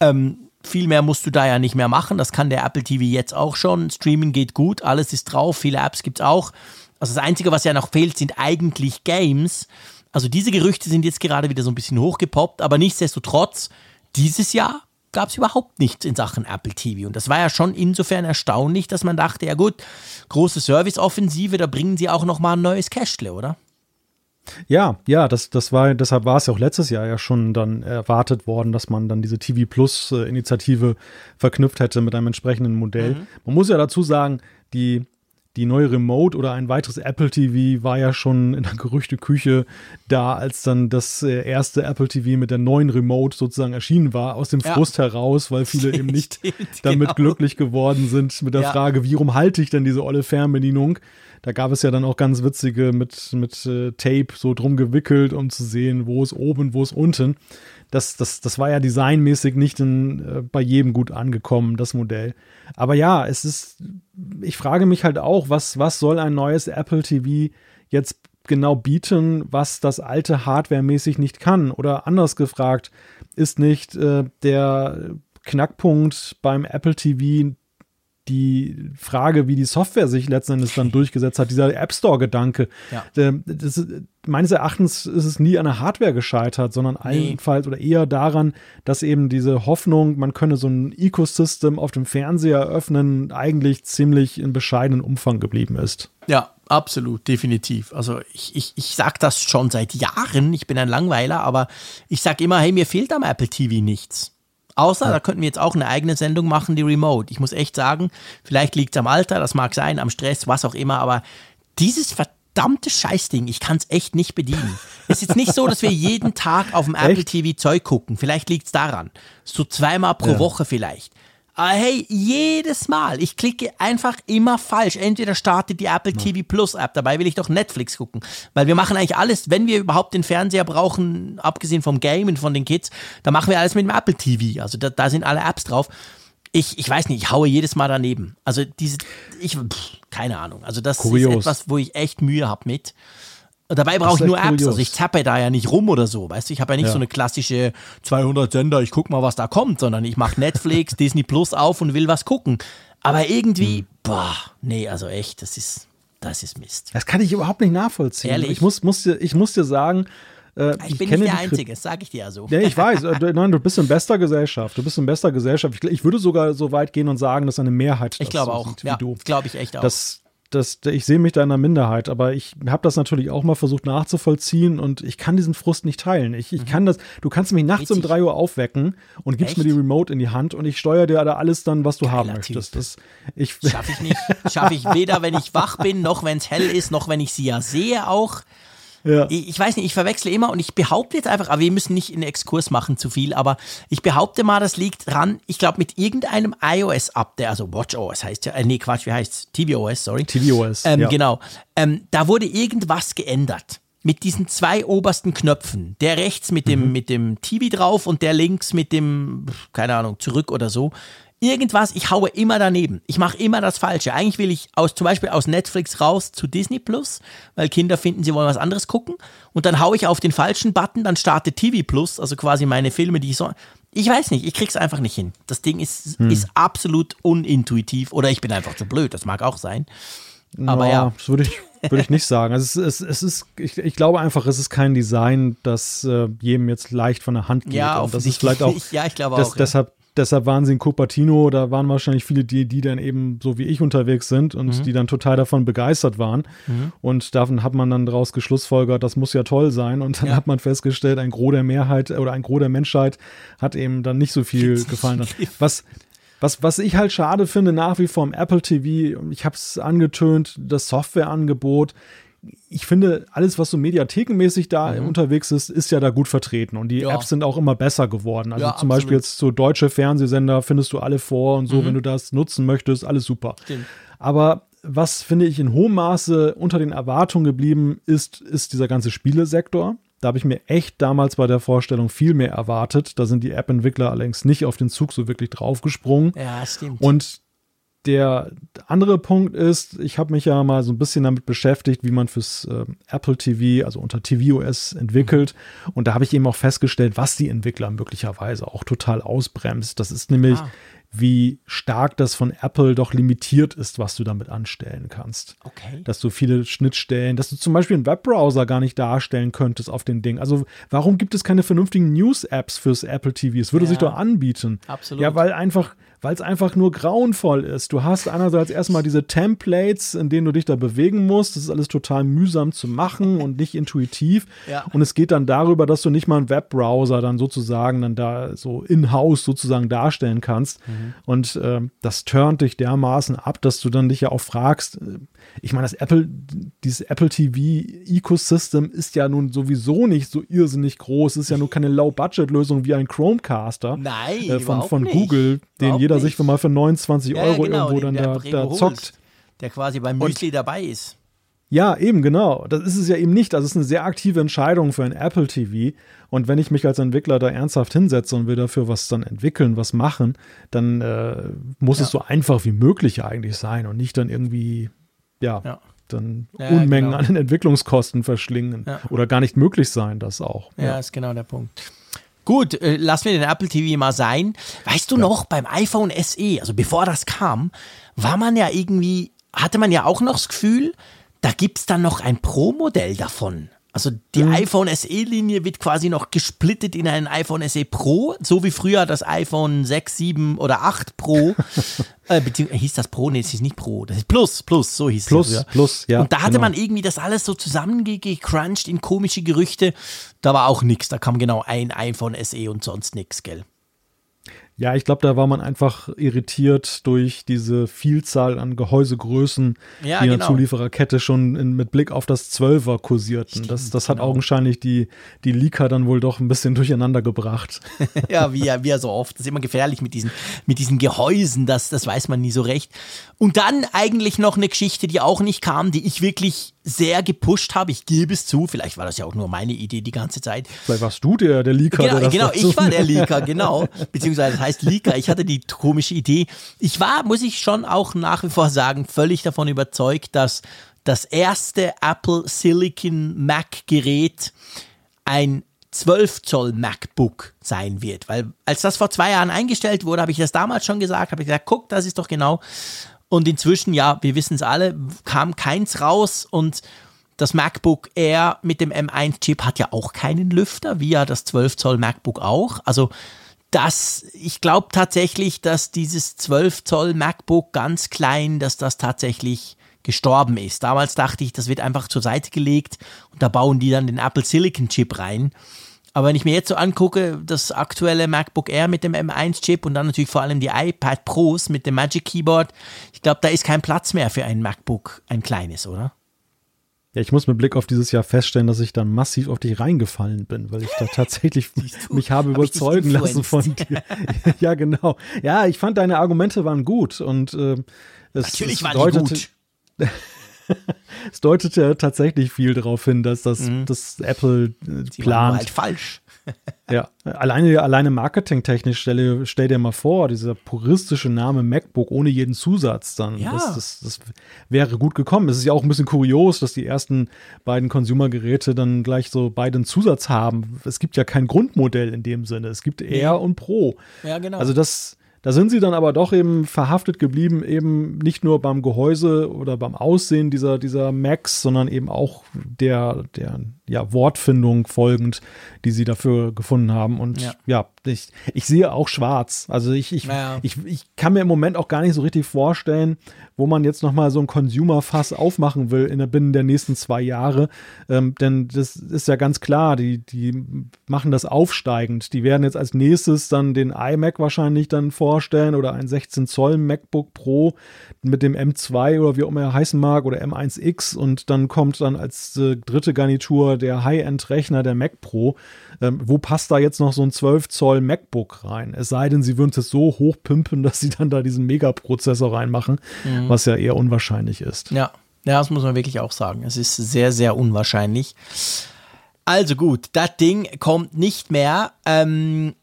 Ähm, viel mehr musst du da ja nicht mehr machen. Das kann der Apple TV jetzt auch schon. Streaming geht gut, alles ist drauf, viele Apps gibt es auch. Also das Einzige, was ja noch fehlt, sind eigentlich Games. Also diese Gerüchte sind jetzt gerade wieder so ein bisschen hochgepoppt, aber nichtsdestotrotz, dieses Jahr gab es überhaupt nichts in Sachen Apple TV. Und das war ja schon insofern erstaunlich, dass man dachte, ja gut, große Service-Offensive, da bringen sie auch nochmal ein neues Cashle, oder? Ja, ja, das, das war, deshalb war es ja auch letztes Jahr ja schon dann erwartet worden, dass man dann diese TV Plus äh, Initiative verknüpft hätte mit einem entsprechenden Modell. Mhm. Man muss ja dazu sagen, die die neue Remote oder ein weiteres Apple TV war ja schon in der Gerüchteküche da, als dann das äh, erste Apple TV mit der neuen Remote sozusagen erschienen war, aus dem ja. Frust heraus, weil viele eben nicht damit genau. glücklich geworden sind mit der ja. Frage, wie rum halte ich denn diese olle Fernbedienung? Da gab es ja dann auch ganz witzige mit, mit äh, Tape so drum gewickelt, um zu sehen, wo ist oben, wo ist unten. Das, das, das war ja designmäßig nicht in, äh, bei jedem gut angekommen, das Modell. Aber ja, es ist, ich frage mich halt auch, was, was soll ein neues Apple TV jetzt genau bieten, was das alte hardwaremäßig nicht kann? Oder anders gefragt, ist nicht äh, der Knackpunkt beim Apple TV die Frage, wie die Software sich letzten Endes dann durchgesetzt hat, dieser App Store-Gedanke. Ja. Das, meines Erachtens ist es nie an der Hardware gescheitert, sondern nee. allenfalls oder eher daran, dass eben diese Hoffnung, man könne so ein Ecosystem auf dem Fernseher öffnen, eigentlich ziemlich in bescheidenen Umfang geblieben ist. Ja, absolut, definitiv. Also ich, ich, ich sage das schon seit Jahren, ich bin ein Langweiler, aber ich sage immer, hey, mir fehlt am Apple TV nichts. Außer, ja. da könnten wir jetzt auch eine eigene Sendung machen, die Remote. Ich muss echt sagen, vielleicht liegt es am Alter, das mag sein, am Stress, was auch immer, aber dieses verdammte Scheißding, ich kann es echt nicht bedienen. es ist jetzt nicht so, dass wir jeden Tag auf dem Apple TV Zeug gucken. Vielleicht liegt es daran. So zweimal pro ja. Woche vielleicht. Aber hey, jedes Mal, ich klicke einfach immer falsch. Entweder startet die Apple TV Plus App, dabei will ich doch Netflix gucken. Weil wir machen eigentlich alles, wenn wir überhaupt den Fernseher brauchen, abgesehen vom Gamen von den Kids, da machen wir alles mit dem Apple TV. Also da, da sind alle Apps drauf. Ich, ich weiß nicht, ich haue jedes Mal daneben. Also diese, ich, pff, keine Ahnung. Also das Kurios. ist etwas, wo ich echt Mühe habe mit. Und dabei brauche ich nur Apps, kurios. also ich zappe da ja nicht rum oder so, weißt du, ich habe ja nicht ja. so eine klassische 200 Sender, ich guck mal, was da kommt, sondern ich mache Netflix, Disney Plus auf und will was gucken. Aber irgendwie, hm. boah, nee, also echt, das ist, das ist Mist. Das kann ich überhaupt nicht nachvollziehen. Ehrlich? Ich muss, muss, dir, ich muss dir sagen, äh, ich, ich bin nicht der Einzige, das sage ich dir ja so. Ja, ich weiß. Äh, nein, du bist in bester Gesellschaft. Du bist in bester Gesellschaft. Ich, ich würde sogar so weit gehen und sagen, dass eine Mehrheit Ich glaube auch. Ja, glaube ich echt auch. Das, das, ich sehe mich da in einer Minderheit, aber ich habe das natürlich auch mal versucht nachzuvollziehen und ich kann diesen Frust nicht teilen. Ich, ich mhm. kann das, du kannst mich nachts Richtig. um drei Uhr aufwecken und gibst Echt? mir die Remote in die Hand und ich steuere dir da alles dann, was du Geiler haben möchtest. Das, ich schaffe ich nicht. Schaffe ich weder, wenn ich wach bin, noch wenn es hell ist, noch wenn ich sie ja sehe auch. Ja. Ich, ich, weiß nicht, ich verwechsle immer und ich behaupte jetzt einfach, aber wir müssen nicht einen Exkurs machen zu viel, aber ich behaupte mal, das liegt dran, ich glaube mit irgendeinem iOS-Update, also WatchOS heißt ja, äh, nee, Quatsch, wie heißt tvOS, sorry. tvOS, ähm, ja. Genau. Ähm, da wurde irgendwas geändert mit diesen zwei obersten Knöpfen. Der rechts mit dem, mhm. mit dem TV drauf und der links mit dem, keine Ahnung, zurück oder so irgendwas, ich haue immer daneben. Ich mache immer das Falsche. Eigentlich will ich aus, zum Beispiel aus Netflix raus zu Disney Plus, weil Kinder finden, sie wollen was anderes gucken. Und dann haue ich auf den falschen Button, dann startet TV Plus, also quasi meine Filme, die ich so. Ich weiß nicht, ich krieg's einfach nicht hin. Das Ding ist, hm. ist absolut unintuitiv. Oder ich bin einfach zu blöd, das mag auch sein. Aber ja. ja. Das würde ich, würde ich nicht sagen. Also es, es, es ist, ich, ich, glaube einfach, es ist kein Design, das äh, jedem jetzt leicht von der Hand geht. Ja, und das ist vielleicht auch. Ja, ich glaube das, auch. Deshalb, deshalb waren sie in Cupertino, da waren wahrscheinlich viele, die, die dann eben so wie ich unterwegs sind und mhm. die dann total davon begeistert waren. Mhm. Und davon hat man dann daraus geschlussfolgert, das muss ja toll sein. Und dann ja. hat man festgestellt, ein Gros der Mehrheit oder ein Gros der Menschheit hat eben dann nicht so viel gefallen. Was, was, was ich halt schade finde, nach wie vor im Apple TV, ich habe es angetönt, das Softwareangebot ich finde, alles, was so mediathekenmäßig da mhm. unterwegs ist, ist ja da gut vertreten. Und die ja. Apps sind auch immer besser geworden. Also ja, zum absolut. Beispiel jetzt so deutsche Fernsehsender findest du alle vor und so, mhm. wenn du das nutzen möchtest, alles super. Stimmt. Aber was finde ich in hohem Maße unter den Erwartungen geblieben ist, ist dieser ganze Spielesektor. Da habe ich mir echt damals bei der Vorstellung viel mehr erwartet. Da sind die App-Entwickler allerdings nicht auf den Zug so wirklich draufgesprungen. Ja, stimmt. Und der andere Punkt ist, ich habe mich ja mal so ein bisschen damit beschäftigt, wie man fürs äh, Apple TV, also unter tvOS entwickelt. Mhm. Und da habe ich eben auch festgestellt, was die Entwickler möglicherweise auch total ausbremst. Das ist nämlich ah wie stark das von Apple doch limitiert ist, was du damit anstellen kannst. Okay. Dass du viele Schnittstellen, dass du zum Beispiel einen Webbrowser gar nicht darstellen könntest auf den Ding. Also warum gibt es keine vernünftigen News-Apps fürs Apple TV? Es würde ja, sich doch anbieten. Absolut. Ja, weil einfach weil es einfach nur grauenvoll ist. Du hast einerseits erstmal diese Templates, in denen du dich da bewegen musst. Das ist alles total mühsam zu machen und nicht intuitiv. Ja. Und es geht dann darüber, dass du nicht mal einen Webbrowser dann sozusagen dann da so in-house sozusagen darstellen kannst. Mhm. Und äh, das turnt dich dermaßen ab, dass du dann dich ja auch fragst, äh, ich meine, das Apple, dieses Apple TV Ecosystem ist ja nun sowieso nicht so irrsinnig groß. Es ist ja nur keine Low-Budget-Lösung wie ein Chromecaster Nein, äh, von, von. Google, den jeder nicht. sich für mal für 29 Ja, Euro genau, irgendwo dann der da, da zockt. Der quasi beim Müsli dabei ist. Ja, eben genau. Das ist es ja eben nicht. Also es ist eine sehr aktive Entscheidung für ein Apple TV. Und wenn ich mich als Entwickler da ernsthaft hinsetze und will dafür was dann entwickeln, was machen, dann äh, muss Ja. es so einfach wie möglich eigentlich sein und nicht dann irgendwie, ja, Ja. dann Ja, Unmengen genau. an den Entwicklungskosten verschlingen. Oder gar nicht möglich sein, das auch. Ja, ist genau der Punkt. Gut, äh, lassen wir den Apple TV mal sein. Weißt du noch, beim iPhone SE, also bevor das kam, war man ja irgendwie, hatte man ja auch noch das Gefühl, da gibt's dann noch ein Pro-Modell davon. Also die iPhone SE-Linie wird quasi noch gesplittet in ein iPhone SE Pro, so wie früher das iPhone 6, 7 oder 8 Pro. äh, beziehungsweise hieß das Pro? Nee, es hieß nicht Pro. Das ist Plus, Plus, so hieß Plus, es. früher. Plus, ja. Und da hatte genau. man irgendwie das alles so zusammengecrunched in komische Gerüchte. Da war auch nichts. Da kam genau ein iPhone SE und sonst nichts, gell? Ja, ich glaube, da war man einfach irritiert durch diese Vielzahl an Gehäusegrößen, Ja, die in der genau. Zuliefererkette schon in, mit Blick auf das 12er kursierten. das das hat genau. augenscheinlich die, die Leaker dann wohl doch ein bisschen durcheinander gebracht. ja, wie, ja, wie ja so oft. Das ist immer gefährlich mit diesen, mit diesen Gehäusen, das, das weiß man nie so recht. Und dann eigentlich noch eine Geschichte, die auch nicht kam, die ich wirklich sehr gepusht habe. Ich gebe es zu, vielleicht war das ja auch nur meine Idee die ganze Zeit. Vielleicht warst du der, der Leaker, Genau, der genau ich war der Leaker, genau. Beziehungsweise das heißt Leaker. Ich hatte die komische Idee. Ich war, muss ich schon auch nach wie vor sagen, völlig davon überzeugt, dass das erste Apple Silicon Mac Gerät ein 12 Zoll MacBook sein wird. Weil als das vor zwei Jahren eingestellt wurde, habe ich das damals schon gesagt, habe ich gesagt, guck, das ist doch genau. Und inzwischen, ja, wir wissen es alle, kam keins raus und das MacBook Air mit dem M1-Chip hat ja auch keinen Lüfter, wie ja das 12 Zoll MacBook auch. Also das, ich glaube tatsächlich, dass dieses 12 Zoll MacBook ganz klein, dass das tatsächlich gestorben ist. Damals dachte ich, das wird einfach zur Seite gelegt und da bauen die dann den Apple Silicon Chip rein. Aber wenn ich mir jetzt so angucke, das aktuelle MacBook Air mit dem M1-Chip und dann natürlich vor allem die iPad Pros mit dem Magic Keyboard, ich glaube, da ist kein Platz mehr für ein MacBook, ein kleines, oder? Ja, ich muss mit Blick auf dieses Jahr feststellen, dass ich dann massiv auf dich reingefallen bin, weil ich da tatsächlich du, mich habe hab überzeugen lassen von dir. ja, genau. Ja, ich fand deine Argumente waren gut und äh, es, Natürlich es war die gut. es deutete tatsächlich viel darauf hin, dass das, das Apple äh, nur plant. halt falsch. Ja, alleine, alleine marketingtechnisch, stell, stell dir mal vor, dieser puristische Name MacBook ohne jeden Zusatz dann. Ja. Das, das, das wäre gut gekommen. Es ist ja auch ein bisschen kurios, dass die ersten beiden Consumer-Geräte dann gleich so beiden Zusatz haben. Es gibt ja kein Grundmodell in dem Sinne. Es gibt Air und Pro. Ja, genau. Also das, da sind sie dann aber doch eben verhaftet geblieben, eben nicht nur beim Gehäuse oder beim Aussehen dieser, dieser Macs, sondern eben auch der, der ja, Wortfindung folgend, die sie dafür gefunden haben. Und Ja. ja, ich, ich sehe auch schwarz. Also ich, ich, Ja. ich, ich kann mir im Moment auch gar nicht so richtig vorstellen, wo man jetzt nochmal so ein Consumer-Fass aufmachen will in der, binnen der nächsten zwei Jahre. Ähm, denn das ist ja ganz klar, die, die machen das aufsteigend. Die werden jetzt als nächstes dann den iMac wahrscheinlich dann vorstellen oder ein 16 Zoll MacBook Pro mit dem M2 oder wie auch immer er heißen mag oder M1X und dann kommt dann als äh, dritte Garnitur der High-End-Rechner der Mac Pro. Ähm, wo passt da jetzt noch so ein 12 Zoll MacBook rein. Es sei denn, sie würden es so hochpimpen, dass sie dann da diesen Megaprozessor reinmachen, mhm. was ja eher unwahrscheinlich ist. Ja. ja, das muss man wirklich auch sagen. Es ist sehr, sehr unwahrscheinlich. Also gut, das Ding kommt nicht mehr. Ähm,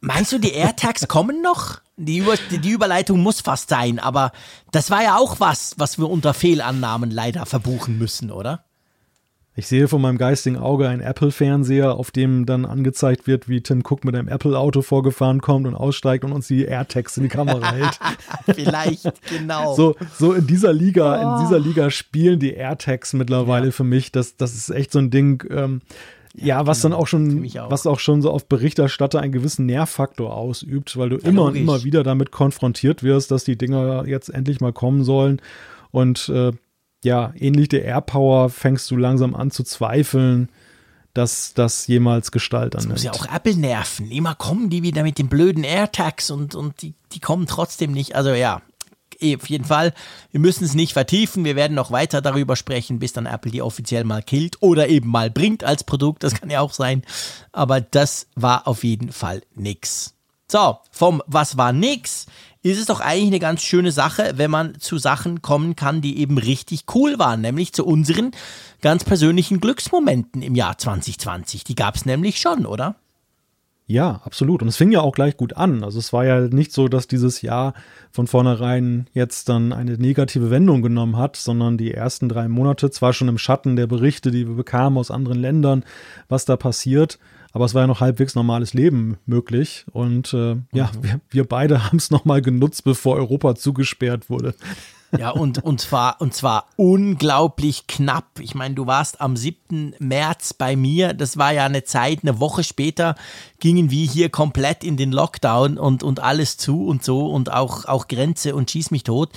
meinst du, die AirTags kommen noch? Die, Über die Überleitung muss fast sein, aber das war ja auch was, was wir unter Fehlannahmen leider verbuchen müssen, oder? Ich sehe von meinem geistigen Auge einen Apple-Fernseher, auf dem dann angezeigt wird, wie Tim Cook mit einem Apple-Auto vorgefahren kommt und aussteigt und uns die AirTags in die Kamera hält. Vielleicht, genau. So, so in dieser Liga, oh. in dieser Liga spielen die AirTags mittlerweile ja. für mich. Das, das ist echt so ein Ding. Ähm, ja, ja, was genau. dann auch schon, auch. was auch schon so auf Berichterstatter einen gewissen Nährfaktor ausübt, weil du ja, immer und immer wieder damit konfrontiert wirst, dass die Dinger jetzt endlich mal kommen sollen. Und äh, ja, ähnlich der AirPower fängst du langsam an zu zweifeln, dass das jemals Gestalt annimmt. Das muss ja auch Apple nerven. Immer kommen die wieder mit den blöden AirTags und, und die, die kommen trotzdem nicht. Also ja, eh, auf jeden Fall, wir müssen es nicht vertiefen. Wir werden noch weiter darüber sprechen, bis dann Apple die offiziell mal killt oder eben mal bringt als Produkt. Das kann ja auch sein. Aber das war auf jeden Fall nix. So, vom Was war nix ist es doch eigentlich eine ganz schöne Sache, wenn man zu Sachen kommen kann, die eben richtig cool waren, nämlich zu unseren ganz persönlichen Glücksmomenten im Jahr 2020. Die gab es nämlich schon, oder? Ja, absolut. Und es fing ja auch gleich gut an. Also es war ja nicht so, dass dieses Jahr von vornherein jetzt dann eine negative Wendung genommen hat, sondern die ersten drei Monate, zwar schon im Schatten der Berichte, die wir bekamen aus anderen Ländern, was da passiert, aber es war ja noch halbwegs normales Leben möglich. Und äh, ja, mhm. wir, wir beide haben es nochmal genutzt, bevor Europa zugesperrt wurde. Ja, und, und, zwar, und zwar unglaublich knapp. Ich meine, du warst am 7. März bei mir. Das war ja eine Zeit, eine Woche später gingen wir hier komplett in den Lockdown und, und alles zu und so und auch, auch Grenze und schieß mich tot.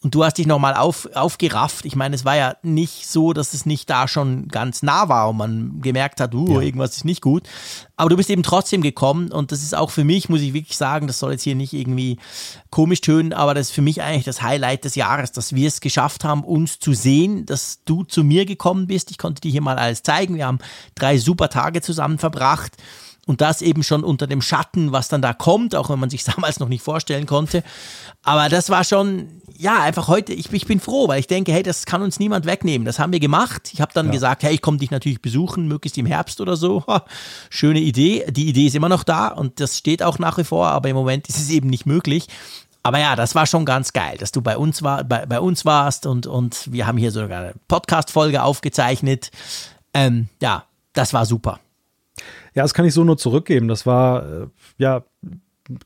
Und du hast dich nochmal auf, aufgerafft. Ich meine, es war ja nicht so, dass es nicht da schon ganz nah war und man gemerkt hat, uh, ja. irgendwas ist nicht gut. Aber du bist eben trotzdem gekommen und das ist auch für mich, muss ich wirklich sagen, das soll jetzt hier nicht irgendwie komisch tönen, aber das ist für mich eigentlich das Highlight des Jahres, dass wir es geschafft haben, uns zu sehen, dass du zu mir gekommen bist. Ich konnte dir hier mal alles zeigen. Wir haben drei super Tage zusammen verbracht. Und das eben schon unter dem Schatten, was dann da kommt, auch wenn man sich damals noch nicht vorstellen konnte. Aber das war schon, ja, einfach heute, ich, ich bin froh, weil ich denke, hey, das kann uns niemand wegnehmen. Das haben wir gemacht. Ich habe dann ja. gesagt, hey, ich komme dich natürlich besuchen, möglichst im Herbst oder so. Ha, schöne Idee. Die Idee ist immer noch da und das steht auch nach wie vor, aber im Moment ist es eben nicht möglich. Aber ja, das war schon ganz geil, dass du bei uns, war, bei, bei uns warst und, und wir haben hier sogar eine Podcast-Folge aufgezeichnet. Ähm, ja, das war super. Ja, das kann ich so nur zurückgeben. Das war, äh, ja,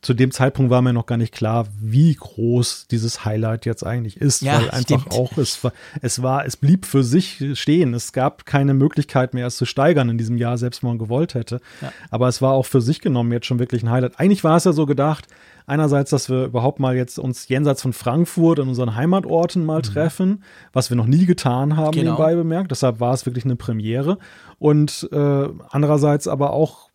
zu dem Zeitpunkt war mir noch gar nicht klar, wie groß dieses Highlight jetzt eigentlich ist, ja, weil einfach stimmt. auch es war, es war, es blieb für sich stehen. Es gab keine Möglichkeit mehr, es zu steigern in diesem Jahr, selbst wenn man gewollt hätte. Ja. Aber es war auch für sich genommen jetzt schon wirklich ein Highlight. Eigentlich war es ja so gedacht, einerseits, dass wir überhaupt mal jetzt uns jenseits von Frankfurt in unseren Heimatorten mal mhm. treffen, was wir noch nie getan haben, genau. nebenbei bemerkt. Deshalb war es wirklich eine Premiere. Und äh, andererseits aber auch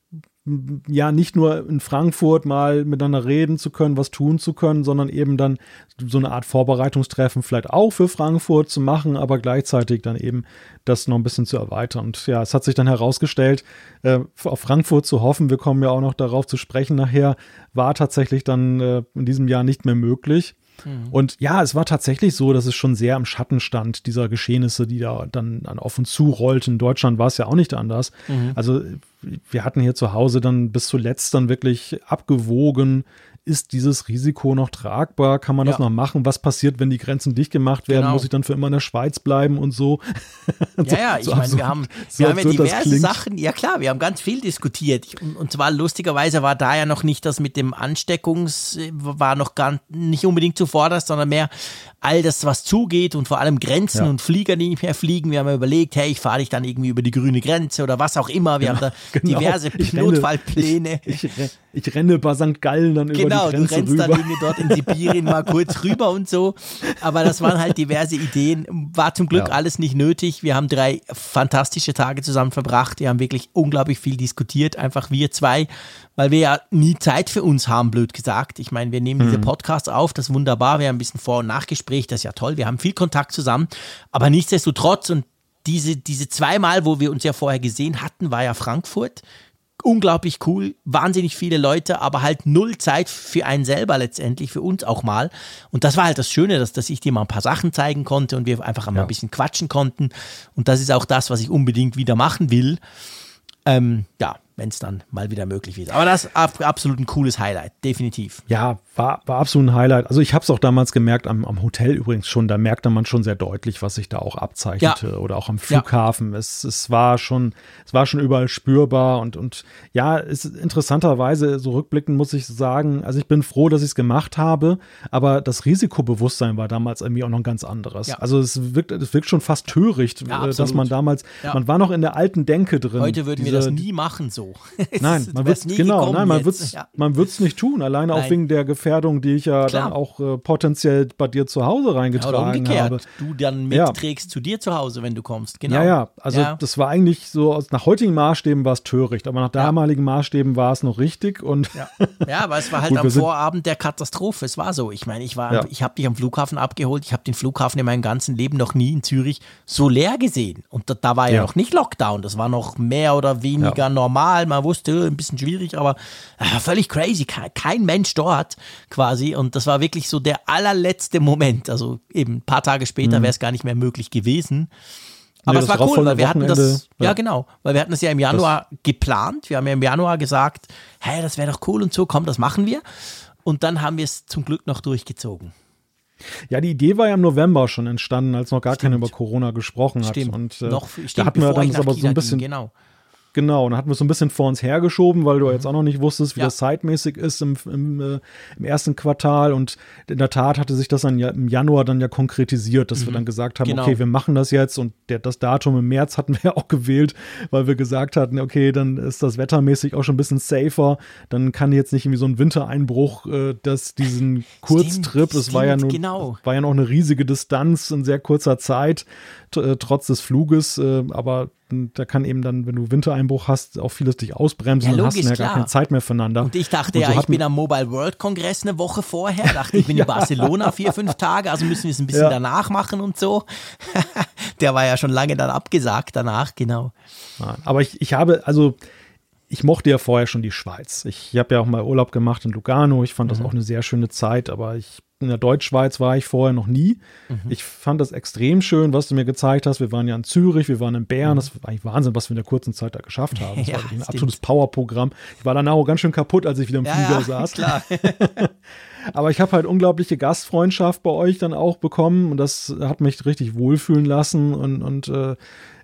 ja nicht nur in Frankfurt mal miteinander reden zu können, was tun zu können, sondern eben dann so eine Art Vorbereitungstreffen vielleicht auch für Frankfurt zu machen, aber gleichzeitig dann eben das noch ein bisschen zu erweitern. Und ja, es hat sich dann herausgestellt, äh, auf Frankfurt zu hoffen, wir kommen ja auch noch darauf zu sprechen nachher, war tatsächlich dann äh, in diesem Jahr nicht mehr möglich. Mhm. Und ja, es war tatsächlich so, dass es schon sehr im Schatten stand, dieser Geschehnisse, die da dann, dann auf uns zurollten. In Deutschland war es ja auch nicht anders. Mhm. Also wir hatten hier zu Hause dann bis zuletzt dann wirklich abgewogen, ist dieses Risiko noch tragbar? Kann man ja. das noch machen? Was passiert, wenn die Grenzen dicht gemacht werden? Genau. Muss ich dann für immer in der Schweiz bleiben und so? so ja, ja, ich so meine, wir haben, so wir haben ja diverse Sachen, ja klar, wir haben ganz viel diskutiert. Und, zwar lustigerweise war da ja noch nicht das mit dem Ansteckungs, war noch gar nicht unbedingt zuvorderst, sondern mehr all das, was zugeht und vor allem Grenzen ja. und Flieger, die nicht mehr fliegen. Wir haben ja überlegt, hey, ich fahre dich dann irgendwie über die grüne Grenze oder was auch immer. Wir genau, haben da genau. diverse ich Notfallpläne. Ich, ich, ich, renne bei St. Gallen dann genau, über die Grenze Genau, du rennst dann irgendwie dort in Sibirien mal kurz rüber und so. Aber das waren halt diverse Ideen. War zum Glück ja. alles nicht nötig. Wir haben drei fantastische Tage zusammen verbracht. Wir haben wirklich unglaublich viel diskutiert, einfach wir zwei weil wir ja nie Zeit für uns haben, blöd gesagt. Ich meine, wir nehmen mhm. diese Podcasts auf, das ist wunderbar, wir haben ein bisschen Vor- und Nachgespräch, das ist ja toll, wir haben viel Kontakt zusammen, aber nichtsdestotrotz und diese, diese zweimal, wo wir uns ja vorher gesehen hatten, war ja Frankfurt unglaublich cool, wahnsinnig viele Leute, aber halt null Zeit für einen selber letztendlich, für uns auch mal. Und das war halt das Schöne, dass, dass ich dir mal ein paar Sachen zeigen konnte und wir einfach mal ja. ein bisschen quatschen konnten. Und das ist auch das, was ich unbedingt wieder machen will. Ähm, ja, wenn es dann mal wieder möglich ist. Aber das ist absolut ein cooles Highlight, definitiv. Ja, war, war absolut ein Highlight. Also ich habe es auch damals gemerkt, am, am, Hotel übrigens schon, da merkte man schon sehr deutlich, was sich da auch abzeichnete. Ja. Oder auch am Flughafen. Ja. Es, es war schon, es war schon überall spürbar und, und ja, es interessanterweise, so rückblickend muss ich sagen, also ich bin froh, dass ich es gemacht habe, aber das Risikobewusstsein war damals irgendwie auch noch ein ganz anderes. Ja. Also es wirkt, es wirkt schon fast töricht, äh, dass man damals, man war noch in der alten Denke drin. Heute würden diese, wir das nie machen so. nein, man wird genau, nein, man wird es ja. man wird's nicht tun, alleine nein. auch wegen der Gefährdung, die ich ja Klar. dann auch äh, potenziell bei dir zu Hause reingetragen ja, habe. Du dann mitträgst ja. zu dir zu Hause, wenn du kommst, genau. Ja, ja, also das war eigentlich so aus nach heutigen Maßstäben war es töricht, aber nach damaligen Maßstäben war es noch richtig und ja, ja aber es war halt Gut, am Vorabend der Katastrophe, es war so. Ich meine, ich war ich habe dich am Flughafen abgeholt, ich habe den Flughafen in meinem ganzen Leben noch nie in Zürich so leer gesehen. Und da, da war ja, noch nicht Lockdown, das war noch mehr oder weniger normal, man wusste, ein bisschen schwierig, aber äh, völlig crazy. Kein, kein, Mensch dort quasi. Und das war wirklich so der allerletzte Moment. Also eben ein paar Tage später mhm. wäre es gar nicht mehr möglich gewesen. Aber nee, es war cool, weil wir hatten das, ja. ja. genau, weil wir hatten das ja im Januar das geplant. Wir haben ja im Januar gesagt, hey, das wäre doch cool und so, komm, das machen wir. Und dann haben wir es zum Glück noch durchgezogen. Ja, die Idee war ja im November schon entstanden, als noch gar keiner über Corona gesprochen hat. Stimmt. Und äh, noch, stimmt, da hatten wir dann aber so ein bisschen, ging, genau. Genau, und dann hatten wir so ein bisschen vor uns hergeschoben, weil du mhm. jetzt auch noch nicht wusstest, wie ja. das zeitmäßig ist im, im, äh, im, ersten Quartal. Und in der Tat hatte sich das dann ja im Januar dann ja konkretisiert, dass mhm. wir dann gesagt haben, genau. okay, wir machen das jetzt. Und der, das Datum im März hatten wir auch gewählt, weil wir gesagt hatten, okay, dann ist das wettermäßig auch schon ein bisschen safer. Dann kann jetzt nicht irgendwie so ein Wintereinbruch, äh, dass diesen Kurztrip, es war ja nur, genau. war ja noch eine riesige Distanz in sehr kurzer Zeit, äh, trotz des Fluges. Äh, aber da kann eben dann, wenn du Wintereinbruch hast, auch vieles dich ausbremsen ja, logisch, und hast ja gar keine Zeit mehr füreinander. Und ich dachte und so ja, ich bin am Mobile World Kongress eine Woche vorher, dachte ich bin ja. in Barcelona vier, fünf Tage, also müssen wir es ein bisschen ja. danach machen und so. Der war ja schon lange dann abgesagt danach, genau. Aber ich, ich habe, also ich mochte ja vorher schon die Schweiz. Ich habe ja auch mal Urlaub gemacht in Lugano. Ich fand mhm. das auch eine sehr schöne Zeit, aber ich in der Deutschschweiz war ich vorher noch nie. Mhm. Ich fand das extrem schön, was du mir gezeigt hast. Wir waren ja in Zürich, wir waren in Bern. Mhm. Das war eigentlich Wahnsinn, was wir in der kurzen Zeit da geschafft haben. Das ja, war ein stimmt. absolutes Powerprogramm. Ich war danach auch ganz schön kaputt, als ich wieder im ja, Flieger ja, saß. Klar. Aber ich habe halt unglaubliche Gastfreundschaft bei euch dann auch bekommen und das hat mich richtig wohlfühlen lassen und, und äh,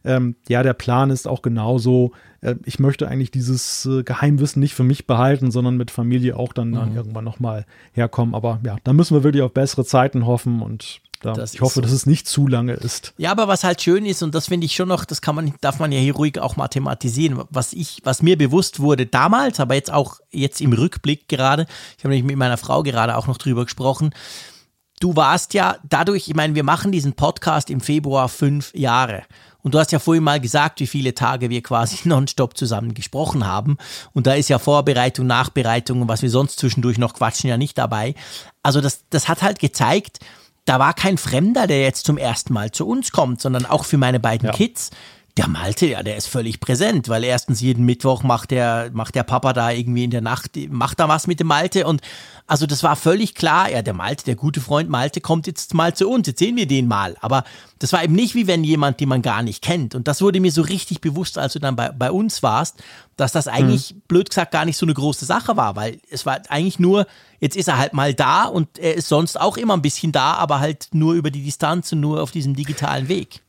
ähm, ja, der Plan ist auch genauso. Äh, ich möchte eigentlich dieses äh, Geheimwissen nicht für mich behalten, sondern mit Familie auch dann, mhm. dann irgendwann nochmal herkommen. Aber ja, da müssen wir wirklich auf bessere Zeiten hoffen und da, ich hoffe, so. dass es nicht zu lange ist. Ja, aber was halt schön ist, und das finde ich schon noch, das kann man, darf man ja hier ruhig auch mal thematisieren, was ich, was mir bewusst wurde damals, aber jetzt auch jetzt im Rückblick gerade, ich habe nämlich mit meiner Frau gerade auch noch drüber gesprochen, du warst ja dadurch, ich meine, wir machen diesen Podcast im Februar fünf Jahre. Und du hast ja vorhin mal gesagt, wie viele Tage wir quasi nonstop zusammen gesprochen haben. Und da ist ja Vorbereitung, Nachbereitung und was wir sonst zwischendurch noch quatschen ja nicht dabei. Also das, das hat halt gezeigt, da war kein Fremder, der jetzt zum ersten Mal zu uns kommt, sondern auch für meine beiden ja. Kids. Der Malte, ja, der ist völlig präsent, weil erstens jeden Mittwoch macht der, macht der Papa da irgendwie in der Nacht, macht da was mit dem Malte und also das war völlig klar, ja, der Malte, der gute Freund Malte kommt jetzt mal zu uns, jetzt sehen wir den mal. Aber das war eben nicht wie wenn jemand, den man gar nicht kennt. Und das wurde mir so richtig bewusst, als du dann bei, bei uns warst, dass das eigentlich, mhm. blöd gesagt, gar nicht so eine große Sache war, weil es war eigentlich nur, jetzt ist er halt mal da und er ist sonst auch immer ein bisschen da, aber halt nur über die Distanz und nur auf diesem digitalen Weg.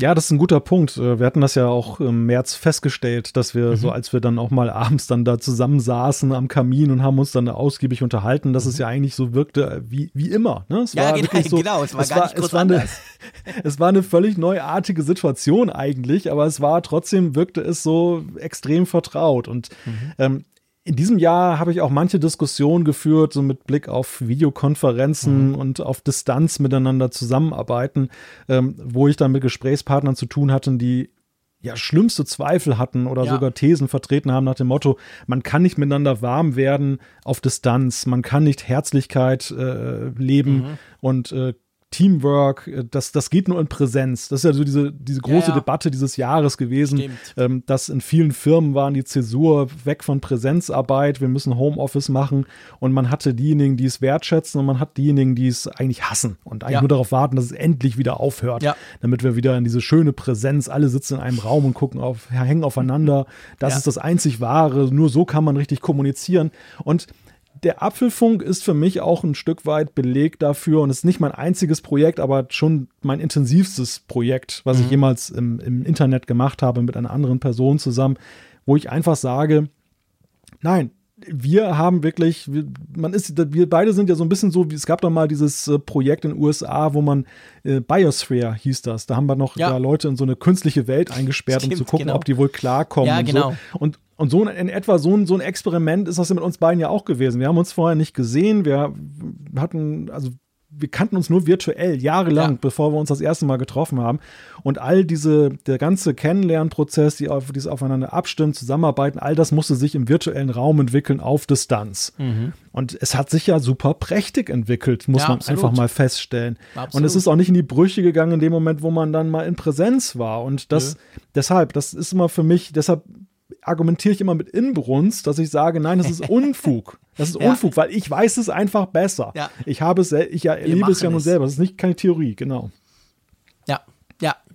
Ja, das ist ein guter Punkt. Äh, wir hatten das ja auch im März festgestellt, dass wir mhm. so, als wir dann auch mal abends dann da zusammensaßen am Kamin und haben uns dann ausgiebig unterhalten, dass mhm. es ja eigentlich so wirkte wie, wie immer. Ne? Es ja, war genau, so, genau, es war es gar war, nicht groß es war, eine, es war eine völlig neuartige Situation eigentlich, aber es war trotzdem, wirkte es so extrem vertraut. Und mhm. ähm, in diesem Jahr habe ich auch manche Diskussionen geführt, so mit Blick auf Videokonferenzen mhm. und auf Distanz miteinander zusammenarbeiten, ähm, wo ich dann mit Gesprächspartnern zu tun hatte, die ja schlimmste Zweifel hatten oder ja. sogar Thesen vertreten haben nach dem Motto, man kann nicht miteinander warm werden auf Distanz, man kann nicht Herzlichkeit äh, leben mhm. und äh, Teamwork, äh, das, das geht nur in Präsenz. Das ist ja so diese, diese große ja, ja. Debatte dieses Jahres gewesen, ähm, dass in vielen Firmen waren die Zäsur weg von Präsenzarbeit, wir müssen Homeoffice machen und man hatte diejenigen, die es wertschätzen und man hat diejenigen, die es eigentlich hassen und eigentlich ja. nur darauf warten, dass es endlich wieder aufhört, damit wir wieder in diese schöne Präsenz, alle sitzen in einem Raum und gucken auf, hängen aufeinander. Das ist das einzig Wahre, nur so kann man richtig kommunizieren und der Apfelfunk ist für mich auch ein Stück weit Beleg dafür und es ist nicht mein einziges Projekt, aber schon mein intensivstes Projekt, was mhm. ich jemals im, im Internet gemacht habe mit einer anderen Person zusammen, wo ich einfach sage, nein, wir haben wirklich, man ist, wir beide sind ja so ein bisschen so, wie es gab doch mal dieses äh, Projekt in den USA, wo man äh, Biosphere hieß das. Da haben wir noch ja. Leute in so eine künstliche Welt eingesperrt, Stimmt, um zu gucken, genau. ob die wohl klarkommen. Ja, und genau. So. Und, und so in etwa so ein, so ein Experiment ist das ja mit uns beiden ja auch gewesen. Wir haben uns vorher nicht gesehen. Wir hatten, also wir kannten uns nur virtuell jahrelang, ja. bevor wir uns das erste Mal getroffen haben. Und all diese, der ganze Kennenlernprozess, die auf, dieses Aufeinander abstimmen, zusammenarbeiten, all das musste sich im virtuellen Raum entwickeln auf Distanz. Mhm. Und es hat sich ja super prächtig entwickelt, muss ja, man absolut. einfach mal feststellen. Absolut. Und es ist auch nicht in die Brüche gegangen in dem Moment, wo man dann mal in Präsenz war. Und das, ja. deshalb, das ist immer für mich, deshalb argumentiere ich immer mit Inbrunst, dass ich sage, nein, das ist Unfug. Das ist ja. Unfug, weil ich weiß es einfach besser. Ja. Ich habe es, ich erlebe es ja nun selber. Das ist nicht keine Theorie, genau.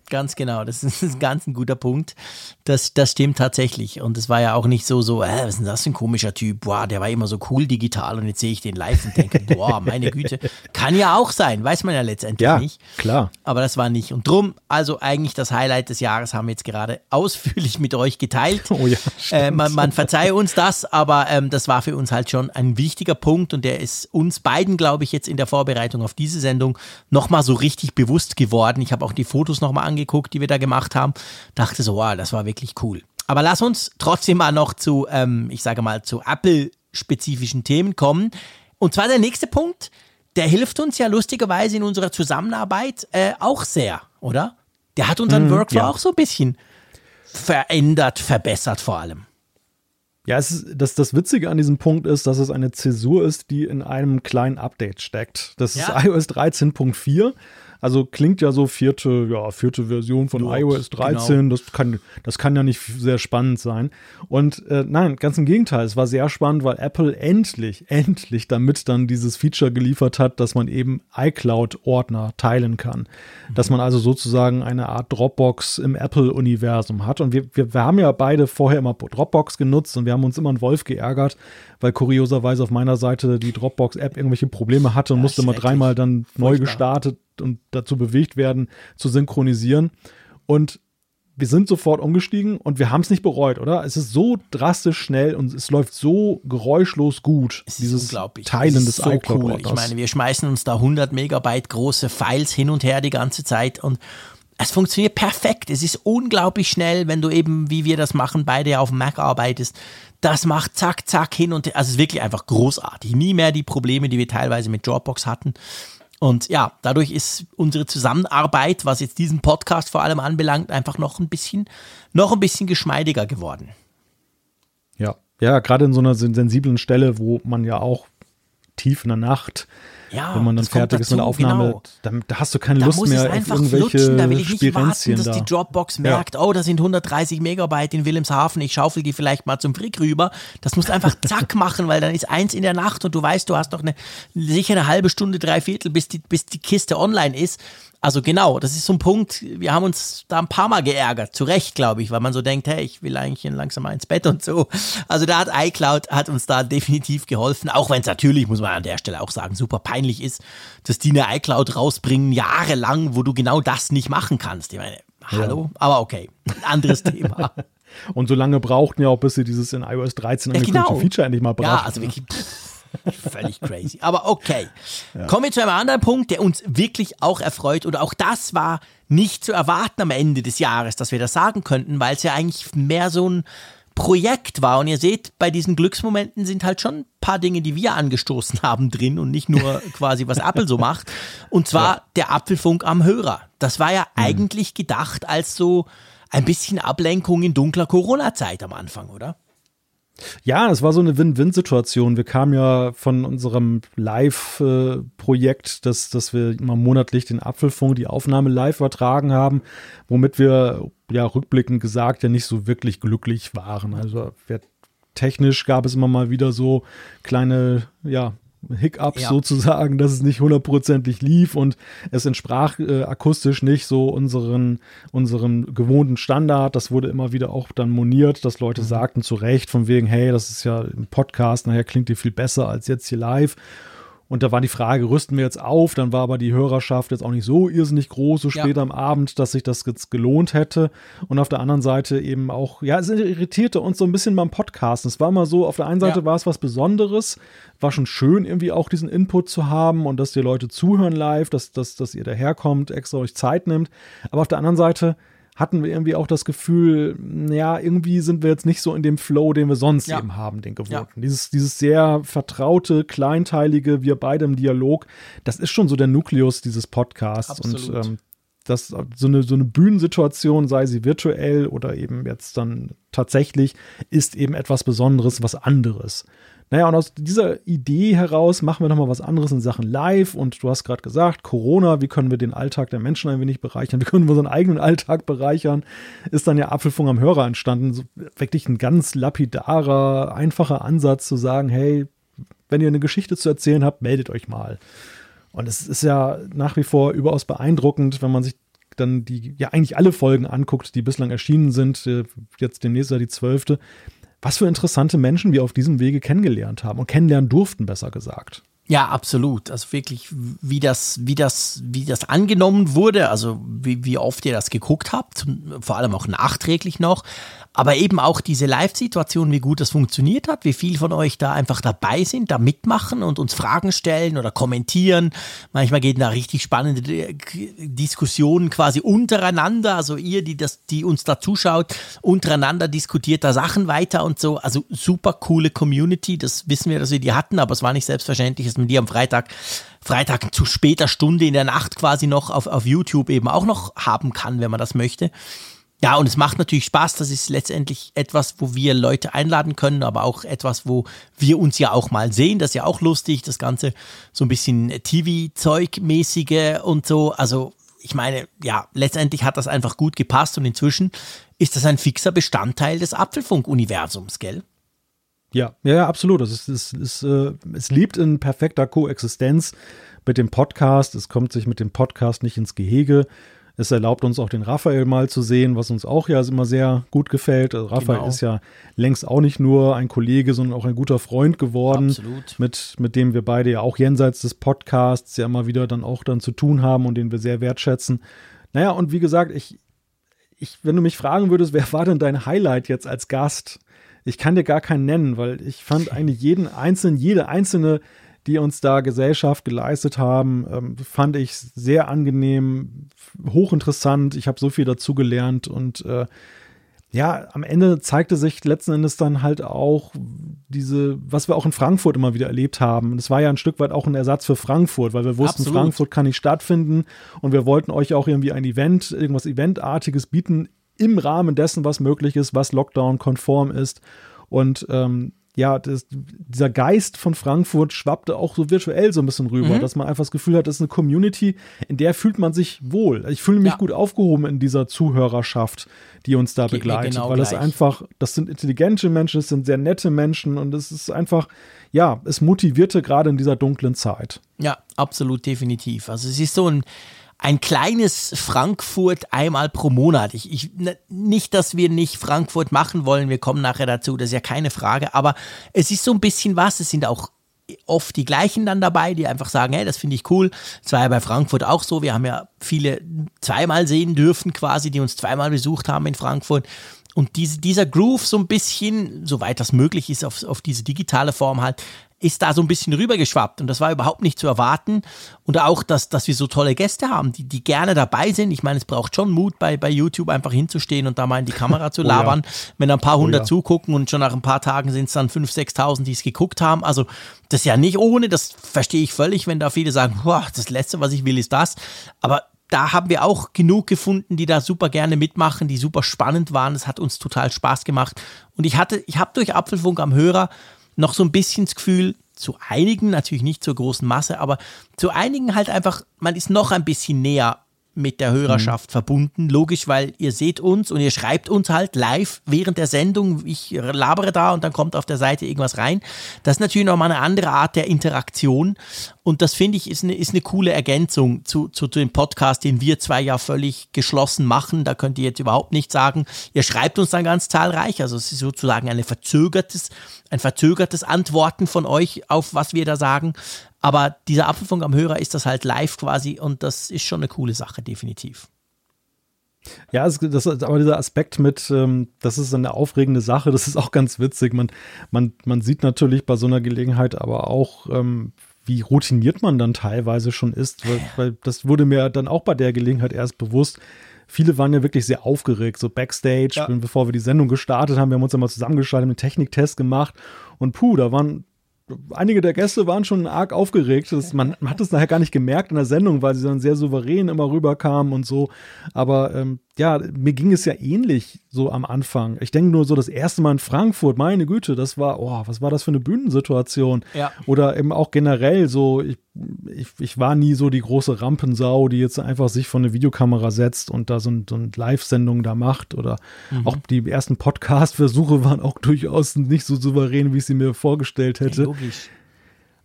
Ganz genau. Das ist, ganz ein guter Punkt. Das, das stimmt tatsächlich. Und es war ja auch nicht so, so, äh, was ist denn das für ein komischer Typ? Boah, der war immer so cool digital und jetzt sehe ich den live und denke, boah, meine Güte. Kann ja auch sein, weiß man ja letztendlich ja, nicht. klar. Aber das war nicht. Und drum, also eigentlich das Highlight des Jahres haben wir jetzt gerade ausführlich mit euch geteilt. Oh ja, äh, man, man verzeihe uns das, aber ähm, das war für uns halt schon ein wichtiger Punkt und der ist uns beiden, glaube ich, jetzt in der Vorbereitung auf diese Sendung nochmal so richtig bewusst geworden. Ich habe auch die Fotos nochmal angeguckt, die wir da gemacht haben. Dachte so, wow, das war wirklich cool. Aber lass uns trotzdem mal noch zu, ähm, ich sage mal, zu Apple-spezifischen Themen kommen. Und zwar der nächste Punkt, der hilft uns ja lustigerweise in unserer Zusammenarbeit äh, auch sehr, oder? Der hat unseren mm, Workflow ja. auch so ein bisschen verändert, verbessert vor allem. Ja, es ist, das, das Witzige an diesem Punkt ist, dass es eine Zäsur ist, die in einem kleinen Update steckt. Das ja. ist iOS 13.4 also klingt ja so vierte, ja, vierte Version von Dort, iOS 13. Genau. Das, kann, das kann ja nicht sehr spannend sein. Und äh, nein, ganz im Gegenteil. Es war sehr spannend, weil Apple endlich, endlich damit dann dieses Feature geliefert hat, dass man eben iCloud-Ordner teilen kann. Mhm. Dass man also sozusagen eine Art Dropbox im Apple-Universum hat. Und wir, wir, wir haben ja beide vorher immer Dropbox genutzt und wir haben uns immer einen Wolf geärgert, weil kurioserweise auf meiner Seite die Dropbox-App irgendwelche Probleme hatte und ja, musste mal dreimal dann neu gestartet und dazu bewegt werden, zu synchronisieren. Und wir sind sofort umgestiegen und wir haben es nicht bereut, oder? Es ist so drastisch schnell und es läuft so geräuschlos gut, es dieses Teilen des so iCloud. Cool. Ich meine, wir schmeißen uns da 100 Megabyte große Files hin und her die ganze Zeit und es funktioniert perfekt. Es ist unglaublich schnell, wenn du eben, wie wir das machen, beide auf dem Mac arbeitest. Das macht zack, zack hin und her. Also es ist wirklich einfach großartig. Nie mehr die Probleme, die wir teilweise mit Dropbox hatten. Und ja, dadurch ist unsere Zusammenarbeit, was jetzt diesen Podcast vor allem anbelangt, einfach noch ein bisschen, noch ein bisschen geschmeidiger geworden. Ja, ja, gerade in so einer sensiblen Stelle, wo man ja auch tief in der Nacht ja, wenn man dann fertig ist mit der Aufnahme, genau. dann, da hast du keine da Lust mehr auf irgendwelche flutschen. Da will ich nicht warten, dass die Dropbox merkt, ja. oh, da sind 130 Megabyte in Wilhelmshaven, ich schaufel die vielleicht mal zum Frick rüber. Das musst du einfach zack machen, weil dann ist eins in der Nacht und du weißt, du hast noch eine sicher eine halbe Stunde, drei Viertel, bis die, bis die Kiste online ist. Also genau, das ist so ein Punkt, wir haben uns da ein paar Mal geärgert, zu Recht, glaube ich, weil man so denkt, hey, ich will eigentlich langsam mal ins Bett und so. Also da hat iCloud hat uns da definitiv geholfen, auch wenn es natürlich, muss man an der Stelle auch sagen, super peinlich ist, dass die eine iCloud rausbringen, jahrelang, wo du genau das nicht machen kannst. Ich meine, hallo, ja. aber okay, anderes Thema. Und so lange brauchten ja auch, bis sie dieses in iOS 13 angekündigte ja, genau. Feature endlich mal brachten. Ja, also wirklich. Völlig crazy. Aber okay. Ja. Kommen wir zu einem anderen Punkt, der uns wirklich auch erfreut. Und auch das war nicht zu erwarten am Ende des Jahres, dass wir das sagen könnten, weil es ja eigentlich mehr so ein Projekt war. Und ihr seht, bei diesen Glücksmomenten sind halt schon ein paar Dinge, die wir angestoßen haben drin und nicht nur quasi, was Apple so macht. Und zwar ja. der Apfelfunk am Hörer. Das war ja mhm. eigentlich gedacht als so ein bisschen Ablenkung in dunkler Corona-Zeit am Anfang, oder? Ja, es war so eine Win-Win-Situation. Wir kamen ja von unserem Live-Projekt, dass, dass wir immer monatlich den Apfelfunk, die Aufnahme live übertragen haben, womit wir ja rückblickend gesagt ja nicht so wirklich glücklich waren. Also wir, technisch gab es immer mal wieder so kleine, ja, Hiccups ja. sozusagen, dass es nicht hundertprozentig lief und es entsprach äh, akustisch nicht so unseren, unserem gewohnten Standard. Das wurde immer wieder auch dann moniert, dass Leute mhm. sagten zu Recht von wegen, hey, das ist ja im Podcast, nachher klingt ihr viel besser als jetzt hier live. Und da war die Frage, rüsten wir jetzt auf? Dann war aber die Hörerschaft jetzt auch nicht so irrsinnig groß, so spät ja. am Abend, dass sich das jetzt gelohnt hätte. Und auf der anderen Seite eben auch, ja, es irritierte uns so ein bisschen beim Podcasten. Es war mal so, auf der einen Seite ja. war es was Besonderes, war schon schön, irgendwie auch diesen Input zu haben und dass die Leute zuhören live, dass, dass, dass ihr daherkommt, extra euch Zeit nimmt. Aber auf der anderen Seite, hatten wir irgendwie auch das Gefühl, ja, irgendwie sind wir jetzt nicht so in dem Flow, den wir sonst ja. eben haben, den gewohnten. Ja. Dieses, dieses sehr vertraute, kleinteilige, wir beide im Dialog, das ist schon so der Nukleus dieses Podcasts. Absolut. Und ähm, das, so eine, so eine Bühnensituation, sei sie virtuell oder eben jetzt dann tatsächlich, ist eben etwas Besonderes, was anderes. Naja, und aus dieser Idee heraus machen wir nochmal was anderes in Sachen Live. Und du hast gerade gesagt, Corona, wie können wir den Alltag der Menschen ein wenig bereichern? Wie können wir unseren eigenen Alltag bereichern? Ist dann ja Apfelfunk am Hörer entstanden. So wirklich ein ganz lapidarer, einfacher Ansatz zu sagen, hey, wenn ihr eine Geschichte zu erzählen habt, meldet euch mal. Und es ist ja nach wie vor überaus beeindruckend, wenn man sich dann die, ja eigentlich alle Folgen anguckt, die bislang erschienen sind, äh, jetzt demnächst ja die zwölfte, was für interessante Menschen wir auf diesem Wege kennengelernt haben und kennenlernen durften, besser gesagt. Ja, absolut. Also wirklich, wie das, wie das, wie das angenommen wurde, also wie, wie oft ihr das geguckt habt, vor allem auch nachträglich noch, aber eben auch diese Live-Situation, wie gut das funktioniert hat, wie viel von euch da einfach dabei sind, da mitmachen und uns Fragen stellen oder kommentieren. Manchmal gehen da richtig spannende Diskussionen quasi untereinander, also ihr, die das, die uns da zuschaut, untereinander diskutiert da Sachen weiter und so. Also super coole Community, das wissen wir, dass wir die hatten, aber es war nicht selbstverständlich, dass man die am Freitag Freitag zu später Stunde in der Nacht quasi noch auf, auf YouTube eben auch noch haben kann, wenn man das möchte. Ja, und es macht natürlich Spaß. Das ist letztendlich etwas, wo wir Leute einladen können, aber auch etwas, wo wir uns ja auch mal sehen. Das ist ja auch lustig, das Ganze so ein bisschen TV-Zeug-mäßige und so. Also, ich meine, ja, letztendlich hat das einfach gut gepasst und inzwischen ist das ein fixer Bestandteil des Apfelfunk-Universums, gell? Ja, ja, absolut. Es, ist, es, ist, äh, es lebt in perfekter Koexistenz mit dem Podcast. Es kommt sich mit dem Podcast nicht ins Gehege. Es erlaubt uns auch den Raphael mal zu sehen, was uns auch ja immer sehr gut gefällt. Also Raphael genau. ist ja längst auch nicht nur ein Kollege, sondern auch ein guter Freund geworden, Absolut. Mit, mit dem wir beide ja auch jenseits des Podcasts ja immer wieder dann auch dann zu tun haben und den wir sehr wertschätzen. Naja, und wie gesagt, ich, ich, wenn du mich fragen würdest, wer war denn dein Highlight jetzt als Gast? Ich kann dir gar keinen nennen, weil ich fand eigentlich jeden einzelnen, jede einzelne die uns da Gesellschaft geleistet haben, ähm, fand ich sehr angenehm, hochinteressant. Ich habe so viel dazu gelernt und äh, ja, am Ende zeigte sich letzten Endes dann halt auch diese, was wir auch in Frankfurt immer wieder erlebt haben. Das war ja ein Stück weit auch ein Ersatz für Frankfurt, weil wir wussten, Absolut. Frankfurt kann nicht stattfinden und wir wollten euch auch irgendwie ein Event, irgendwas Eventartiges bieten im Rahmen dessen, was möglich ist, was Lockdown-konform ist. Und ähm, ja, das, dieser Geist von Frankfurt schwappte auch so virtuell so ein bisschen rüber, mhm. dass man einfach das Gefühl hat, das ist eine Community, in der fühlt man sich wohl. Ich fühle mich ja. gut aufgehoben in dieser Zuhörerschaft, die uns da Geht begleitet, genau weil gleich. das einfach, das sind intelligente Menschen, es sind sehr nette Menschen und es ist einfach, ja, es motivierte gerade in dieser dunklen Zeit. Ja, absolut, definitiv. Also es ist so ein ein kleines Frankfurt einmal pro Monat. Ich, ich, nicht, dass wir nicht Frankfurt machen wollen, wir kommen nachher dazu, das ist ja keine Frage, aber es ist so ein bisschen was, es sind auch oft die gleichen dann dabei, die einfach sagen, hey, das finde ich cool. Das war ja bei Frankfurt auch so. Wir haben ja viele zweimal sehen dürfen quasi, die uns zweimal besucht haben in Frankfurt. Und diese, dieser Groove so ein bisschen, soweit das möglich ist, auf, auf diese digitale Form halt, ist da so ein bisschen rübergeschwappt und das war überhaupt nicht zu erwarten. Und auch, dass, dass wir so tolle Gäste haben, die, die gerne dabei sind. Ich meine, es braucht schon Mut, bei, bei YouTube einfach hinzustehen und da mal in die Kamera zu labern. oh ja. Wenn ein paar hundert oh ja. zugucken und schon nach ein paar Tagen sind es dann 5.000, 6.000, die es geguckt haben. Also das ist ja nicht ohne, das verstehe ich völlig, wenn da viele sagen, boah, das Letzte, was ich will, ist das. Aber da haben wir auch genug gefunden, die da super gerne mitmachen, die super spannend waren. Es hat uns total Spaß gemacht. Und ich hatte, ich habe durch Apfelfunk am Hörer noch so ein bisschen das Gefühl, zu einigen, natürlich nicht zur großen Masse, aber zu einigen halt einfach, man ist noch ein bisschen näher mit der Hörerschaft mhm. verbunden. Logisch, weil ihr seht uns und ihr schreibt uns halt live während der Sendung. Ich labere da und dann kommt auf der Seite irgendwas rein. Das ist natürlich nochmal eine andere Art der Interaktion. Und das finde ich ist eine, ist eine coole Ergänzung zu, zu, zu dem Podcast, den wir zwei ja völlig geschlossen machen. Da könnt ihr jetzt überhaupt nicht sagen. Ihr schreibt uns dann ganz zahlreich. Also es ist sozusagen eine verzögertes, ein verzögertes Antworten von euch auf was wir da sagen. Aber dieser Apfelfunk am Hörer ist das halt live quasi und das ist schon eine coole Sache, definitiv. Ja, es, das, aber dieser Aspekt mit, ähm, das ist eine aufregende Sache, das ist auch ganz witzig. Man, man, man sieht natürlich bei so einer Gelegenheit aber auch, ähm, wie routiniert man dann teilweise schon ist, weil, weil das wurde mir dann auch bei der Gelegenheit erst bewusst. Viele waren ja wirklich sehr aufgeregt, so Backstage, ja. bevor wir die Sendung gestartet haben. Wir haben uns immer zusammengeschaltet, einen Techniktest gemacht und puh, da waren einige der Gäste waren schon arg aufgeregt. Das, man, man, hat es nachher gar nicht gemerkt in der Sendung, weil sie dann sehr souverän immer rüberkamen und so. Aber ähm, ja, mir ging es ja ähnlich so am Anfang. Ich denke nur so das erste Mal in Frankfurt, meine Güte, das war, oh, was war das für eine Bühnensituation? Ja. Oder eben auch generell so, ich, ich, ich war nie so die große Rampensau, die jetzt einfach sich vor eine Videokamera setzt und da so, ein, so eine Live-Sendung da macht. Oder mhm. auch die ersten Podcast-Versuche waren auch durchaus nicht so souverän, wie ich sie mir vorgestellt hätte. Logisch.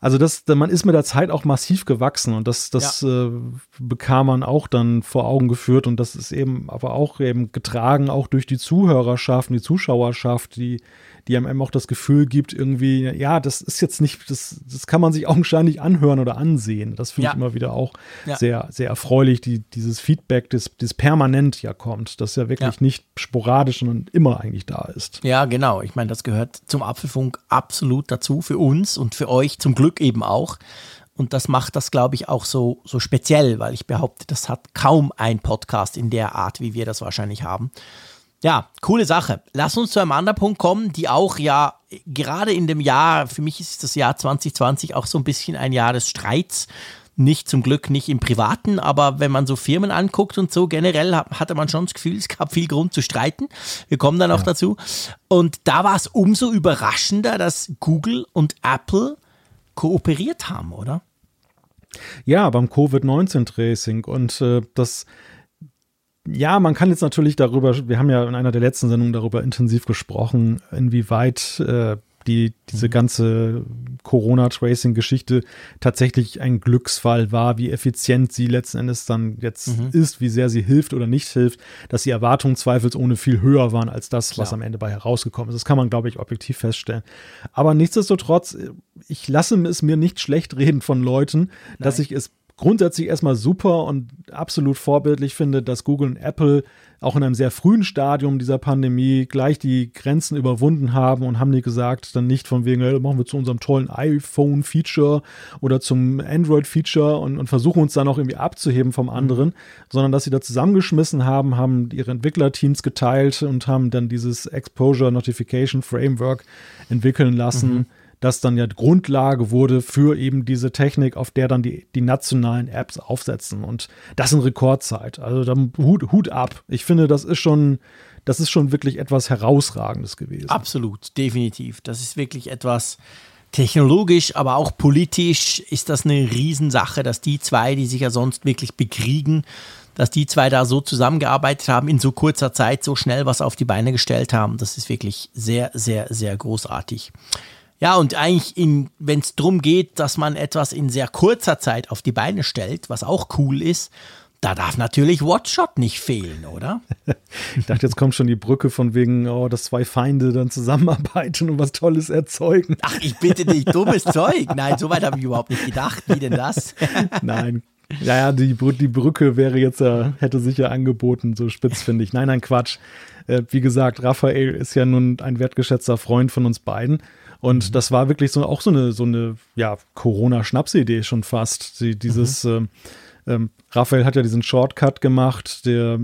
Also das, man ist mit der Zeit auch massiv gewachsen und das, das ja. äh, bekam man auch dann vor Augen geführt und das ist eben aber auch eben getragen auch durch die Zuhörerschaft, die Zuschauerschaft, die die einem auch das Gefühl gibt, irgendwie, ja, das ist jetzt nicht, das, das kann man sich augenscheinlich anhören oder ansehen. Das finde ja. ich immer wieder auch ja. sehr, sehr erfreulich, die, dieses Feedback, das, das permanent ja kommt, das ja wirklich ja. nicht sporadisch, sondern immer eigentlich da ist. Ja, genau. Ich meine, das gehört zum Apfelfunk absolut dazu, für uns und für euch zum Glück eben auch. Und das macht das, glaube ich, auch so, so speziell, weil ich behaupte, das hat kaum ein Podcast in der Art, wie wir das wahrscheinlich haben. Ja, coole Sache. Lass uns zu einem anderen Punkt kommen, die auch ja gerade in dem Jahr, für mich ist das Jahr 2020 auch so ein bisschen ein Jahr des Streits. Nicht zum Glück nicht im Privaten, aber wenn man so Firmen anguckt und so, generell hatte man schon das Gefühl, es gab viel Grund zu streiten. Wir kommen dann auch ja. dazu. Und da war es umso überraschender, dass Google und Apple kooperiert haben, oder? Ja, beim Covid-19-Tracing. Und äh, das ja, man kann jetzt natürlich darüber, wir haben ja in einer der letzten Sendungen darüber intensiv gesprochen, inwieweit äh, die, diese mhm. ganze Corona-Tracing-Geschichte tatsächlich ein Glücksfall war, wie effizient sie letzten Endes dann jetzt mhm. ist, wie sehr sie hilft oder nicht hilft, dass die Erwartungen zweifelsohne viel höher waren als das, Klar. was am Ende bei herausgekommen ist. Das kann man, glaube ich, objektiv feststellen. Aber nichtsdestotrotz, ich lasse es mir nicht schlecht reden von Leuten, Nein. dass ich es grundsätzlich erstmal super und absolut vorbildlich finde, dass Google und Apple auch in einem sehr frühen Stadium dieser Pandemie gleich die Grenzen überwunden haben und haben die gesagt, dann nicht von wegen, hey, machen wir zu unserem tollen iPhone-Feature oder zum Android-Feature und, und, versuchen uns dann auch irgendwie abzuheben vom anderen, mhm. sondern dass sie da zusammengeschmissen haben, haben ihre Entwicklerteams geteilt und haben dann dieses Exposure Notification Framework entwickeln lassen. Mhm das dann ja Grundlage wurde für eben diese Technik, auf der dann die, die nationalen Apps aufsetzen. Und das in Rekordzeit. Also dann Hut, Hut ab. Ich finde, das ist schon, das ist schon wirklich etwas Herausragendes gewesen. Absolut, definitiv. Das ist wirklich etwas technologisch, aber auch politisch ist das eine Riesensache, dass die zwei, die sich ja sonst wirklich bekriegen, dass die zwei da so zusammengearbeitet haben, in so kurzer Zeit so schnell was auf die Beine gestellt haben. Das ist wirklich sehr, sehr, sehr großartig. Ja, und eigentlich, wenn es darum geht, dass man etwas in sehr kurzer Zeit auf die Beine stellt, was auch cool ist, da darf natürlich Watchshot nicht fehlen, oder? ich dachte, jetzt kommt schon die Brücke von wegen, oh, dass zwei Feinde dann zusammenarbeiten und was Tolles erzeugen. Ach, ich bitte dich, dummes Zeug. Nein, so weit habe ich überhaupt nicht gedacht. Wie denn das? Nein. Ja, ja, die, die Brücke wäre jetzt ja, hätte sich ja angeboten, so spitz finde ich. Nein, nein, Quatsch. Äh, wie gesagt, Raphael ist ja nun ein wertgeschätzter Freund von uns beiden. Und mhm. das war wirklich so auch so eine, so eine, ja, Corona-Schnapsidee schon fast. Die, dieses, mhm. äh, ähm, Raphael hat ja diesen Shortcut gemacht, der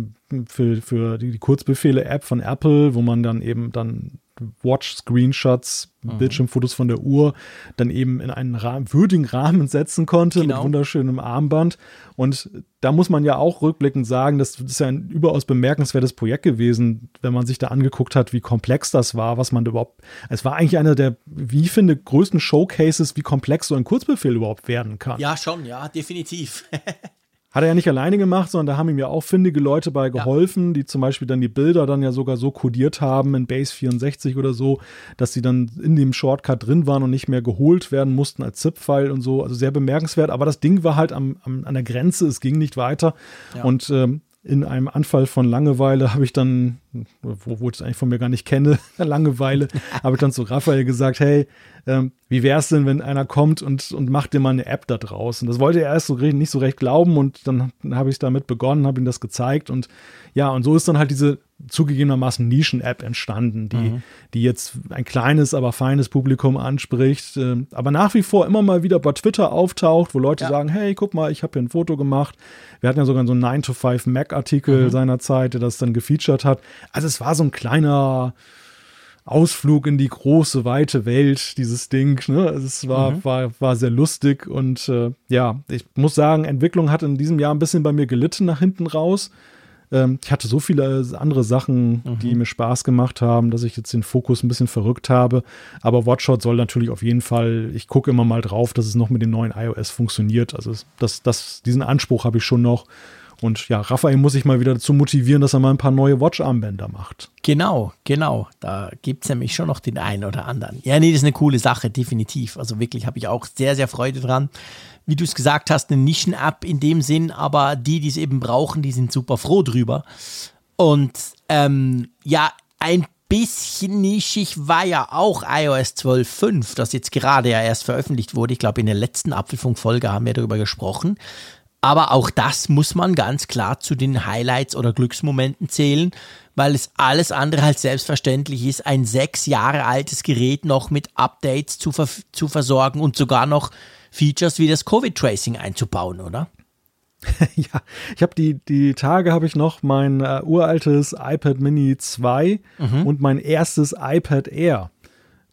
für, für die, die Kurzbefehle-App von Apple, wo man dann eben dann Watch-Screenshots, mhm. Bildschirmfotos von der Uhr dann eben in einen Rahmen, würdigen Rahmen setzen konnte genau. mit wunderschönem Armband. Und da muss man ja auch rückblickend sagen, das ist ja ein überaus bemerkenswertes Projekt gewesen, wenn man sich da angeguckt hat, wie komplex das war, was man überhaupt. Es war eigentlich einer der, wie ich finde, größten Showcases, wie komplex so ein Kurzbefehl überhaupt werden kann. Ja, schon, ja, definitiv. Hat er ja nicht alleine gemacht, sondern da haben ihm ja auch findige Leute bei geholfen, ja. die zum Beispiel dann die Bilder dann ja sogar so codiert haben in Base 64 oder so, dass sie dann in dem Shortcut drin waren und nicht mehr geholt werden mussten als ZIP-File und so. Also sehr bemerkenswert. Aber das Ding war halt am, am, an der Grenze, es ging nicht weiter. Ja. Und ähm, in einem Anfall von Langeweile habe ich dann, wo, wo ich es eigentlich von mir gar nicht kenne, Langeweile, habe ich dann zu Raphael gesagt, hey, ähm, wie wäre es denn, wenn einer kommt und, und macht dir mal eine App da draußen? Das wollte er erst so nicht so recht glauben und dann habe ich damit begonnen, habe ihm das gezeigt und ja, und so ist dann halt diese zugegebenermaßen Nischen-App entstanden, die, mhm. die jetzt ein kleines, aber feines Publikum anspricht, äh, aber nach wie vor immer mal wieder bei Twitter auftaucht, wo Leute ja. sagen, hey, guck mal, ich habe hier ein Foto gemacht. Wir hatten ja sogar so einen 9-to-5 Mac-Artikel mhm. seinerzeit, der das dann gefeatured hat. Also es war so ein kleiner Ausflug in die große, weite Welt, dieses Ding. Ne? Also es war, mhm. war, war sehr lustig und äh, ja, ich muss sagen, Entwicklung hat in diesem Jahr ein bisschen bei mir gelitten nach hinten raus. Ähm, ich hatte so viele andere Sachen, mhm. die mir Spaß gemacht haben, dass ich jetzt den Fokus ein bisschen verrückt habe. Aber Watchshot soll natürlich auf jeden Fall, ich gucke immer mal drauf, dass es noch mit dem neuen iOS funktioniert. Also das, das, diesen Anspruch habe ich schon noch. Und ja, Raphael muss sich mal wieder dazu motivieren, dass er mal ein paar neue Watch-Armbänder macht. Genau, genau. Da gibt es nämlich schon noch den einen oder anderen. Ja, nee, das ist eine coole Sache, definitiv. Also wirklich habe ich auch sehr, sehr Freude dran. Wie du es gesagt hast, eine Nischen-App in dem Sinn, aber die, die es eben brauchen, die sind super froh drüber. Und ähm, ja, ein bisschen nischig war ja auch iOS 12.5, das jetzt gerade ja erst veröffentlicht wurde. Ich glaube, in der letzten Apfelfunk-Folge haben wir darüber gesprochen. Aber auch das muss man ganz klar zu den Highlights oder Glücksmomenten zählen, weil es alles andere als selbstverständlich ist, ein sechs Jahre altes Gerät noch mit Updates zu, ver zu versorgen und sogar noch Features wie das Covid-Tracing einzubauen, oder? ja, ich habe die, die Tage habe ich noch mein äh, uraltes iPad Mini 2 mhm. und mein erstes iPad Air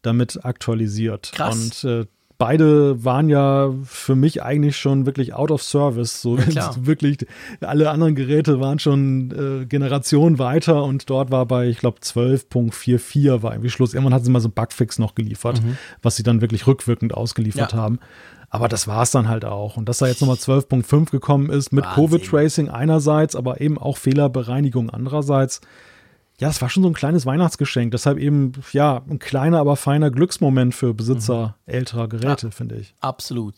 damit aktualisiert. Krass. Und äh, beide waren ja für mich eigentlich schon wirklich out of service. So ja, wirklich, alle anderen Geräte waren schon äh, Generationen weiter und dort war bei, ich glaube, 12.44 war irgendwie Schluss. Irgendwann hatten sie mal so einen Bugfix noch geliefert, mhm. was sie dann wirklich rückwirkend ausgeliefert ja. haben. Aber das war es dann halt auch. Und dass da jetzt nochmal 12.5 gekommen ist mit Covid-Tracing einerseits, aber eben auch Fehlerbereinigung andererseits ja, es war schon so ein kleines Weihnachtsgeschenk. Deshalb eben, ja, ein kleiner, aber feiner Glücksmoment für Besitzer mhm. älterer Geräte, ja, finde ich. Absolut.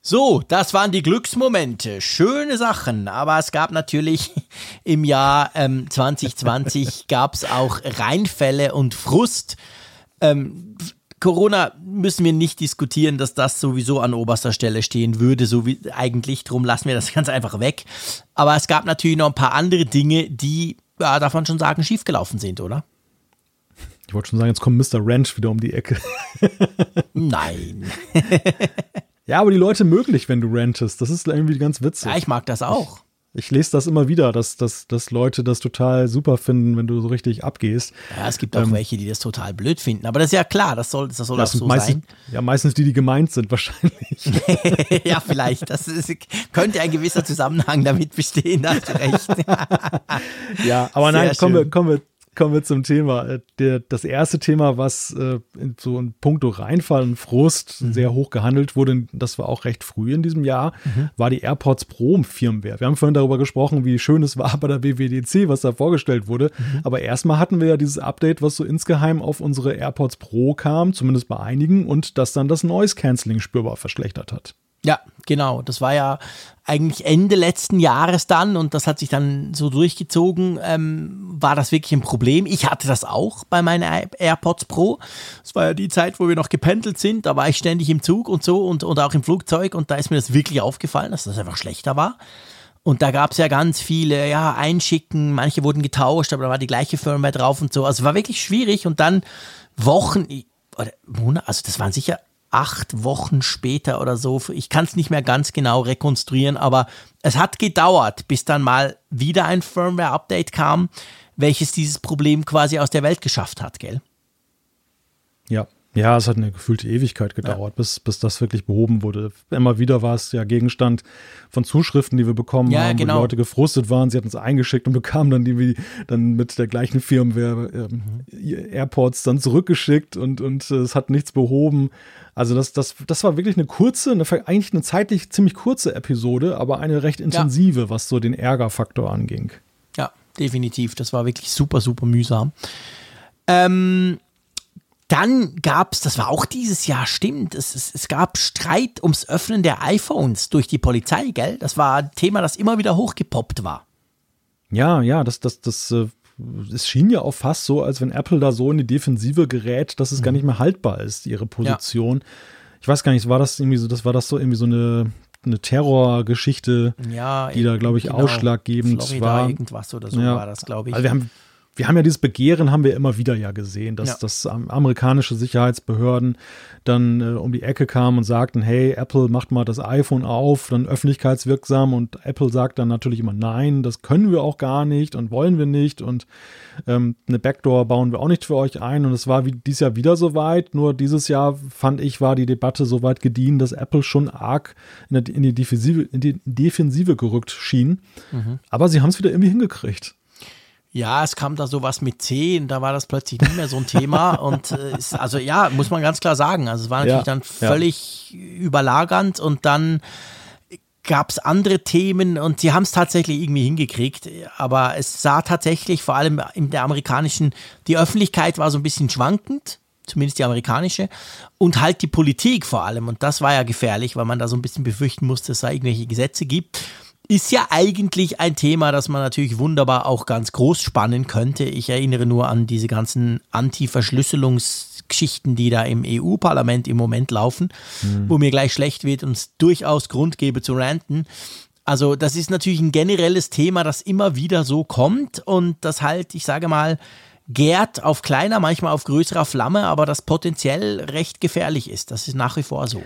So, das waren die Glücksmomente. Schöne Sachen, aber es gab natürlich im Jahr ähm, 2020 gab es auch Reinfälle und Frust. Ähm, Corona müssen wir nicht diskutieren, dass das sowieso an oberster Stelle stehen würde, so wie eigentlich. Drum lassen wir das ganz einfach weg. Aber es gab natürlich noch ein paar andere Dinge, die ja, darf man schon sagen, schiefgelaufen sind, oder? Ich wollte schon sagen, jetzt kommt Mr. Ranch wieder um die Ecke. Nein. ja, aber die Leute mögen dich, wenn du rantest. Das ist irgendwie ganz witzig. Ja, ich mag das auch. Ich lese das immer wieder, dass, dass, dass Leute das total super finden, wenn du so richtig abgehst. Ja, es gibt auch ähm, welche, die das total blöd finden. Aber das ist ja klar, das soll, das soll das auch so meistens, sein. Ja, meistens die, die gemeint sind, wahrscheinlich. ja, vielleicht. Das ist, könnte ein gewisser Zusammenhang damit bestehen, hast du recht. ja, aber Sehr nein, kommen wir, kommen wir kommen wir zum Thema. Äh, der, das erste Thema, was äh, in so ein puncto Reinfall und Frust mhm. sehr hoch gehandelt wurde, das war auch recht früh in diesem Jahr, mhm. war die AirPods Pro Firmware. Wir haben vorhin darüber gesprochen, wie schön es war bei der WWDC, was da vorgestellt wurde. Mhm. Aber erstmal hatten wir ja dieses Update, was so insgeheim auf unsere AirPods Pro kam, zumindest bei einigen, und das dann das Noise Cancelling spürbar verschlechtert hat. Ja, genau. Das war ja eigentlich Ende letzten Jahres dann und das hat sich dann so durchgezogen. Ähm, war das wirklich ein Problem? Ich hatte das auch bei meinen AirPods Pro. Das war ja die Zeit, wo wir noch gependelt sind. Da war ich ständig im Zug und so und, und auch im Flugzeug und da ist mir das wirklich aufgefallen, dass das einfach schlechter war. Und da gab es ja ganz viele, ja, einschicken, manche wurden getauscht, aber da war die gleiche Firmware drauf und so. Also war wirklich schwierig und dann Wochen oder Monate, also das waren sicher acht Wochen später oder so. Ich kann es nicht mehr ganz genau rekonstruieren, aber es hat gedauert, bis dann mal wieder ein Firmware-Update kam, welches dieses Problem quasi aus der Welt geschafft hat, gell? Ja, ja, es hat eine gefühlte Ewigkeit gedauert, ja. bis, bis das wirklich behoben wurde. Immer wieder war es ja Gegenstand von Zuschriften, die wir bekommen ja, haben, genau. wo die. Leute gefrustet waren. Sie hatten es eingeschickt und bekamen dann die dann mit der gleichen Firmware ähm, mhm. Airports dann zurückgeschickt und, und äh, es hat nichts behoben. Also das, das, das war wirklich eine kurze, eine, eigentlich eine zeitlich ziemlich kurze Episode, aber eine recht intensive, ja. was so den Ärgerfaktor anging. Ja, definitiv. Das war wirklich super, super mühsam. Ähm, dann gab es, das war auch dieses Jahr, stimmt, es, es, es, gab Streit ums Öffnen der iPhones durch die Polizei, gell? Das war ein Thema, das immer wieder hochgepoppt war. Ja, ja, das, das, das, äh, es schien ja auch fast so, als wenn Apple da so in die Defensive gerät, dass es mhm. gar nicht mehr haltbar ist, ihre Position. Ja. Ich weiß gar nicht, war das irgendwie so, das war das so irgendwie so eine eine Terrorgeschichte, ja, die da, glaube ich, genau. ausschlaggebend Florida war. irgendwas oder so ja. war das, glaube ich. Also wir haben wir haben ja dieses Begehren, haben wir immer wieder ja gesehen, dass, ja. dass amerikanische Sicherheitsbehörden dann äh, um die Ecke kamen und sagten, hey, Apple macht mal das iPhone auf, dann öffentlichkeitswirksam und Apple sagt dann natürlich immer, nein, das können wir auch gar nicht und wollen wir nicht und ähm, eine Backdoor bauen wir auch nicht für euch ein und es war wie, dieses Jahr wieder soweit, nur dieses Jahr fand ich, war die Debatte so weit gediehen, dass Apple schon arg in, die, in die, Defensive, in die Defensive gerückt schien, mhm. aber sie haben es wieder irgendwie hingekriegt. Ja, es kam da sowas mit 10, da war das plötzlich nicht mehr so ein Thema. und äh, ist, also ja, muss man ganz klar sagen. Also es war natürlich ja, dann völlig ja. überlagernd und dann gab es andere Themen und sie haben es tatsächlich irgendwie hingekriegt. Aber es sah tatsächlich, vor allem in der amerikanischen, die Öffentlichkeit war so ein bisschen schwankend zumindest die amerikanische, und halt die Politik vor allem. Und das war ja gefährlich, weil man da so ein bisschen befürchten musste, dass es da irgendwelche Gesetze gibt ist ja eigentlich ein Thema, das man natürlich wunderbar auch ganz groß spannen könnte. Ich erinnere nur an diese ganzen Anti-Verschlüsselungsgeschichten, die da im EU-Parlament im Moment laufen, mhm. wo mir gleich schlecht wird und es durchaus Grund gebe zu ranten. Also das ist natürlich ein generelles Thema, das immer wieder so kommt und das halt, ich sage mal, gärt auf kleiner, manchmal auf größerer Flamme, aber das potenziell recht gefährlich ist. Das ist nach wie vor so.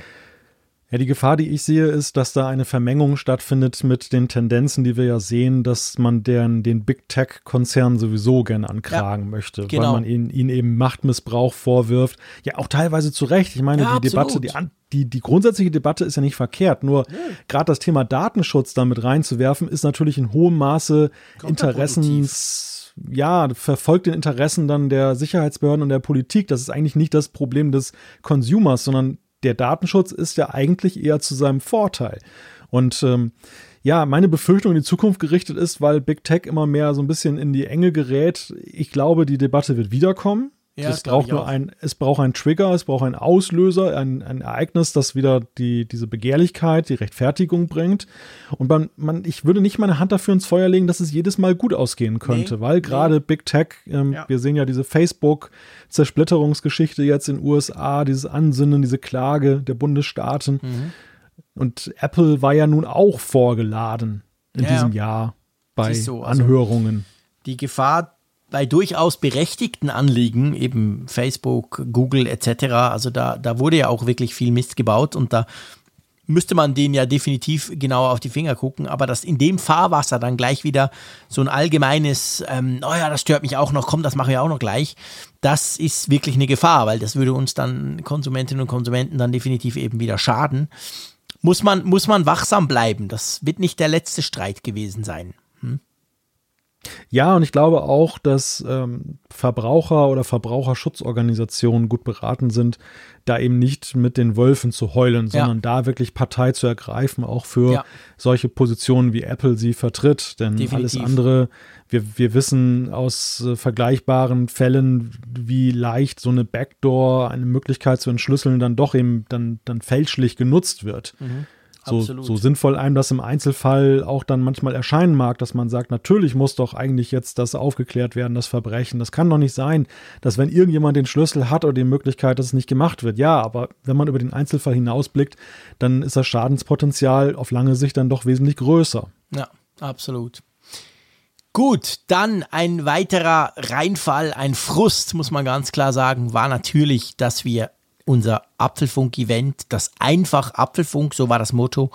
Ja, die Gefahr, die ich sehe, ist, dass da eine Vermengung stattfindet mit den Tendenzen, die wir ja sehen, dass man den, den Big Tech-Konzern sowieso gern ankragen ja, möchte, genau. weil man ihnen, ihnen eben Machtmissbrauch vorwirft. Ja, auch teilweise zu Recht. Ich meine, ja, die absolut. Debatte, die, die, die grundsätzliche Debatte ist ja nicht verkehrt, nur ja. gerade das Thema Datenschutz damit reinzuwerfen, ist natürlich in hohem Maße Interessens ja, verfolgt den Interessen dann der Sicherheitsbehörden und der Politik. Das ist eigentlich nicht das Problem des Consumers, sondern der Datenschutz ist ja eigentlich eher zu seinem Vorteil. Und ähm, ja, meine Befürchtung in die Zukunft gerichtet ist, weil Big Tech immer mehr so ein bisschen in die Enge gerät. Ich glaube, die Debatte wird wiederkommen. Ja, es braucht nur ein, es braucht einen Trigger, es braucht einen Auslöser, ein, ein Ereignis, das wieder die, diese Begehrlichkeit, die Rechtfertigung bringt. Und man, man, ich würde nicht meine Hand dafür ins Feuer legen, dass es jedes Mal gut ausgehen könnte, nee, weil gerade nee. Big Tech, ähm, ja. wir sehen ja diese Facebook-Zersplitterungsgeschichte jetzt in den USA, dieses Ansinnen, diese Klage der Bundesstaaten. Mhm. Und Apple war ja nun auch vorgeladen in ja, diesem Jahr bei so, also Anhörungen. Die Gefahr bei durchaus berechtigten Anliegen, eben Facebook, Google etc., also da, da wurde ja auch wirklich viel Mist gebaut und da müsste man denen ja definitiv genauer auf die Finger gucken, aber dass in dem Fahrwasser dann gleich wieder so ein allgemeines, ähm, oh ja, das stört mich auch noch, komm, das mache ich auch noch gleich, das ist wirklich eine Gefahr, weil das würde uns dann Konsumentinnen und Konsumenten dann definitiv eben wieder schaden. Muss man, muss man wachsam bleiben, das wird nicht der letzte Streit gewesen sein. Ja, und ich glaube auch, dass ähm, Verbraucher oder Verbraucherschutzorganisationen gut beraten sind, da eben nicht mit den Wölfen zu heulen, sondern ja. da wirklich Partei zu ergreifen, auch für ja. solche Positionen wie Apple sie vertritt. Denn Definitiv. alles andere, wir, wir wissen aus äh, vergleichbaren Fällen, wie leicht so eine Backdoor, eine Möglichkeit zu entschlüsseln, dann doch eben dann, dann fälschlich genutzt wird. Mhm. So, so, sinnvoll einem das im Einzelfall auch dann manchmal erscheinen mag, dass man sagt, natürlich muss doch eigentlich jetzt das aufgeklärt werden, das Verbrechen. Das kann doch nicht sein, dass wenn irgendjemand den Schlüssel hat oder die Möglichkeit, dass es nicht gemacht wird. Ja, aber wenn man über den Einzelfall hinausblickt, dann ist das Schadenspotenzial auf lange Sicht dann doch wesentlich größer. Ja, absolut. Gut, dann ein weiterer Reinfall, ein Frust, muss man ganz klar sagen, war natürlich, dass wir unser Apfelfunk-Event, das einfach Apfelfunk, so war das Motto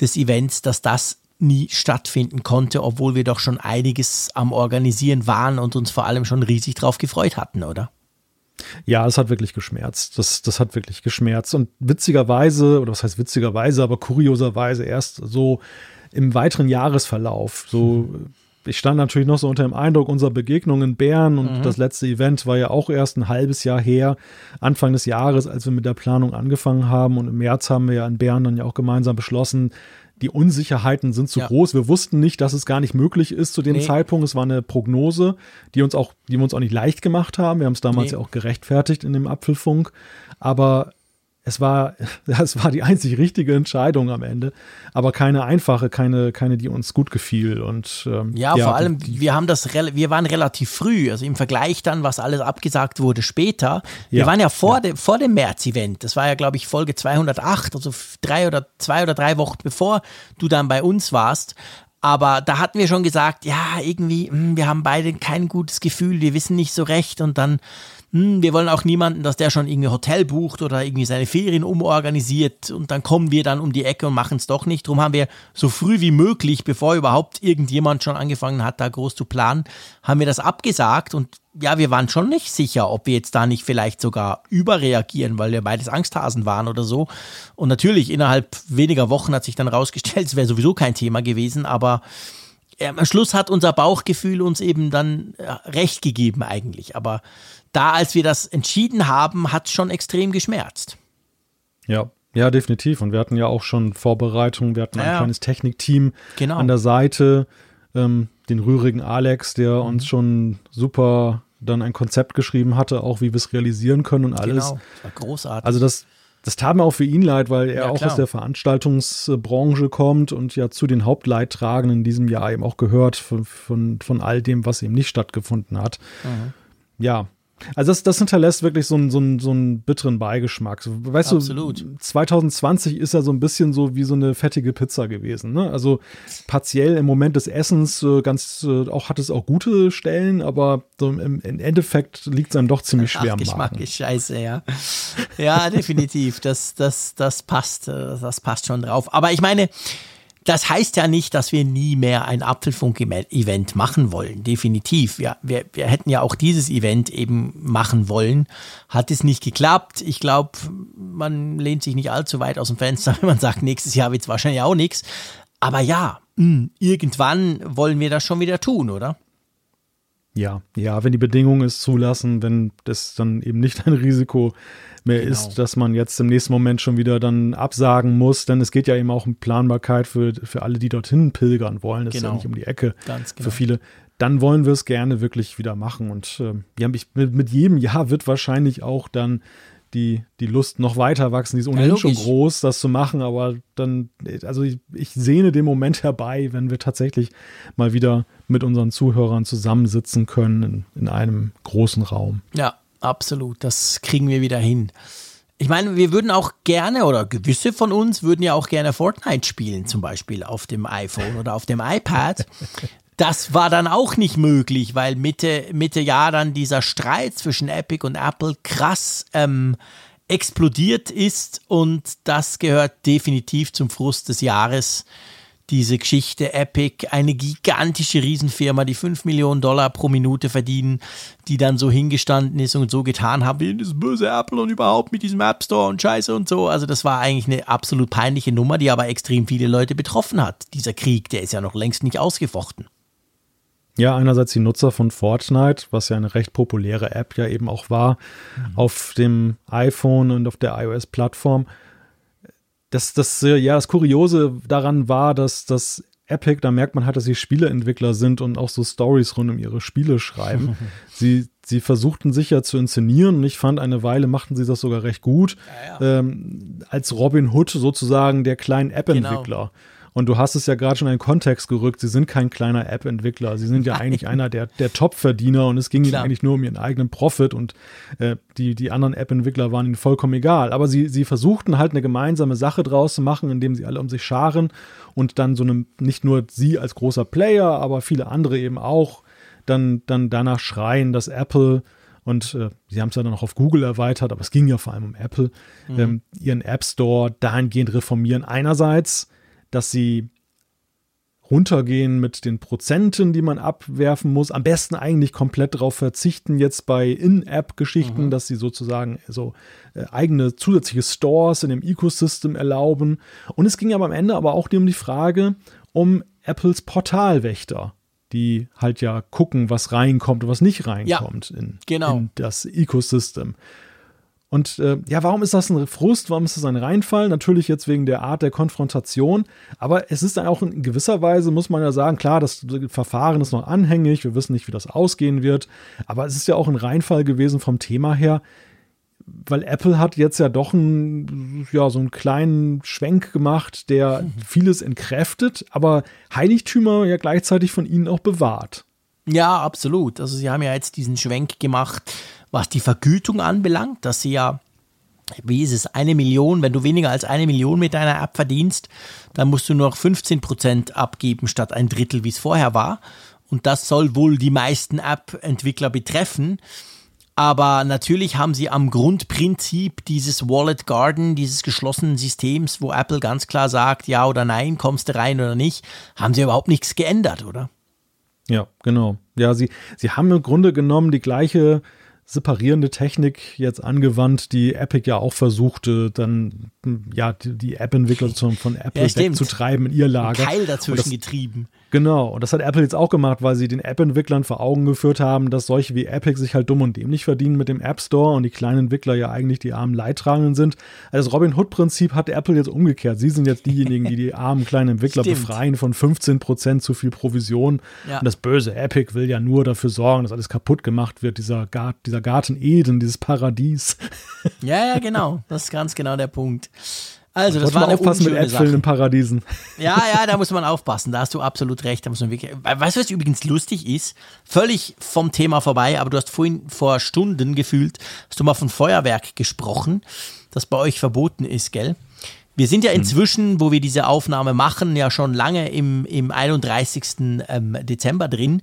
des Events, dass das nie stattfinden konnte, obwohl wir doch schon einiges am Organisieren waren und uns vor allem schon riesig drauf gefreut hatten, oder? Ja, es hat wirklich geschmerzt. Das, das hat wirklich geschmerzt. Und witzigerweise, oder was heißt witzigerweise, aber kurioserweise erst so im weiteren Jahresverlauf, so ich stand natürlich noch so unter dem Eindruck unserer Begegnung in Bern und mhm. das letzte Event war ja auch erst ein halbes Jahr her, Anfang des Jahres, als wir mit der Planung angefangen haben und im März haben wir ja in Bern dann ja auch gemeinsam beschlossen, die Unsicherheiten sind zu ja. groß. Wir wussten nicht, dass es gar nicht möglich ist zu dem nee. Zeitpunkt. Es war eine Prognose, die uns auch, die wir uns auch nicht leicht gemacht haben. Wir haben es damals nee. ja auch gerechtfertigt in dem Apfelfunk. Aber es war, es war die einzig richtige Entscheidung am Ende, aber keine einfache, keine, keine, die uns gut gefiel. Und ähm, ja, ja, vor allem, wir haben das, wir waren relativ früh, also im Vergleich dann, was alles abgesagt wurde später. Wir ja, waren ja vor, ja. De, vor dem März-Event. Das war ja, glaube ich, Folge 208, also drei oder zwei oder drei Wochen bevor du dann bei uns warst. Aber da hatten wir schon gesagt, ja, irgendwie, hm, wir haben beide kein gutes Gefühl, wir wissen nicht so recht und dann hm, wir wollen auch niemanden, dass der schon irgendwie Hotel bucht oder irgendwie seine Ferien umorganisiert und dann kommen wir dann um die Ecke und machen es doch nicht. Darum haben wir so früh wie möglich, bevor überhaupt irgendjemand schon angefangen hat, da groß zu planen, haben wir das abgesagt und ja, wir waren schon nicht sicher, ob wir jetzt da nicht vielleicht sogar überreagieren, weil wir beides Angsthasen waren oder so. Und natürlich, innerhalb weniger Wochen hat sich dann rausgestellt, es wäre sowieso kein Thema gewesen, aber äh, am Schluss hat unser Bauchgefühl uns eben dann äh, recht gegeben eigentlich. Aber da, als wir das entschieden haben, hat es schon extrem geschmerzt. Ja, ja, definitiv. Und wir hatten ja auch schon Vorbereitungen. Wir hatten ein kleines Technikteam genau. an der Seite, ähm, den rührigen Alex, der mhm. uns schon super dann ein Konzept geschrieben hatte, auch wie wir es realisieren können und alles. Genau, das war großartig. Also das, das tat mir auch für ihn leid, weil er ja, auch aus der Veranstaltungsbranche kommt und ja zu den Hauptleidtragenden in diesem Jahr eben auch gehört von, von, von all dem, was eben nicht stattgefunden hat. Mhm. Ja, also das, das hinterlässt wirklich so einen, so, einen, so einen bitteren Beigeschmack. Weißt Absolut. du, 2020 ist ja so ein bisschen so wie so eine fettige Pizza gewesen. Ne? Also partiell im Moment des Essens äh, ganz äh, auch hat es auch gute Stellen, aber so im, im Endeffekt liegt es einem doch ziemlich schwer Ach, am Geschmack ist scheiße, ja. Ja, definitiv. Das, das, das passt, äh, das passt schon drauf. Aber ich meine, das heißt ja nicht, dass wir nie mehr ein Apfelfunk-Event machen wollen. Definitiv. Ja, wir, wir hätten ja auch dieses Event eben machen wollen. Hat es nicht geklappt. Ich glaube, man lehnt sich nicht allzu weit aus dem Fenster, wenn man sagt, nächstes Jahr wird es wahrscheinlich auch nichts. Aber ja, mh, hm, irgendwann wollen wir das schon wieder tun, oder? Ja, ja, wenn die Bedingungen es zulassen, wenn das dann eben nicht ein Risiko mehr genau. ist, dass man jetzt im nächsten Moment schon wieder dann absagen muss, denn es geht ja eben auch um Planbarkeit für, für alle, die dorthin pilgern wollen. Das genau. ist ja genau. nicht um die Ecke Ganz genau. für viele. Dann wollen wir es gerne wirklich wieder machen. Und äh, ja, mit, mit jedem Jahr wird wahrscheinlich auch dann die, die Lust noch weiter wachsen. Die ist ohnehin ja, schon groß, das zu machen, aber dann, also ich, ich, sehne den Moment herbei, wenn wir tatsächlich mal wieder mit unseren Zuhörern zusammensitzen können in, in einem großen Raum. Ja, absolut. Das kriegen wir wieder hin. Ich meine, wir würden auch gerne, oder gewisse von uns würden ja auch gerne Fortnite spielen, zum Beispiel auf dem iPhone oder auf dem iPad. Das war dann auch nicht möglich, weil Mitte, Mitte Jahr dann dieser Streit zwischen Epic und Apple krass ähm, explodiert ist und das gehört definitiv zum Frust des Jahres diese Geschichte Epic, eine gigantische Riesenfirma, die 5 Millionen Dollar pro Minute verdienen, die dann so hingestanden ist und so getan haben, wie das böse Apple und überhaupt mit diesem App Store und Scheiße und so. Also das war eigentlich eine absolut peinliche Nummer, die aber extrem viele Leute betroffen hat. Dieser Krieg, der ist ja noch längst nicht ausgefochten. Ja, einerseits die Nutzer von Fortnite, was ja eine recht populäre App ja eben auch war, mhm. auf dem iPhone und auf der iOS-Plattform das, das, äh, ja, das Kuriose daran war, dass das Epic, da merkt man halt, dass sie Spieleentwickler sind und auch so Stories rund um ihre Spiele schreiben. sie, sie versuchten sich ja zu inszenieren und ich fand, eine Weile machten sie das sogar recht gut. Ja, ja. Ähm, als Robin Hood sozusagen der kleinen App-Entwickler. Genau. Und du hast es ja gerade schon in den Kontext gerückt, sie sind kein kleiner App-Entwickler, sie sind ja eigentlich einer der, der Top-Verdiener und es ging Klar. ihnen eigentlich nur um ihren eigenen Profit und äh, die, die anderen App-Entwickler waren ihnen vollkommen egal. Aber sie, sie versuchten halt eine gemeinsame Sache draus zu machen, indem sie alle um sich scharen und dann so einem, nicht nur sie als großer Player, aber viele andere eben auch, dann, dann danach schreien, dass Apple und äh, sie haben es ja dann auch auf Google erweitert, aber es ging ja vor allem um Apple, mhm. ähm, ihren App Store dahingehend reformieren. Einerseits dass sie runtergehen mit den Prozenten, die man abwerfen muss. Am besten eigentlich komplett darauf verzichten, jetzt bei In-App-Geschichten, mhm. dass sie sozusagen so äh, eigene zusätzliche Stores in dem Ecosystem erlauben. Und es ging aber am Ende aber auch um die Frage um Apples Portalwächter die halt ja gucken, was reinkommt und was nicht reinkommt ja, in, genau. in das Ecosystem. Und äh, ja, warum ist das ein Frust? Warum ist das ein Reinfall? Natürlich jetzt wegen der Art der Konfrontation. Aber es ist dann auch in gewisser Weise, muss man ja sagen, klar, das Verfahren ist noch anhängig. Wir wissen nicht, wie das ausgehen wird. Aber es ist ja auch ein Reinfall gewesen vom Thema her. Weil Apple hat jetzt ja doch einen, ja, so einen kleinen Schwenk gemacht, der vieles entkräftet, aber Heiligtümer ja gleichzeitig von ihnen auch bewahrt. Ja, absolut. Also sie haben ja jetzt diesen Schwenk gemacht, was die Vergütung anbelangt, dass sie ja, wie ist es, eine Million, wenn du weniger als eine Million mit deiner App verdienst, dann musst du nur noch 15 Prozent abgeben statt ein Drittel, wie es vorher war. Und das soll wohl die meisten App-Entwickler betreffen. Aber natürlich haben sie am Grundprinzip dieses Wallet Garden, dieses geschlossenen Systems, wo Apple ganz klar sagt, ja oder nein, kommst du rein oder nicht, haben sie überhaupt nichts geändert, oder? Ja, genau. Ja, sie, sie haben im Grunde genommen die gleiche separierende Technik jetzt angewandt, die Epic ja auch versuchte, dann ja die, die App-Entwickler von Apple ja, wegzutreiben in ihr Lager. Keil dazwischen das, getrieben. Genau, und das hat Apple jetzt auch gemacht, weil sie den App-Entwicklern vor Augen geführt haben, dass solche wie Epic sich halt dumm und dämlich verdienen mit dem App Store und die kleinen Entwickler ja eigentlich die armen Leidtragenden sind. Also das Robin Hood-Prinzip hat Apple jetzt umgekehrt. Sie sind jetzt diejenigen, die die armen kleinen Entwickler Stimmt. befreien von 15% zu viel Provision. Ja. Und das böse Epic will ja nur dafür sorgen, dass alles kaputt gemacht wird, dieser, Gar dieser Garten Eden, dieses Paradies. Ja, ja, genau. Das ist ganz genau der Punkt. Also, das war eine aufpassen mit Äpfeln in Paradiesen. Ja, ja, da muss man aufpassen. Da hast du absolut recht. Da muss man wirklich. Weißt du, was übrigens lustig ist? Völlig vom Thema vorbei, aber du hast vorhin vor Stunden gefühlt, hast du mal von Feuerwerk gesprochen, das bei euch verboten ist, gell? Wir sind ja inzwischen, wo wir diese Aufnahme machen, ja schon lange im, im 31. Ähm, Dezember drin.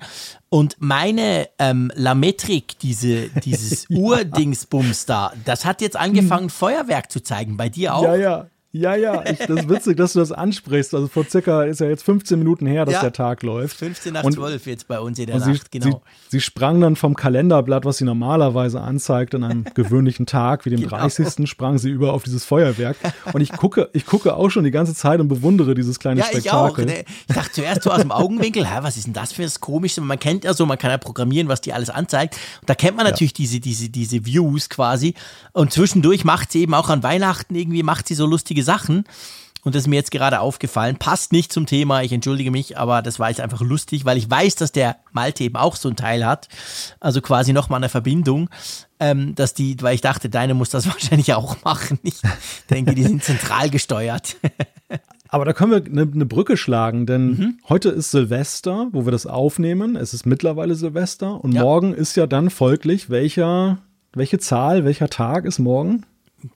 Und meine ähm, Lametrik, diese, dieses ja. Urdingsbums da, das hat jetzt angefangen, hm. Feuerwerk zu zeigen. Bei dir auch? Ja, ja. Ja, ja, ich, das ist witzig, dass du das ansprichst. Also vor circa, ist ja jetzt 15 Minuten her, dass ja, der Tag läuft. 15 nach und, 12 jetzt bei uns in der Nacht, sie, genau. Sie, sie, sprang dann vom Kalenderblatt, was sie normalerweise anzeigt, an einem gewöhnlichen Tag, wie dem genau. 30. sprang sie über auf dieses Feuerwerk. Und ich gucke, ich gucke auch schon die ganze Zeit und bewundere dieses kleine ja, Spektakel. Ich auch. Ne? Ich dachte zuerst so aus dem Augenwinkel, hä, was ist denn das für das Komische? Man kennt ja so, man kann ja programmieren, was die alles anzeigt. Und da kennt man natürlich ja. diese, diese, diese Views quasi. Und zwischendurch macht sie eben auch an Weihnachten irgendwie, macht sie so lustige lustige Sachen. Und das ist mir jetzt gerade aufgefallen. Passt nicht zum Thema, ich entschuldige mich, aber das war jetzt einfach lustig, weil ich weiß, dass der Malte eben auch so ein Teil hat. Also quasi nochmal eine Verbindung. Ähm, dass die, weil ich dachte, deine muss das wahrscheinlich auch machen. Ich denke, die sind zentral gesteuert. Aber da können wir eine, eine Brücke schlagen, denn mhm. heute ist Silvester, wo wir das aufnehmen. Es ist mittlerweile Silvester und ja. morgen ist ja dann folglich, welcher, welche Zahl, welcher Tag ist morgen?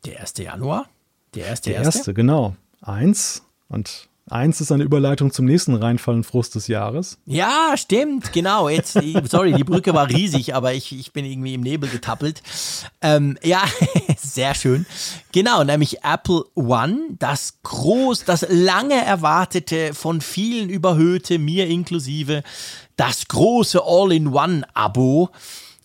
Der 1. Januar. Der erste, der erste, erste genau. Eins. Und Eins ist eine Überleitung zum nächsten Reinfall und Frust des Jahres. Ja, stimmt, genau. Jetzt, sorry, die Brücke war riesig, aber ich, ich bin irgendwie im Nebel getappelt. Ähm, ja, sehr schön. Genau, nämlich Apple One, das groß, das lange erwartete, von vielen überhöhte, mir inklusive, das große All-in-One-Abo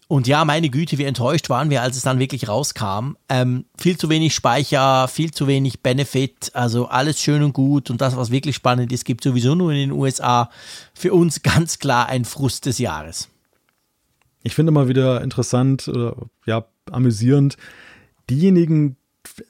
und ja, meine Güte, wie enttäuscht waren wir, als es dann wirklich rauskam. Ähm, viel zu wenig Speicher, viel zu wenig Benefit, also alles schön und gut. Und das, was wirklich spannend ist, gibt sowieso nur in den USA. Für uns ganz klar ein Frust des Jahres. Ich finde mal wieder interessant oder ja, amüsierend, diejenigen,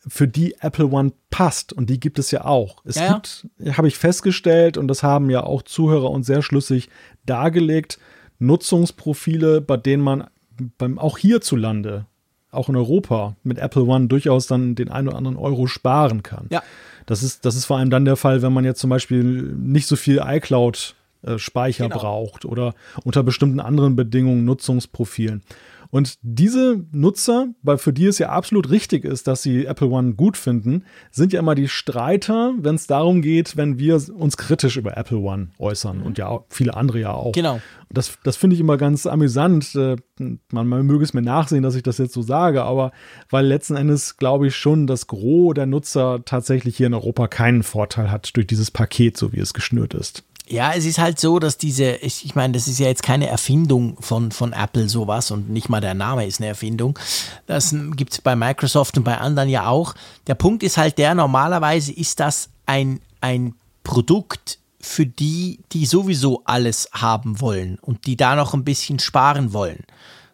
für die Apple One passt, und die gibt es ja auch. Es ja, gibt, ja. habe ich festgestellt, und das haben ja auch Zuhörer uns sehr schlüssig dargelegt, Nutzungsprofile, bei denen man beim, auch hierzulande, auch in Europa, mit Apple One durchaus dann den einen oder anderen Euro sparen kann. Ja. Das ist, das ist vor allem dann der Fall, wenn man jetzt zum Beispiel nicht so viel iCloud äh, Speicher genau. braucht oder unter bestimmten anderen Bedingungen, Nutzungsprofilen. Und diese Nutzer, weil für die es ja absolut richtig ist, dass sie Apple One gut finden, sind ja immer die Streiter, wenn es darum geht, wenn wir uns kritisch über Apple One äußern mhm. und ja viele andere ja auch. Genau. Das, das finde ich immer ganz amüsant. Äh, man, man möge es mir nachsehen, dass ich das jetzt so sage, aber weil letzten Endes glaube ich schon, dass Gros der Nutzer tatsächlich hier in Europa keinen Vorteil hat durch dieses Paket, so wie es geschnürt ist. Ja, es ist halt so, dass diese, ich, ich meine, das ist ja jetzt keine Erfindung von, von Apple sowas und nicht mal der Name ist eine Erfindung. Das gibt es bei Microsoft und bei anderen ja auch. Der Punkt ist halt der, normalerweise ist das ein, ein Produkt für die, die sowieso alles haben wollen und die da noch ein bisschen sparen wollen.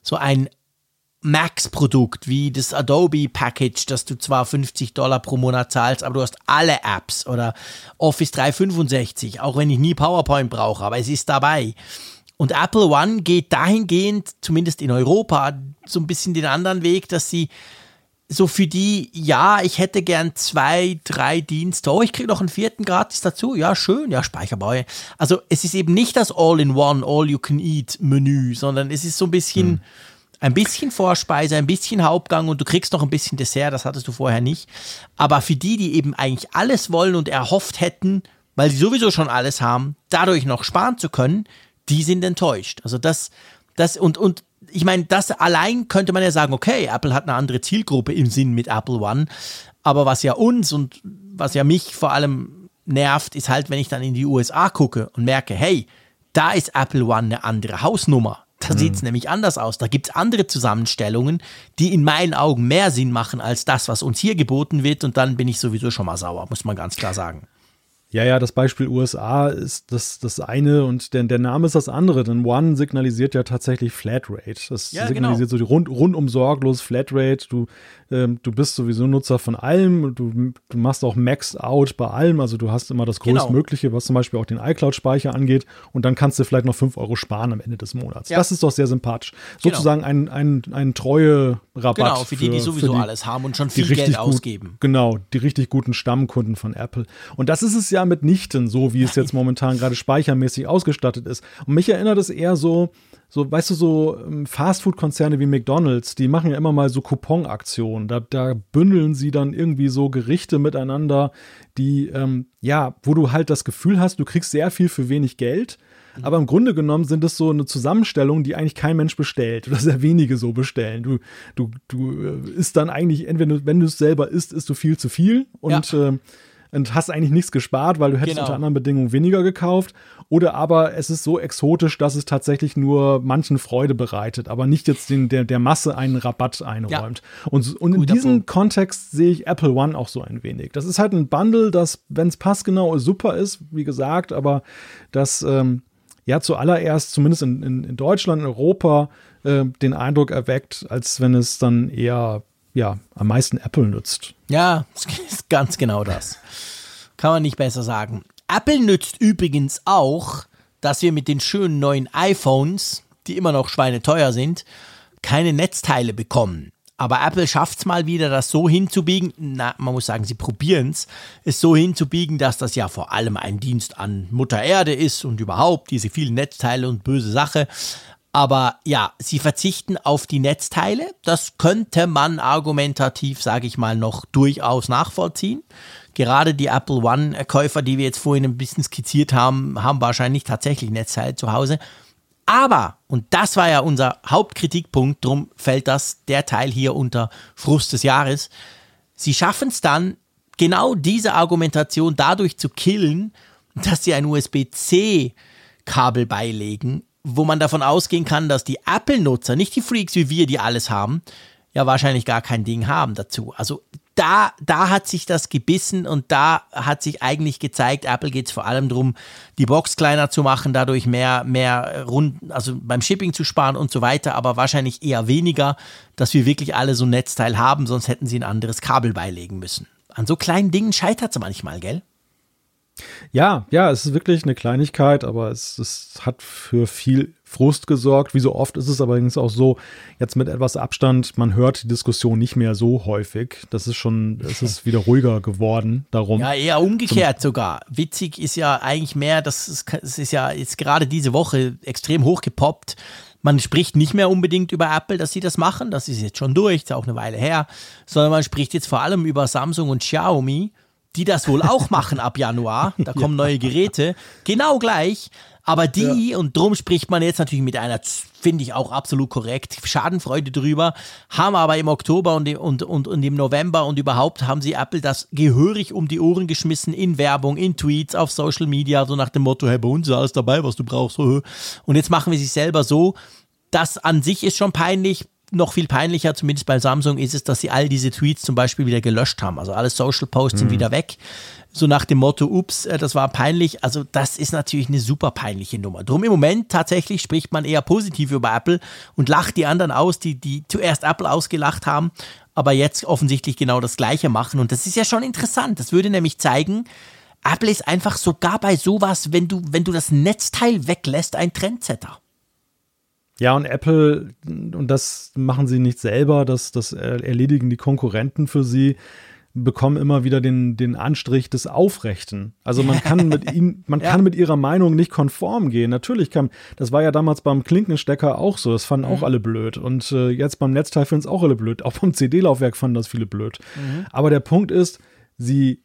So ein Max-Produkt wie das Adobe Package, das du zwar 50 Dollar pro Monat zahlst, aber du hast alle Apps oder Office 365, auch wenn ich nie PowerPoint brauche, aber es ist dabei. Und Apple One geht dahingehend, zumindest in Europa, so ein bisschen den anderen Weg, dass sie so für die, ja, ich hätte gern zwei, drei Dienste. Oh, ich kriege noch einen vierten gratis dazu. Ja, schön, ja, Speicherbau. Also es ist eben nicht das All-in-One, All-You-Can-Eat-Menü, sondern es ist so ein bisschen, hm. Ein bisschen Vorspeise, ein bisschen Hauptgang und du kriegst noch ein bisschen Dessert, das hattest du vorher nicht. Aber für die, die eben eigentlich alles wollen und erhofft hätten, weil sie sowieso schon alles haben, dadurch noch sparen zu können, die sind enttäuscht. Also das, das und, und ich meine, das allein könnte man ja sagen, okay, Apple hat eine andere Zielgruppe im Sinn mit Apple One. Aber was ja uns und was ja mich vor allem nervt, ist halt, wenn ich dann in die USA gucke und merke, hey, da ist Apple One eine andere Hausnummer. Da mhm. sieht es nämlich anders aus. Da gibt es andere Zusammenstellungen, die in meinen Augen mehr Sinn machen als das, was uns hier geboten wird. Und dann bin ich sowieso schon mal sauer, muss man ganz klar sagen. Ja, ja, das Beispiel USA ist das, das eine und der, der Name ist das andere, denn One signalisiert ja tatsächlich Flatrate. Das ja, genau. signalisiert genau. so die rund, rundum sorglos Flatrate. Du, ähm, du bist sowieso Nutzer von allem, du, du machst auch Max Out bei allem, also du hast immer das genau. Größtmögliche, was zum Beispiel auch den iCloud-Speicher angeht und dann kannst du vielleicht noch 5 Euro sparen am Ende des Monats. Ja. Das ist doch sehr sympathisch. Genau. Sozusagen ein, ein, ein treue Rabatt. Genau, für die, die sowieso die, alles haben und schon viel Geld ausgeben. Gut, genau, die richtig guten Stammkunden von Apple. Und das ist es ja mitnichten so, wie es jetzt momentan gerade speichermäßig ausgestattet ist. Und mich erinnert es eher so, so, weißt du, so ähm, Fastfood-Konzerne wie McDonalds, die machen ja immer mal so Couponaktionen. Da, da bündeln sie dann irgendwie so Gerichte miteinander, die, ähm, ja, wo du halt das Gefühl hast, du kriegst sehr viel für wenig Geld. Mhm. Aber im Grunde genommen sind es so eine Zusammenstellung, die eigentlich kein Mensch bestellt oder sehr wenige so bestellen. Du, du, du äh, isst dann eigentlich, entweder wenn du es selber isst, isst du viel zu viel und ja. äh, und hast eigentlich nichts gespart, weil du hättest genau. unter anderen Bedingungen weniger gekauft. Oder aber es ist so exotisch, dass es tatsächlich nur manchen Freude bereitet, aber nicht jetzt den, der, der Masse einen Rabatt einräumt. Ja. Und, und in diesem Punkt. Kontext sehe ich Apple One auch so ein wenig. Das ist halt ein Bundle, das, wenn es passgenau ist, super ist, wie gesagt, aber das ähm, ja zuallererst, zumindest in, in, in Deutschland, in Europa, äh, den Eindruck erweckt, als wenn es dann eher ja, am meisten Apple nutzt. Ja, ist ganz genau das. Kann man nicht besser sagen. Apple nützt übrigens auch, dass wir mit den schönen neuen iPhones, die immer noch schweineteuer sind, keine Netzteile bekommen. Aber Apple schafft es mal wieder, das so hinzubiegen. Na, man muss sagen, sie probieren es, es so hinzubiegen, dass das ja vor allem ein Dienst an Mutter Erde ist und überhaupt diese vielen Netzteile und böse Sache. Aber ja, sie verzichten auf die Netzteile. Das könnte man argumentativ, sage ich mal, noch durchaus nachvollziehen. Gerade die Apple One-Käufer, die wir jetzt vorhin ein bisschen skizziert haben, haben wahrscheinlich tatsächlich Netzteile zu Hause. Aber, und das war ja unser Hauptkritikpunkt, drum fällt das der Teil hier unter Frust des Jahres. Sie schaffen es dann, genau diese Argumentation dadurch zu killen, dass sie ein USB-C-Kabel beilegen, wo man davon ausgehen kann, dass die Apple-Nutzer, nicht die Freaks wie wir, die alles haben, ja wahrscheinlich gar kein Ding haben dazu. Also da, da hat sich das gebissen und da hat sich eigentlich gezeigt, Apple geht es vor allem darum, die Box kleiner zu machen, dadurch mehr, mehr rund, also beim Shipping zu sparen und so weiter, aber wahrscheinlich eher weniger, dass wir wirklich alle so ein Netzteil haben, sonst hätten sie ein anderes Kabel beilegen müssen. An so kleinen Dingen scheitert es manchmal, gell? Ja, ja, es ist wirklich eine Kleinigkeit, aber es, es hat für viel Frust gesorgt. Wie so oft ist es allerdings auch so, jetzt mit etwas Abstand, man hört die Diskussion nicht mehr so häufig. Das ist schon, es ist wieder ruhiger geworden darum. Ja, eher umgekehrt sogar. Witzig ist ja eigentlich mehr, das ist, es ist ja jetzt gerade diese Woche extrem hochgepoppt. Man spricht nicht mehr unbedingt über Apple, dass sie das machen, das ist jetzt schon durch, ist auch eine Weile her, sondern man spricht jetzt vor allem über Samsung und Xiaomi die das wohl auch machen ab Januar. Da kommen neue Geräte. Genau gleich. Aber die, ja. und drum spricht man jetzt natürlich mit einer, finde ich auch absolut korrekt, Schadenfreude drüber, haben aber im Oktober und, und, und, und im November und überhaupt haben sie Apple das gehörig um die Ohren geschmissen in Werbung, in Tweets, auf Social Media, so nach dem Motto, hey, bei uns ist alles dabei, was du brauchst. Und jetzt machen wir sich selber so. Das an sich ist schon peinlich noch viel peinlicher, zumindest bei Samsung, ist es, dass sie all diese Tweets zum Beispiel wieder gelöscht haben. Also alle Social Posts mhm. sind wieder weg. So nach dem Motto, ups, äh, das war peinlich. Also das ist natürlich eine super peinliche Nummer. Drum im Moment tatsächlich spricht man eher positiv über Apple und lacht die anderen aus, die, die zuerst Apple ausgelacht haben, aber jetzt offensichtlich genau das Gleiche machen. Und das ist ja schon interessant. Das würde nämlich zeigen, Apple ist einfach sogar bei sowas, wenn du, wenn du das Netzteil weglässt, ein Trendsetter. Ja, und Apple, und das machen sie nicht selber, das, das erledigen die Konkurrenten für sie, bekommen immer wieder den, den Anstrich des Aufrechten. Also man kann mit ihnen, man ja. kann mit ihrer Meinung nicht konform gehen. Natürlich kann, das war ja damals beim Klinkenstecker auch so, das fanden mhm. auch alle blöd. Und äh, jetzt beim Netzteil finden es auch alle blöd. Auch beim CD-Laufwerk fanden das viele blöd. Mhm. Aber der Punkt ist, sie,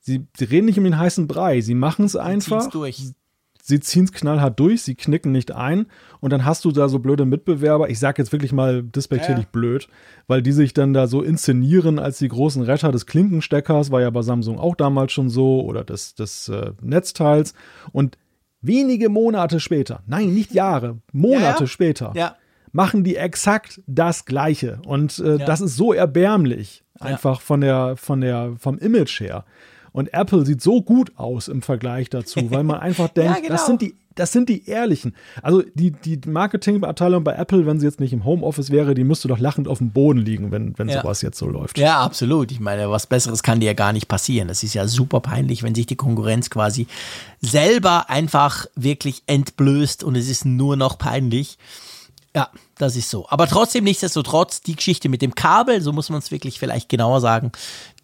sie, sie reden nicht um den heißen Brei, sie machen es einfach. Durch sie ziehen es knallhart durch, sie knicken nicht ein und dann hast du da so blöde Mitbewerber, ich sage jetzt wirklich mal despektierlich ja. blöd, weil die sich dann da so inszenieren als die großen Retter des Klinkensteckers, war ja bei Samsung auch damals schon so, oder des, des äh, Netzteils und wenige Monate später, nein, nicht Jahre, Monate ja, später, ja. machen die exakt das Gleiche und äh, das ist so erbärmlich, einfach von der, von der, vom Image her. Und Apple sieht so gut aus im Vergleich dazu, weil man einfach denkt, ja, genau. das sind die das sind die ehrlichen. Also die, die Marketingabteilung bei Apple, wenn sie jetzt nicht im Homeoffice wäre, die müsste doch lachend auf dem Boden liegen, wenn, wenn ja. sowas jetzt so läuft. Ja, absolut. Ich meine, was Besseres kann dir ja gar nicht passieren. Das ist ja super peinlich, wenn sich die Konkurrenz quasi selber einfach wirklich entblößt und es ist nur noch peinlich. Ja, das ist so. Aber trotzdem, nichtsdestotrotz, die Geschichte mit dem Kabel, so muss man es wirklich vielleicht genauer sagen,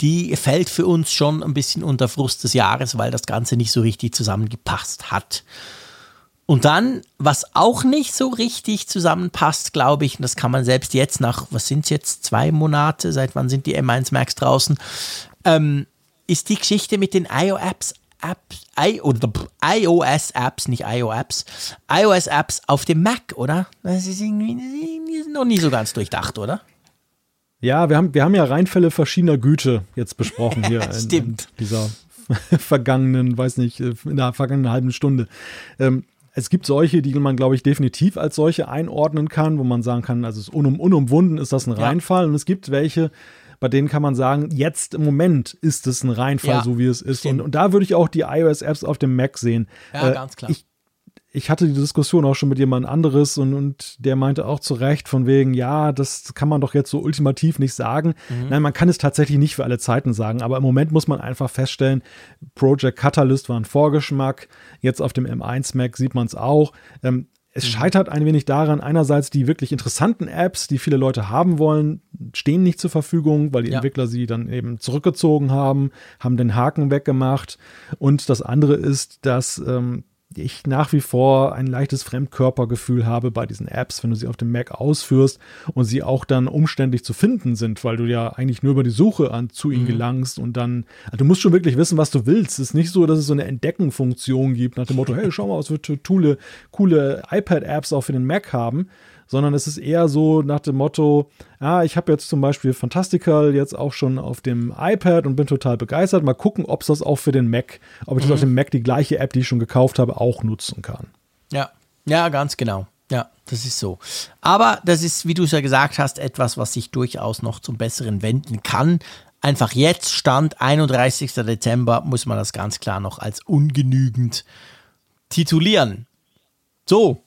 die fällt für uns schon ein bisschen unter Frust des Jahres, weil das Ganze nicht so richtig zusammengepasst hat. Und dann, was auch nicht so richtig zusammenpasst, glaube ich, und das kann man selbst jetzt nach, was sind es jetzt, zwei Monate, seit wann sind die M1 Max draußen, ähm, ist die Geschichte mit den IO-Apps Apps, I, oder iOS-Apps, nicht IO-Apps, iOS-Apps auf dem Mac, oder? Das ist irgendwie das ist noch nie so ganz durchdacht, oder? Ja, wir haben, wir haben ja Reinfälle verschiedener Güte jetzt besprochen hier Stimmt. In, in dieser vergangenen, weiß nicht, in der vergangenen halben Stunde. Ähm, es gibt solche, die man, glaube ich, definitiv als solche einordnen kann, wo man sagen kann, also unum, unumwunden ist das ein Reinfall. Ja. Und es gibt welche, bei denen kann man sagen, jetzt im Moment ist es ein Reinfall, ja, so wie es ist. Und, und, da würde ich auch die iOS-Apps auf dem Mac sehen. Ja, äh, ganz klar. Ich, ich hatte die Diskussion auch schon mit jemand anderes und, und der meinte auch zu Recht von wegen, ja, das kann man doch jetzt so ultimativ nicht sagen. Mhm. Nein, man kann es tatsächlich nicht für alle Zeiten sagen, aber im Moment muss man einfach feststellen, Project Catalyst war ein Vorgeschmack, jetzt auf dem M1 Mac sieht man es auch. Ähm, es mhm. scheitert ein wenig daran, einerseits die wirklich interessanten Apps, die viele Leute haben wollen, stehen nicht zur Verfügung, weil die ja. Entwickler sie dann eben zurückgezogen haben, haben den Haken weggemacht. Und das andere ist, dass ähm, ich nach wie vor ein leichtes Fremdkörpergefühl habe bei diesen Apps, wenn du sie auf dem Mac ausführst und sie auch dann umständlich zu finden sind, weil du ja eigentlich nur über die Suche an, zu ihnen mhm. gelangst und dann, also du musst schon wirklich wissen, was du willst. Es ist nicht so, dass es so eine Entdeckenfunktion gibt nach dem Motto, hey, schau mal, was wir coole, coole iPad-Apps auch für den Mac haben, sondern es ist eher so nach dem Motto, ah, ich habe jetzt zum Beispiel Fantastical jetzt auch schon auf dem iPad und bin total begeistert. Mal gucken, ob es das auch für den Mac, ob ich mhm. das auf dem Mac die gleiche App, die ich schon gekauft habe, auch nutzen kann. Ja, ja, ganz genau. Ja, das ist so. Aber das ist, wie du es ja gesagt hast, etwas, was sich durchaus noch zum Besseren wenden kann. Einfach jetzt, Stand 31. Dezember, muss man das ganz klar noch als ungenügend titulieren. So,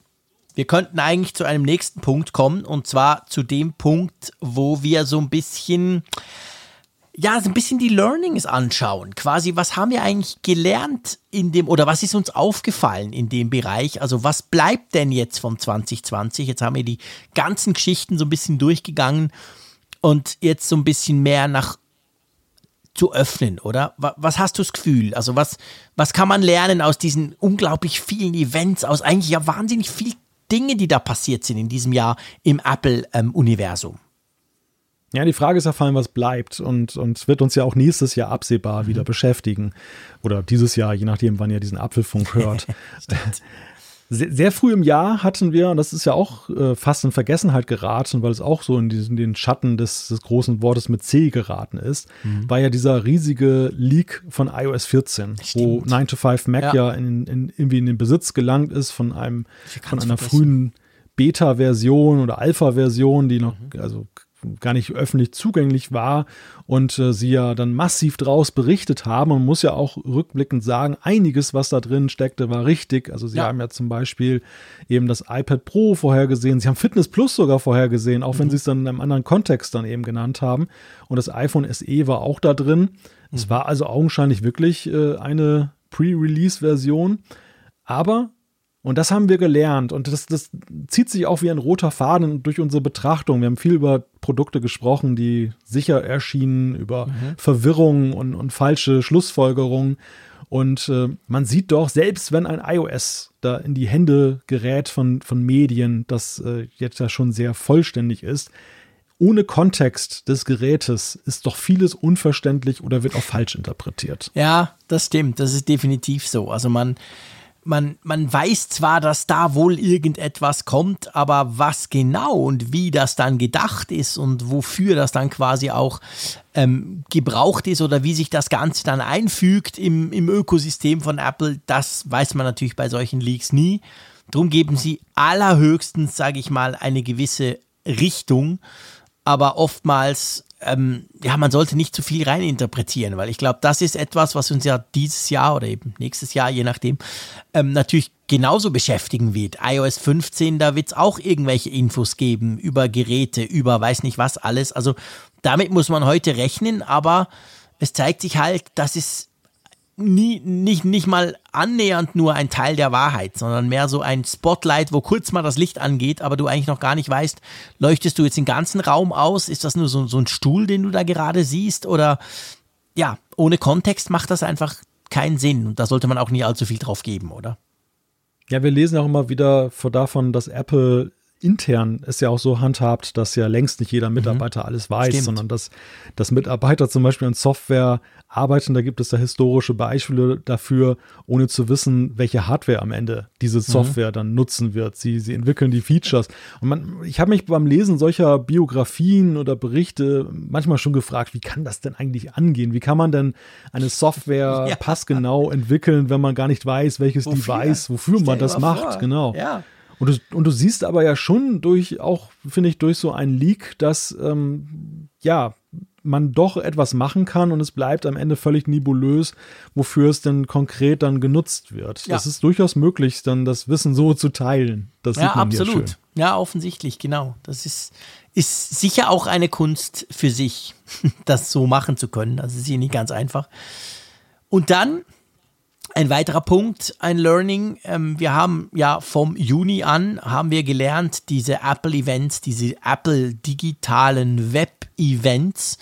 wir könnten eigentlich zu einem nächsten Punkt kommen und zwar zu dem Punkt, wo wir so ein bisschen, ja, so ein bisschen die Learnings anschauen. Quasi, was haben wir eigentlich gelernt in dem, oder was ist uns aufgefallen in dem Bereich? Also, was bleibt denn jetzt von 2020? Jetzt haben wir die ganzen Geschichten so ein bisschen durchgegangen und jetzt so ein bisschen mehr nach zu öffnen, oder? Was hast du das Gefühl? Also was, was kann man lernen aus diesen unglaublich vielen Events, aus eigentlich ja wahnsinnig viel Dinge, die da passiert sind in diesem Jahr im Apple-Universum? Ja, die Frage ist ja vor allem, was bleibt und, und wird uns ja auch nächstes Jahr absehbar mhm. wieder beschäftigen. Oder dieses Jahr, je nachdem, wann ihr diesen Apfelfunk hört. sehr, sehr, früh im Jahr hatten wir, und das ist ja auch äh, fast in Vergessenheit geraten, weil es auch so in diesen, den Schatten des, des großen Wortes mit C geraten ist, mhm. war ja dieser riesige Leak von iOS 14, Stimmt. wo 9 to 5 Mac ja, ja in, in, irgendwie in den Besitz gelangt ist von einem, von einer vergessen. frühen Beta-Version oder Alpha-Version, die noch, mhm. also gar nicht öffentlich zugänglich war und äh, sie ja dann massiv draus berichtet haben. Man muss ja auch rückblickend sagen, einiges, was da drin steckte, war richtig. Also sie ja. haben ja zum Beispiel eben das iPad Pro vorhergesehen, sie haben Fitness Plus sogar vorhergesehen, auch mhm. wenn sie es dann in einem anderen Kontext dann eben genannt haben. Und das iPhone SE war auch da drin. Mhm. Es war also augenscheinlich wirklich äh, eine Pre-Release-Version. Aber und das haben wir gelernt. Und das, das zieht sich auch wie ein roter Faden durch unsere Betrachtung. Wir haben viel über Produkte gesprochen, die sicher erschienen, über mhm. Verwirrung und, und falsche Schlussfolgerungen. Und äh, man sieht doch, selbst wenn ein iOS da in die Hände gerät von, von Medien, das äh, jetzt ja schon sehr vollständig ist, ohne Kontext des Gerätes ist doch vieles unverständlich oder wird auch falsch interpretiert. Ja, das stimmt. Das ist definitiv so. Also man, man, man weiß zwar, dass da wohl irgendetwas kommt, aber was genau und wie das dann gedacht ist und wofür das dann quasi auch ähm, gebraucht ist oder wie sich das Ganze dann einfügt im, im Ökosystem von Apple, das weiß man natürlich bei solchen Leaks nie. Drum geben sie allerhöchstens, sage ich mal, eine gewisse Richtung, aber oftmals ähm, ja, man sollte nicht zu viel reininterpretieren, weil ich glaube, das ist etwas, was uns ja dieses Jahr oder eben nächstes Jahr, je nachdem, ähm, natürlich genauso beschäftigen wird. iOS 15, da wird es auch irgendwelche Infos geben über Geräte, über weiß nicht was alles. Also damit muss man heute rechnen, aber es zeigt sich halt, dass es nie, nicht, nicht mal annähernd nur ein Teil der Wahrheit, sondern mehr so ein Spotlight, wo kurz mal das Licht angeht, aber du eigentlich noch gar nicht weißt, leuchtest du jetzt den ganzen Raum aus? Ist das nur so, so ein Stuhl, den du da gerade siehst? Oder ja, ohne Kontext macht das einfach keinen Sinn und da sollte man auch nie allzu viel drauf geben, oder? Ja, wir lesen auch immer wieder davon, dass Apple intern es ja auch so handhabt, dass ja längst nicht jeder Mitarbeiter mhm. alles weiß, Stimmt. sondern dass, dass Mitarbeiter zum Beispiel an Software arbeiten. Da gibt es da historische Beispiele dafür, ohne zu wissen, welche Hardware am Ende diese mhm. Software mhm. dann nutzen wird. Sie, sie entwickeln die Features. Und man, ich habe mich beim Lesen solcher Biografien oder Berichte manchmal schon gefragt, wie kann das denn eigentlich angehen? Wie kann man denn eine Software ja. passgenau entwickeln, wenn man gar nicht weiß, welches wofür? Device, wofür man das macht? Vor. Genau. Ja. Und du, und du siehst aber ja schon durch, auch finde ich, durch so einen Leak, dass ähm, ja, man doch etwas machen kann und es bleibt am Ende völlig nebulös, wofür es denn konkret dann genutzt wird. Ja. Das ist durchaus möglich, dann das Wissen so zu teilen. Das ja, absolut. Ja, offensichtlich, genau. Das ist, ist sicher auch eine Kunst für sich, das so machen zu können. Das ist hier nicht ganz einfach. Und dann ein weiterer Punkt, ein Learning. Ähm, wir haben ja vom Juni an haben wir gelernt, diese Apple Events, diese Apple digitalen Web Events.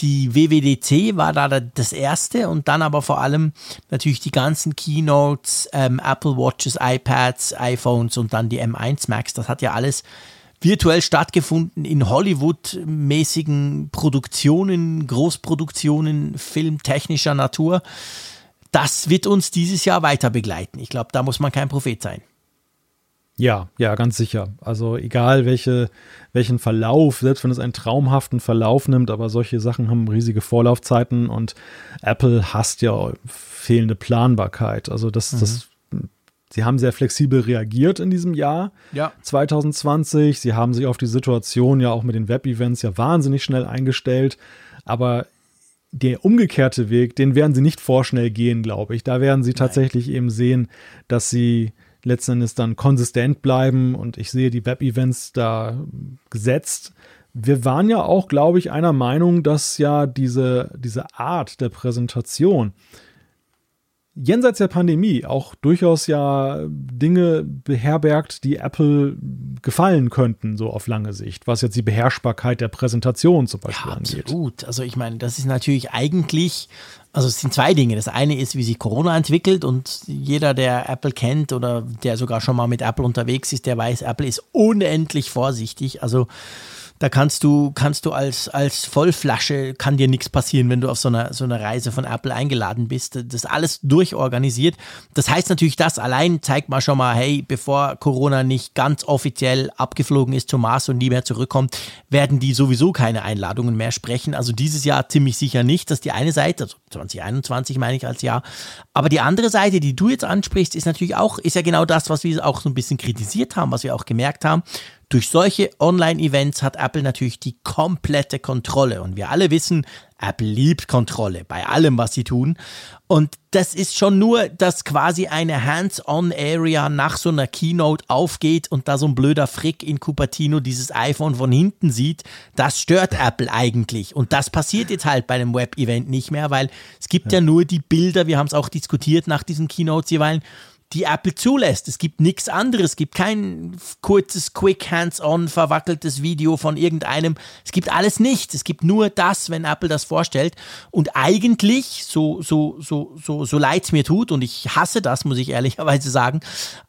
Die WWDC war da das erste und dann aber vor allem natürlich die ganzen Keynotes, ähm, Apple Watches, iPads, iPhones und dann die M1 Max. Das hat ja alles virtuell stattgefunden in Hollywood-mäßigen Produktionen, Großproduktionen, filmtechnischer Natur das wird uns dieses Jahr weiter begleiten. Ich glaube, da muss man kein Prophet sein. Ja, ja, ganz sicher. Also egal welche, welchen Verlauf, selbst wenn es einen traumhaften Verlauf nimmt, aber solche Sachen haben riesige Vorlaufzeiten und Apple hasst ja fehlende Planbarkeit. Also das, mhm. das, sie haben sehr flexibel reagiert in diesem Jahr ja. 2020. Sie haben sich auf die Situation ja auch mit den Web-Events ja wahnsinnig schnell eingestellt. Aber der umgekehrte Weg, den werden sie nicht vorschnell gehen, glaube ich. Da werden sie tatsächlich Nein. eben sehen, dass sie letzten Endes dann konsistent bleiben und ich sehe die Web-Events da gesetzt. Wir waren ja auch, glaube ich, einer Meinung, dass ja diese, diese Art der Präsentation jenseits der Pandemie auch durchaus ja Dinge beherbergt, die Apple gefallen könnten, so auf lange Sicht, was jetzt die Beherrschbarkeit der Präsentation zum Beispiel ja, angeht. Absolut. Also ich meine, das ist natürlich eigentlich, also es sind zwei Dinge. Das eine ist, wie sich Corona entwickelt und jeder, der Apple kennt oder der sogar schon mal mit Apple unterwegs ist, der weiß, Apple ist unendlich vorsichtig. Also Da kannst du, kannst du als, als Vollflasche, kann dir nichts passieren, wenn du auf so einer, so einer Reise von Apple eingeladen bist. Das ist alles durchorganisiert. Das heißt natürlich, das allein zeigt mal schon mal, hey, bevor Corona nicht ganz offiziell abgeflogen ist zum Mars und nie mehr zurückkommt, werden die sowieso keine Einladungen mehr sprechen. Also dieses Jahr ziemlich sicher nicht. Das ist die eine Seite, also 2021 meine ich als Jahr. Aber die andere Seite, die du jetzt ansprichst, ist natürlich auch, ist ja genau das, was wir auch so ein bisschen kritisiert haben, was wir auch gemerkt haben. Durch solche Online-Events hat Apple natürlich die komplette Kontrolle. Und wir alle wissen, Apple liebt Kontrolle bei allem, was sie tun. Und das ist schon nur, dass quasi eine Hands-on-Area nach so einer Keynote aufgeht und da so ein blöder Frick in Cupertino dieses iPhone von hinten sieht. Das stört Apple eigentlich. Und das passiert jetzt halt bei einem Web-Event nicht mehr, weil es gibt ja, ja nur die Bilder, wir haben es auch diskutiert nach diesen Keynotes jeweils die Apple zulässt. Es gibt nichts anderes. Es gibt kein kurzes, quick, hands-on, verwackeltes Video von irgendeinem. Es gibt alles nichts. Es gibt nur das, wenn Apple das vorstellt. Und eigentlich, so, so, so, so, so leid es mir tut, und ich hasse das, muss ich ehrlicherweise sagen,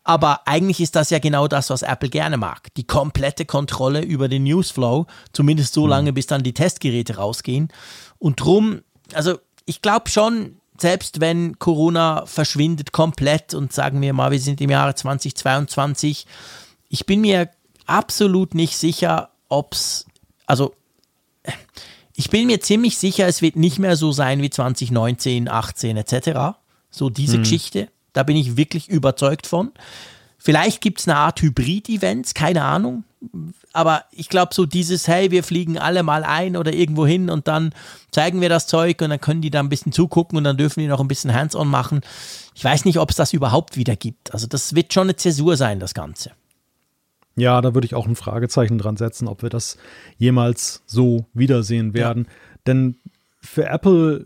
aber eigentlich ist das ja genau das, was Apple gerne mag. Die komplette Kontrolle über den Newsflow, zumindest so mhm. lange, bis dann die Testgeräte rausgehen. Und drum, also ich glaube schon, selbst wenn Corona verschwindet komplett und sagen wir mal, wir sind im Jahre 2022, ich bin mir absolut nicht sicher, ob es, also ich bin mir ziemlich sicher, es wird nicht mehr so sein wie 2019, 18 etc. So diese hm. Geschichte, da bin ich wirklich überzeugt von. Vielleicht gibt es eine Art Hybrid-Events, keine Ahnung aber ich glaube, so dieses, hey, wir fliegen alle mal ein oder irgendwo hin und dann zeigen wir das Zeug und dann können die da ein bisschen zugucken und dann dürfen die noch ein bisschen Hands-on machen. Ich weiß nicht, ob es das überhaupt wieder gibt. Also das wird schon eine Zäsur sein, das Ganze. Ja, da würde ich auch ein Fragezeichen dran setzen, ob wir das jemals so wiedersehen werden. Ja. Denn für Apple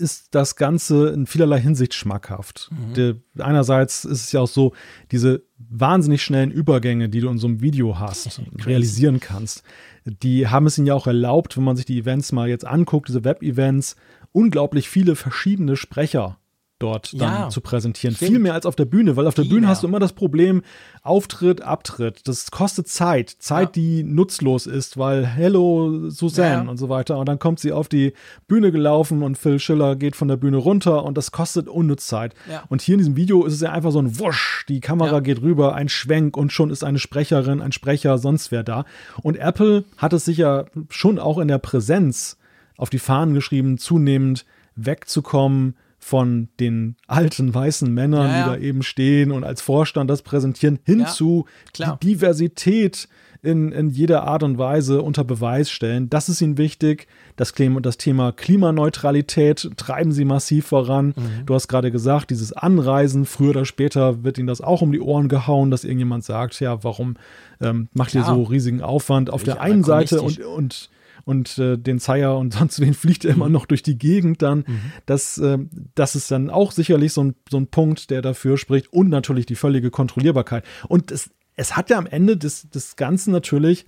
ist das Ganze in vielerlei Hinsicht schmackhaft. Mhm. De, einerseits ist es ja auch so, diese wahnsinnig schnellen Übergänge, die du in so einem Video hast, realisieren kannst, die haben es ihnen ja auch erlaubt, wenn man sich die Events mal jetzt anguckt, diese Web-Events, unglaublich viele verschiedene Sprecher dort dann ja, zu präsentieren. Stimmt. Viel mehr als auf der Bühne, weil auf der Viel Bühne mehr. hast du immer das Problem, Auftritt, Abtritt. Das kostet Zeit. Zeit, ja. die nutzlos ist, weil Hello Suzanne ja. und so weiter. Und dann kommt sie auf die Bühne gelaufen und Phil Schiller geht von der Bühne runter und das kostet unnütz Zeit. Und hier in diesem Video ist es ja einfach so ein Wusch. Die Kamera geht rüber, ein Schwenk und schon ist eine Sprecherin, ein Sprecher, sonst wer da. Und Apple hat es sich ja schon auch in der Präsenz auf die Fahnen geschrieben, zunehmend wegzukommen von den alten weißen Männern, ja, ja. die da eben stehen und als Vorstand das präsentieren, hin ja, zu die Diversität in, in jeder Art und Weise unter Beweis stellen. Das ist ihnen wichtig. Das, das Thema Klimaneutralität treiben sie massiv voran. Mhm. Du hast gerade gesagt, dieses Anreisen, früher oder später wird ihnen das auch um die Ohren gehauen, dass irgendjemand sagt, ja, warum ähm, macht ihr so riesigen Aufwand auf ich der einen Seite und, und und äh, den Zeier und sonst wen fliegt er immer noch durch die Gegend dann. Mhm. Das, äh, das ist dann auch sicherlich so ein, so ein Punkt, der dafür spricht und natürlich die völlige Kontrollierbarkeit. Und es, es hat ja am Ende des, des Ganzen natürlich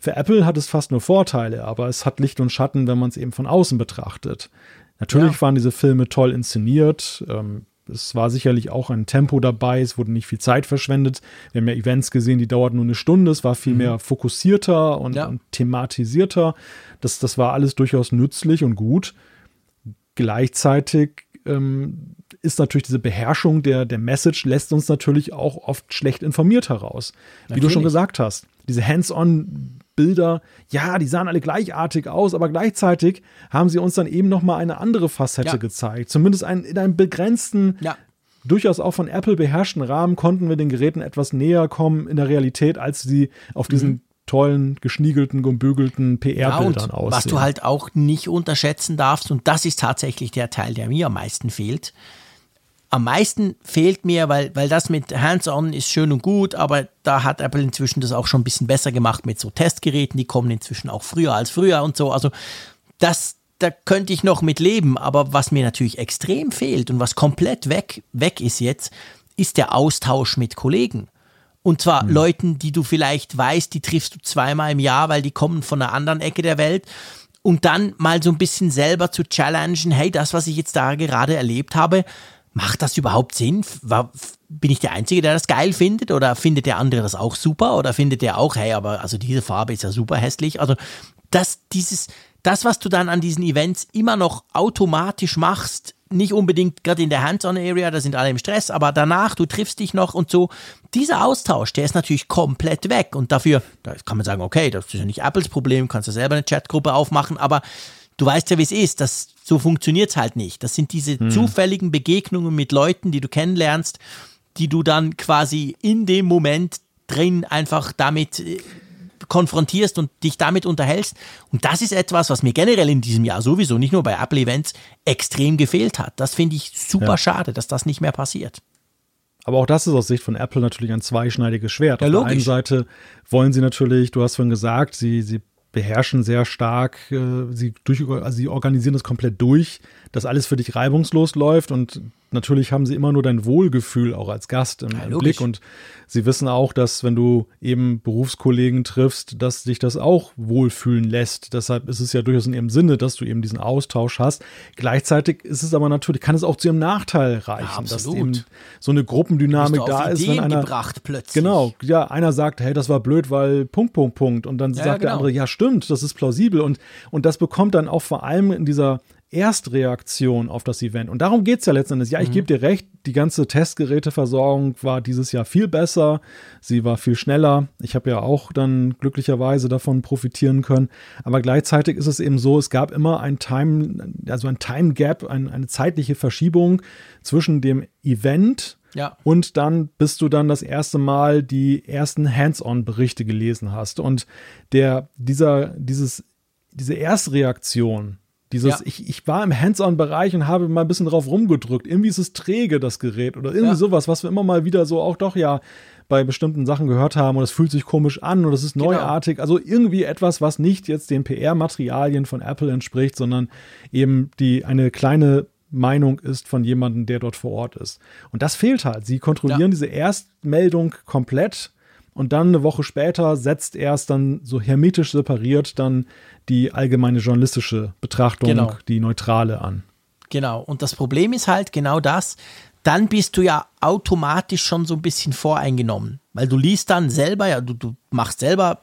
für Apple hat es fast nur Vorteile, aber es hat Licht und Schatten, wenn man es eben von außen betrachtet. Natürlich ja. waren diese Filme toll inszeniert. Ähm, es war sicherlich auch ein Tempo dabei, es wurde nicht viel Zeit verschwendet. Wir haben ja Events gesehen, die dauerten nur eine Stunde, es war viel mhm. mehr fokussierter und, ja. und, thematisierter. Das, das war alles durchaus nützlich und gut. Gleichzeitig ähm, ist natürlich diese Beherrschung der, der Message, lässt uns natürlich auch oft schlecht informiert heraus. Natürlich. Wie du schon gesagt hast, diese Hands-on Bilder, ja, die sahen alle gleichartig aus, aber gleichzeitig haben sie uns dann eben noch mal eine andere Facette ja. gezeigt. Zumindest ein, in einem begrenzten, ja. durchaus auch von Apple beherrschten Rahmen konnten wir den Geräten etwas näher kommen in der Realität, als sie auf diesen mhm tollen, geschniegelten, gebügelten PR-Bildern ja, aussehen. Was du halt auch nicht unterschätzen darfst, und das ist tatsächlich der Teil, der mir am meisten fehlt, am meisten fehlt mir, weil, weil das mit Hands-on ist schön und gut, aber da hat Apple inzwischen das auch schon ein bisschen besser gemacht mit so Testgeräten, die kommen inzwischen auch früher als früher und so. Also das, da könnte ich noch mit leben, aber was mir natürlich extrem fehlt und was komplett weg, weg ist jetzt, ist der Austausch mit Kollegen. Und zwar mhm. Leuten, die du vielleicht weißt, die triffst du zweimal im Jahr, weil die kommen von einer anderen Ecke der Welt und dann mal so ein bisschen selber zu challengen, hey, das, was ich jetzt da gerade erlebt habe, macht das überhaupt Sinn? War, bin ich der Einzige, der das geil findet? Oder findet der andere das auch super? Oder findet der auch, hey, aber also diese Farbe ist ja super hässlich? Also, das, dieses, das, was du dann an diesen Events immer noch automatisch machst, nicht unbedingt gerade in der Hands-on-Area, da sind alle im Stress, aber danach, du triffst dich noch und so. Dieser Austausch, der ist natürlich komplett weg und dafür, da kann man sagen, okay, das ist ja nicht Apples Problem, kannst du selber eine Chatgruppe aufmachen, aber du weißt ja, wie es ist, das, so funktioniert es halt nicht. Das sind diese hm. zufälligen Begegnungen mit Leuten, die du kennenlernst, die du dann quasi in dem Moment drin einfach damit äh, konfrontierst und dich damit unterhältst. Und das ist etwas, was mir generell in diesem Jahr sowieso, nicht nur bei Apple-Events, extrem gefehlt hat. Das finde ich super ja. schade, dass das nicht mehr passiert. Aber auch das ist aus Sicht von Apple natürlich ein zweischneidiges Schwert. Ja, Auf der einen Seite wollen sie natürlich, du hast vorhin gesagt, sie, sie beherrschen sehr stark, äh, sie, durch, also sie organisieren das komplett durch, dass alles für dich reibungslos läuft und natürlich haben sie immer nur dein Wohlgefühl auch als Gast im, ja, Blick und sie wissen auch, dass wenn du eben Berufskollegen triffst, dass dich das auch wohlfühlen lässt. Deshalb ist es ja durchaus in ihrem Sinne, dass du eben diesen Austausch hast. Gleichzeitig ist es aber natürlich, kann es auch zu ihrem Nachteil reichen, ja, dass eben so eine Gruppendynamik da ist, wenn einer gebracht plötzlich. Genau, ja, einer sagt, hey, das war blöd, weil Punkt Punkt Punkt und dann ja, sagt genau. der andere, ja, stimmt, das ist plausibel und und das bekommt dann auch vor allem in dieser Erstreaktion auf das Event. Und darum geht es ja letztendlich. Ja, ich mhm. gebe dir recht, die ganze Testgeräteversorgung war dieses Jahr viel besser, sie war viel schneller. Ich habe ja auch dann glücklicherweise davon profitieren können. Aber gleichzeitig ist es eben so, es gab immer ein Time, also ein Time Gap, ein, eine zeitliche Verschiebung zwischen dem Event ja. Und dann, bis du dann das erste Mal die ersten Hands-on-Berichte gelesen hast. Und der, dieser, dieses, diese Erstreaktion, dieses, ja. ich, ich war im Hands-on-Bereich und habe mal ein bisschen drauf rumgedrückt. Irgendwie ist es träge, das Gerät, oder irgendwie ja. sowas, was wir immer mal wieder so auch doch ja bei bestimmten Sachen gehört haben und es fühlt sich komisch an und es ist genau. neuartig. Also irgendwie etwas, was nicht jetzt den PR-Materialien von Apple entspricht, sondern eben die eine kleine Meinung ist von jemandem, der dort vor Ort ist. Und das fehlt halt. Sie kontrollieren ja. diese Erstmeldung komplett und dann eine Woche später setzt erst dann so hermetisch separiert dann die allgemeine journalistische Betrachtung, genau. die neutrale an. Genau. Und das Problem ist halt genau das. Dann bist du ja automatisch schon so ein bisschen voreingenommen, weil du liest dann selber, ja, du, du machst selber,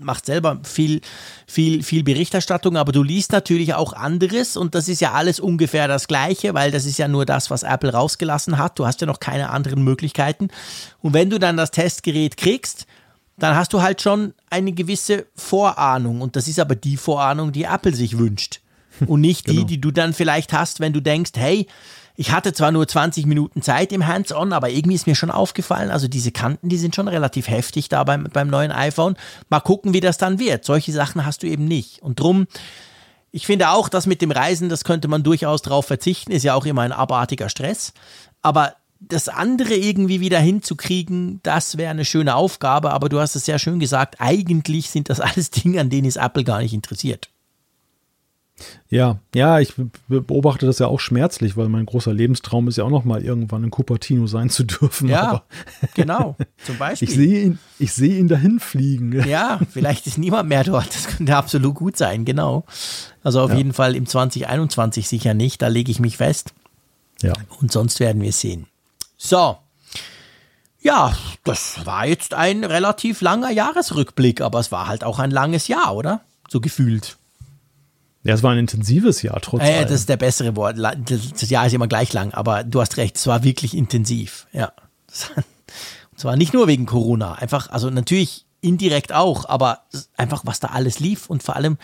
machst selber viel, viel, viel Berichterstattung, aber du liest natürlich auch anderes und das ist ja alles ungefähr das Gleiche, weil das ist ja nur das, was Apple rausgelassen hat. Du hast ja noch keine anderen Möglichkeiten. Und wenn du dann das Testgerät kriegst, dann hast du halt schon eine gewisse Vorahnung. Und das ist aber die Vorahnung, die Apple sich wünscht. Und nicht genau. die, die du dann vielleicht hast, wenn du denkst, hey, ich hatte zwar nur 20 Minuten Zeit im Hands-on, aber irgendwie ist mir schon aufgefallen, also diese Kanten, die sind schon relativ heftig da beim, beim neuen iPhone. Mal gucken, wie das dann wird. Solche Sachen hast du eben nicht. Und drum, ich finde auch, das mit dem Reisen, das könnte man durchaus drauf verzichten, ist ja auch immer ein abartiger Stress. Aber das andere irgendwie wieder hinzukriegen, das wäre eine schöne Aufgabe, aber du hast es sehr schön gesagt, eigentlich sind das alles Dinge, an denen es Apple gar nicht interessiert. Ja, ja, ich beobachte das ja auch schmerzlich, weil mein großer Lebenstraum ist ja auch noch mal irgendwann in Cupertino sein zu dürfen. Ja, genau, zum Beispiel. Ich sehe ihn, ich sehe ihn dahin fliegen. Ja, vielleicht ist niemand mehr dort. Das könnte absolut gut sein, genau. Also auf ja. jeden Fall im 2021 sicher nicht, da lege ich mich fest. Ja. Und sonst werden wir sehen. So. Ja, das war jetzt ein relativ langer Jahresrückblick, aber es war halt auch ein langes Jahr, oder? So gefühlt. Ja, es war ein intensives Jahr trotzdem. Äh, das ist der bessere Wort. Das Jahr ist immer gleich lang, aber du hast recht, es war wirklich intensiv. Ja. Und zwar nicht nur wegen Corona, einfach, also natürlich indirekt auch, aber einfach, was da alles lief und vor allem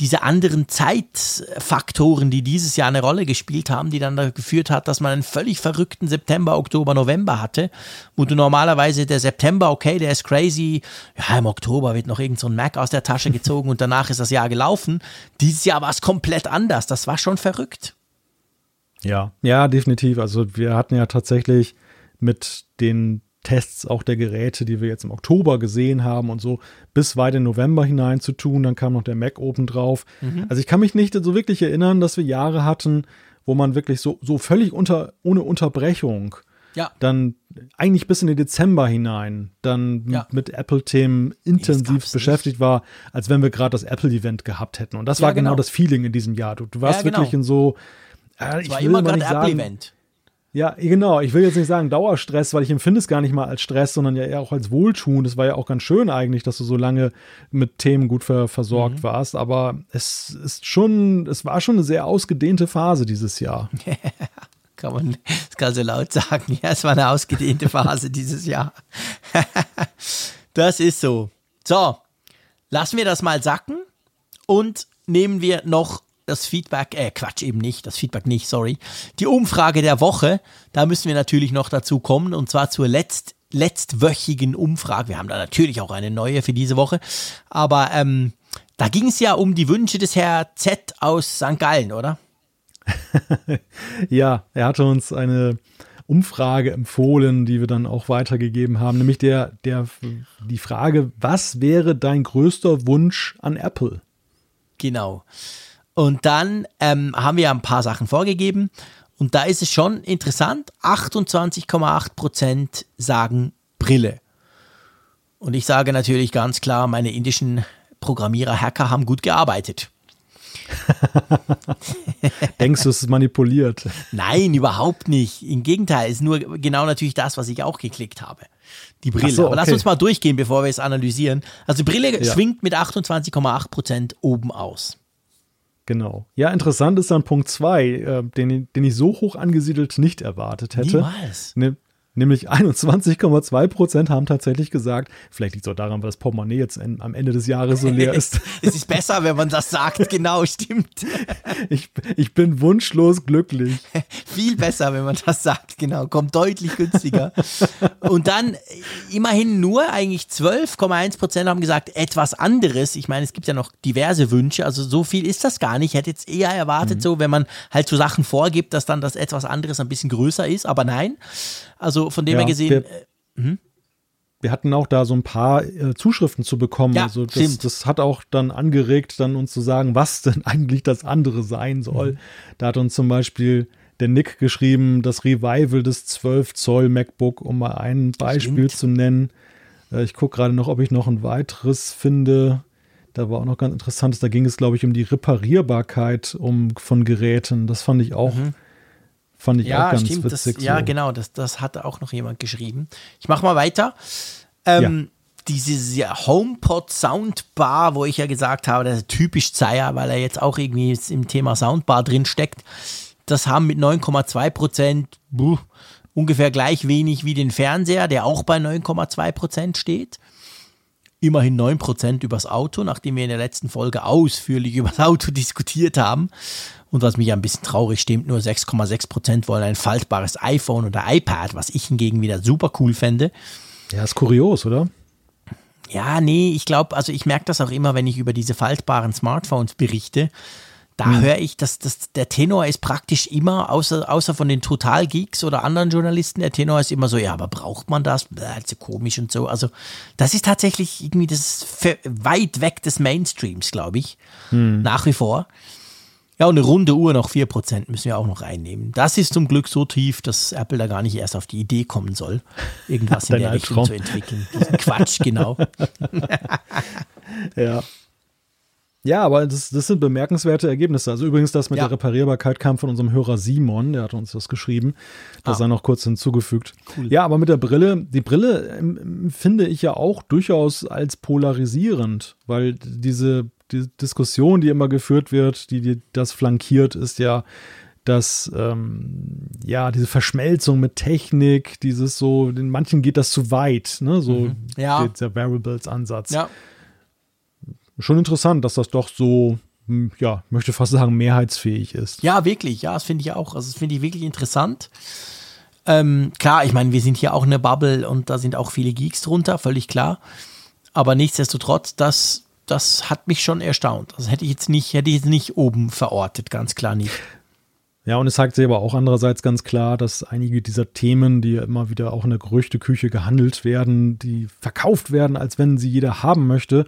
diese anderen Zeitfaktoren, die dieses Jahr eine Rolle gespielt haben, die dann dazu geführt hat, dass man einen völlig verrückten September, Oktober, November hatte, wo du normalerweise der September, okay, der ist crazy, ja, im Oktober wird noch irgend so ein Mac aus der Tasche gezogen und danach ist das Jahr gelaufen. Dieses Jahr war es komplett anders, das war schon verrückt. Ja, ja, definitiv. Also wir hatten ja tatsächlich mit den Tests auch der Geräte, die wir jetzt im Oktober gesehen haben und so, bis weit in November hinein zu tun. Dann kam noch der Mac oben drauf. Mhm. Also ich kann mich nicht so wirklich erinnern, dass wir Jahre hatten, wo man wirklich so, so völlig unter, ohne Unterbrechung ja. dann eigentlich bis in den Dezember hinein dann ja. mit Apple-Themen intensiv beschäftigt nicht. war, als wenn wir gerade das Apple-Event gehabt hätten. Und das ja, war genau. genau. das Feeling in diesem Jahr. Du, du warst genau. wirklich in so, äh, ich war immer gerade Apple-Event. Ja, genau. Ich will jetzt nicht sagen Dauerstress, weil ich empfinde es gar nicht mal als Stress, sondern ja eher auch als Wohltun. Das war ja auch ganz schön eigentlich, dass du so lange mit Themen gut ver versorgt mhm. warst. Aber es ist schon, es war schon eine sehr ausgedehnte Phase dieses Jahr. kann man das kann so laut sagen. Ja, es war eine ausgedehnte Phase dieses Jahr. das ist so. So, lassen wir das mal sacken und nehmen wir noch das Feedback, äh, Quatsch, eben nicht, das Feedback nicht, sorry. Die Umfrage der Woche, da müssen wir natürlich noch dazu kommen und zwar zur letzt, letztwöchigen Umfrage. Wir haben da natürlich auch eine neue für diese Woche, aber ähm, da ging es ja um die Wünsche des Herr Z aus St. Gallen, oder? ja, er hatte uns eine Umfrage empfohlen, die wir dann auch weitergegeben haben, nämlich der, der, die Frage, was wäre dein größter Wunsch an Apple? Genau. Und dann ähm, haben wir ein paar Sachen vorgegeben. Und da ist es schon interessant, 28,8% sagen Brille. Und ich sage natürlich ganz klar, meine indischen Programmierer-Hacker haben gut gearbeitet. Denkst du, es ist manipuliert? Nein, überhaupt nicht. Im Gegenteil, es ist nur genau natürlich das, was ich auch geklickt habe. Die Brille. So, okay. Aber lass uns mal durchgehen, bevor wir es analysieren. Also die Brille ja. schwingt mit 28,8% oben aus. Genau. Ja, interessant ist dann Punkt 2, äh, den, den ich so hoch angesiedelt nicht erwartet hätte. Niemals. Ne, Nämlich 21,2 Prozent haben tatsächlich gesagt, vielleicht liegt es auch daran, weil das Portemonnaie jetzt am Ende des Jahres so leer ist. es ist besser, wenn man das sagt, genau, stimmt. ich, ich bin wunschlos glücklich. Viel besser, wenn man das sagt, genau, kommt deutlich günstiger. Und dann immerhin nur eigentlich 12,1 Prozent haben gesagt, etwas anderes. Ich meine, es gibt ja noch diverse Wünsche, also so viel ist das gar nicht. Ich hätte jetzt eher erwartet, mhm. so, wenn man halt so Sachen vorgibt, dass dann das etwas anderes ein bisschen größer ist, aber nein. Also von dem ja, her gesehen. Wir, äh, hm? wir, hatten auch da so ein paar äh, Zuschriften zu bekommen. Ja, also das, das, hat auch dann angeregt, dann uns zu sagen, was denn eigentlich das andere sein soll. Mhm. Da hat uns zum Beispiel der Nick geschrieben, das Revival des 12 Zoll MacBook, um mal ein Beispiel zu nennen. Äh, ich gucke gerade noch, ob ich noch ein weiteres finde. Da war auch noch ganz interessant, da ging es, glaube ich, um die Reparierbarkeit um, von Geräten. Das fand ich auch mhm. Fand ich ja, auch ganz stimmt, witzig. Das, so. Ja, genau, das, das hat auch noch jemand geschrieben. Ich mache mal weiter. Ähm, ja. Diese HomePod Soundbar, wo ich ja gesagt habe, das ist typisch Zeier, weil er jetzt auch irgendwie im Thema Soundbar drin steckt. Das haben mit 9,2 Prozent ungefähr gleich wenig wie den Fernseher, der auch bei 9,2 Prozent steht immerhin 9% übers Auto, nachdem wir in der letzten Folge ausführlich über das Auto diskutiert haben. Und was mich ein bisschen traurig stimmt, nur 6,6% wollen ein faltbares iPhone oder iPad, was ich hingegen wieder super cool fände. Ja, ist kurios, oder? Ja, nee, ich glaube, also ich merke das auch immer, wenn ich über diese faltbaren Smartphones berichte da mhm. höre ich, dass, dass der Tenor ist praktisch immer, außer, außer von den Total-Geeks oder anderen Journalisten, der Tenor ist immer so, ja, aber braucht man das? Das ist ja komisch und so. Also, das ist tatsächlich irgendwie das weit weg des Mainstreams, glaube ich. Mhm. Nach wie vor. Ja, und eine runde Uhr noch 4% müssen wir auch noch einnehmen. Das ist zum Glück so tief, dass Apple da gar nicht erst auf die Idee kommen soll, irgendwas in der Richtung zu entwickeln. Quatsch, genau. ja. Ja, aber das, das sind bemerkenswerte Ergebnisse. Also übrigens, das mit ja. der Reparierbarkeit kam von unserem Hörer Simon, der hat uns das geschrieben. Das ah. sei noch kurz hinzugefügt. Cool. Ja, aber mit der Brille, die Brille ähm, finde ich ja auch durchaus als polarisierend, weil diese die Diskussion, die immer geführt wird, die, die das flankiert, ist ja, dass ähm, ja diese Verschmelzung mit Technik, dieses so, den manchen geht das zu weit, ne? So mhm. ja. der Variables-Ansatz. Ja schon interessant, dass das doch so, hm, ja, möchte fast sagen, mehrheitsfähig ist. Ja, wirklich, ja, das finde ich auch. Also, das finde ich wirklich interessant. Ähm, klar, ich meine, wir sind hier auch eine Bubble und da sind auch viele Geeks drunter, völlig klar. Aber nichtsdestotrotz, das, das hat mich schon erstaunt. Das hätte ich jetzt nicht, hätte ich jetzt nicht oben verortet, ganz klar nicht. Ja, und es zeigt sich aber auch andererseits ganz klar, dass einige dieser Themen, die ja immer wieder auch in der Gerüchteküche gehandelt werden, die verkauft werden, als wenn sie jeder haben möchte,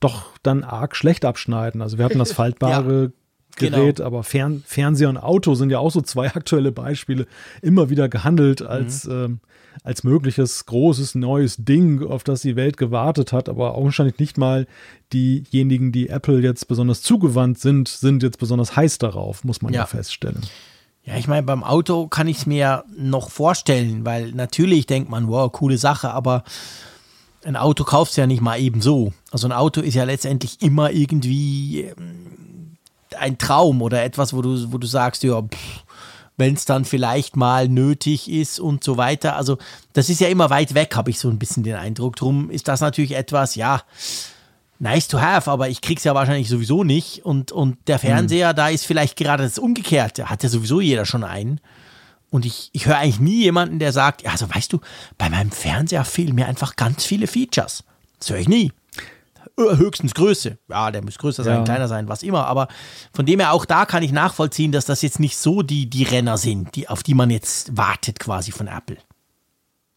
doch dann arg schlecht abschneiden. Also wir hatten das faltbare ja, Gerät, genau. aber Fern Fernseher und Auto sind ja auch so zwei aktuelle Beispiele, immer wieder gehandelt als, mhm. ähm, als mögliches großes neues Ding, auf das die Welt gewartet hat, aber augenscheinlich nicht mal diejenigen, die Apple jetzt besonders zugewandt sind, sind jetzt besonders heiß darauf, muss man ja, ja feststellen. Ja, ich meine, beim Auto kann ich es mir noch vorstellen, weil natürlich denkt man, wow, coole Sache, aber ein Auto kaufst du ja nicht mal eben so. Also ein Auto ist ja letztendlich immer irgendwie ähm, ein Traum oder etwas, wo du, wo du sagst, ja, wenn es dann vielleicht mal nötig ist und so weiter. Also das ist ja immer weit weg, habe ich so ein bisschen den Eindruck. Drum ist das natürlich etwas, ja, nice to have, aber ich krieg's ja wahrscheinlich sowieso nicht. Und, und der Fernseher, mhm. da ist vielleicht gerade das Umgekehrte. Hat ja sowieso jeder schon einen. Und ich, ich höre eigentlich nie jemanden, der sagt, ja, also weißt du, bei meinem Fernseher fehlen mir einfach ganz viele Features. Das höre ich nie. Äh, höchstens Größe. Ja, der muss größer sein, ja. kleiner sein, was immer. Aber von dem her auch da kann ich nachvollziehen, dass das jetzt nicht so die, die Renner sind, die, auf die man jetzt wartet quasi von Apple.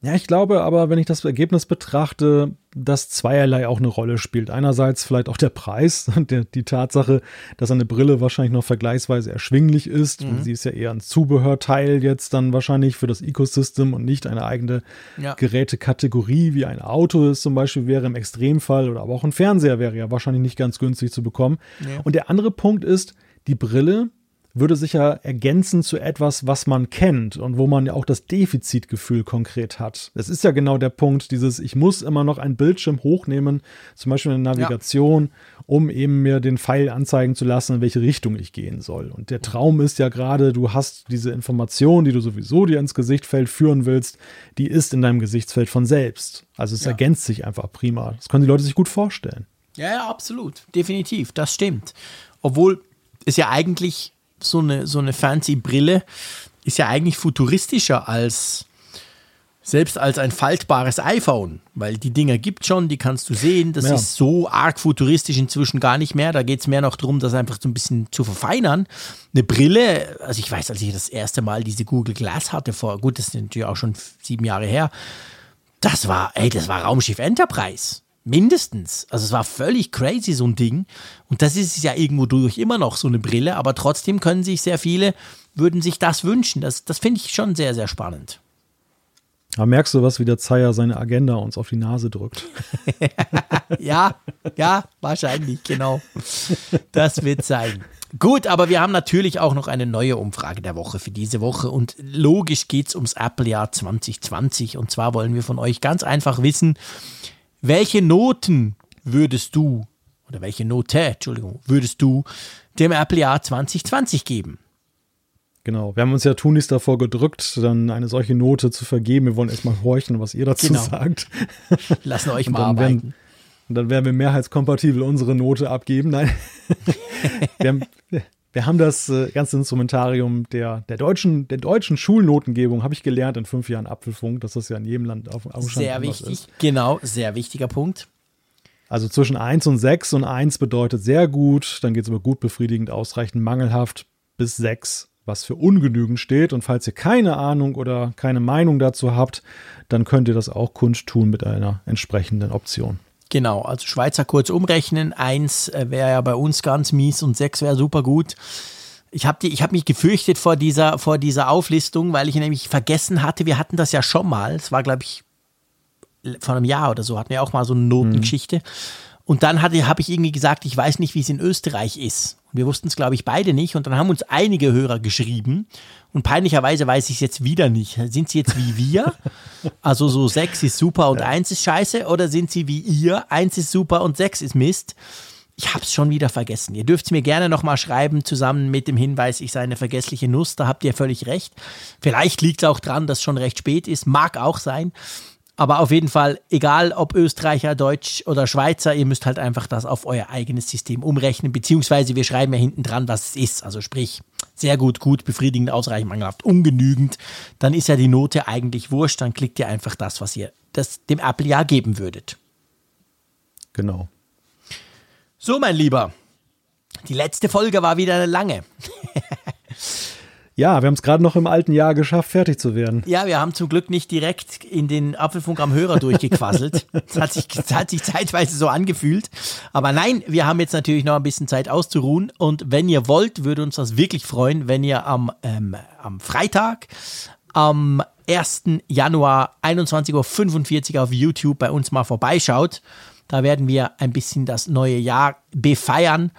Ja, ich glaube aber, wenn ich das Ergebnis betrachte, dass zweierlei auch eine Rolle spielt. Einerseits vielleicht auch der Preis und der, die Tatsache, dass eine Brille wahrscheinlich noch vergleichsweise erschwinglich ist. Mhm. Sie ist ja eher ein Zubehörteil jetzt dann wahrscheinlich für das Ecosystem und nicht eine eigene ja. Gerätekategorie, wie ein Auto es zum Beispiel wäre im Extremfall oder aber auch ein Fernseher wäre ja wahrscheinlich nicht ganz günstig zu bekommen. Ja. Und der andere Punkt ist, die Brille würde sich ja ergänzen zu etwas, was man kennt und wo man ja auch das Defizitgefühl konkret hat. Es ist ja genau der Punkt, dieses, ich muss immer noch einen Bildschirm hochnehmen, zum Beispiel eine Navigation, ja. um eben mir den Pfeil anzeigen zu lassen, in welche Richtung ich gehen soll. Und der Traum ist ja gerade, du hast diese Information, die du sowieso dir ins Gesichtfeld führen willst, die ist in deinem Gesichtsfeld von selbst. Also es ja. ergänzt sich einfach prima. Das können die Leute sich gut vorstellen. Ja, ja, absolut. Definitiv. Das stimmt. Obwohl es ja eigentlich so eine, so eine fancy Brille ist ja eigentlich futuristischer als selbst als ein faltbares iPhone, weil die Dinger gibt schon, die kannst du sehen. Das ja. ist so arg futuristisch inzwischen gar nicht mehr. Da geht es mehr noch darum, das einfach so ein bisschen zu verfeinern. Eine Brille, also ich weiß, als ich das erste Mal diese Google Glass hatte, vor, gut, das ist natürlich auch schon sieben Jahre her, das war, ey, das war Raumschiff Enterprise. Mindestens. Also es war völlig crazy, so ein Ding. Und das ist ja irgendwo durch immer noch so eine Brille, aber trotzdem können sich sehr viele, würden sich das wünschen. Das, das finde ich schon sehr, sehr spannend. Da merkst du was, wie der Zeier seine Agenda uns auf die Nase drückt. ja, ja, wahrscheinlich, genau. Das wird sein. Gut, aber wir haben natürlich auch noch eine neue Umfrage der Woche für diese Woche und logisch geht es ums Apple-Jahr 2020 und zwar wollen wir von euch ganz einfach wissen, welche Noten würdest du, oder welche Note, Entschuldigung, würdest du dem Apple-Jahr 2020 geben? Genau, wir haben uns ja tunlichst davor gedrückt, dann eine solche Note zu vergeben. Wir wollen erstmal horchen, was ihr dazu genau. sagt. Lassen euch mal arbeiten. Werden, und dann werden wir mehrheitskompatibel unsere Note abgeben. Nein, wir, haben, wir haben das äh, ganze Instrumentarium der, der, deutschen, der deutschen Schulnotengebung, habe ich gelernt in fünf Jahren Apfelfunk, dass das ja in jedem Land auf, auf Sehr wichtig, ist. genau, sehr wichtiger Punkt. Also zwischen 1 und 6 und 1 bedeutet sehr gut, dann geht es über gut befriedigend, ausreichend, mangelhaft bis 6, was für ungenügend steht. Und falls ihr keine Ahnung oder keine Meinung dazu habt, dann könnt ihr das auch kundtun mit einer entsprechenden Option. Genau, also Schweizer kurz umrechnen. Eins äh, wäre ja bei uns ganz mies und sechs wäre super gut. Ich habe hab mich gefürchtet vor dieser, vor dieser Auflistung, weil ich nämlich vergessen hatte, wir hatten das ja schon mal. Es war, glaube ich, vor einem Jahr oder so, hatten wir auch mal so eine Notengeschichte. Mhm. Und dann habe ich irgendwie gesagt, ich weiß nicht, wie es in Österreich ist. Wir wussten es, glaube ich, beide nicht. Und dann haben uns einige Hörer geschrieben. Und peinlicherweise weiß ich es jetzt wieder nicht. Sind sie jetzt wie wir? Also so sechs ist super und ja. eins ist scheiße? Oder sind sie wie ihr? Eins ist super und sechs ist Mist? Ich habe es schon wieder vergessen. Ihr dürft es mir gerne nochmal schreiben, zusammen mit dem Hinweis, ich sei eine vergessliche Nuss. Da habt ihr völlig recht. Vielleicht liegt es auch dran, dass es schon recht spät ist. Mag auch sein. Aber auf jeden Fall, egal ob Österreicher, Deutsch oder Schweizer, ihr müsst halt einfach das auf euer eigenes System umrechnen, beziehungsweise wir schreiben ja hinten dran, was es ist. Also sprich, sehr gut, gut, befriedigend, ausreichend, mangelhaft, ungenügend. Dann ist ja die Note eigentlich wurscht, dann klickt ihr einfach das, was ihr das dem Apple ja geben würdet. Genau. So, mein Lieber, die letzte Folge war wieder lange. Ja, wir haben es gerade noch im alten Jahr geschafft, fertig zu werden. Ja, wir haben zum Glück nicht direkt in den Apfelfunk am Hörer durchgequasselt. das, hat sich, das hat sich zeitweise so angefühlt. Aber nein, wir haben jetzt natürlich noch ein bisschen Zeit auszuruhen. Und wenn ihr wollt, würde uns das wirklich freuen, wenn ihr am, ähm, am Freitag, am 1. Januar 21.45 Uhr auf YouTube bei uns mal vorbeischaut. Da werden wir ein bisschen das neue Jahr befeiern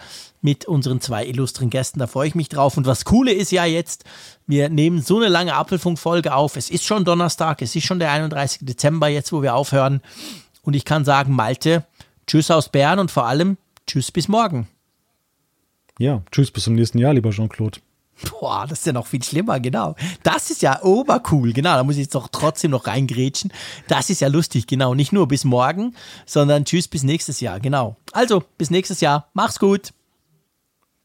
mit unseren zwei illustren Gästen. Da freue ich mich drauf. Und was Coole ist ja jetzt, wir nehmen so eine lange Apfelfunk-Folge auf. Es ist schon Donnerstag, es ist schon der 31. Dezember, jetzt wo wir aufhören. Und ich kann sagen, Malte, tschüss aus Bern und vor allem tschüss bis morgen. Ja, tschüss bis zum nächsten Jahr, lieber Jean-Claude. Boah, das ist ja noch viel schlimmer, genau. Das ist ja obercool, genau. Da muss ich jetzt doch trotzdem noch reingrätschen. Das ist ja lustig, genau. Nicht nur bis morgen, sondern tschüss bis nächstes Jahr, genau. Also, bis nächstes Jahr. Mach's gut.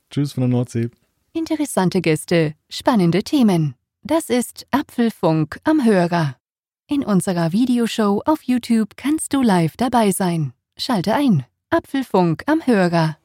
Tschüss von der Nordsee. Interessante Gäste, spannende Themen. Das ist Apfelfunk am Hörer. In unserer Videoshow auf YouTube kannst du live dabei sein. Schalte ein. Apfelfunk am Hörer.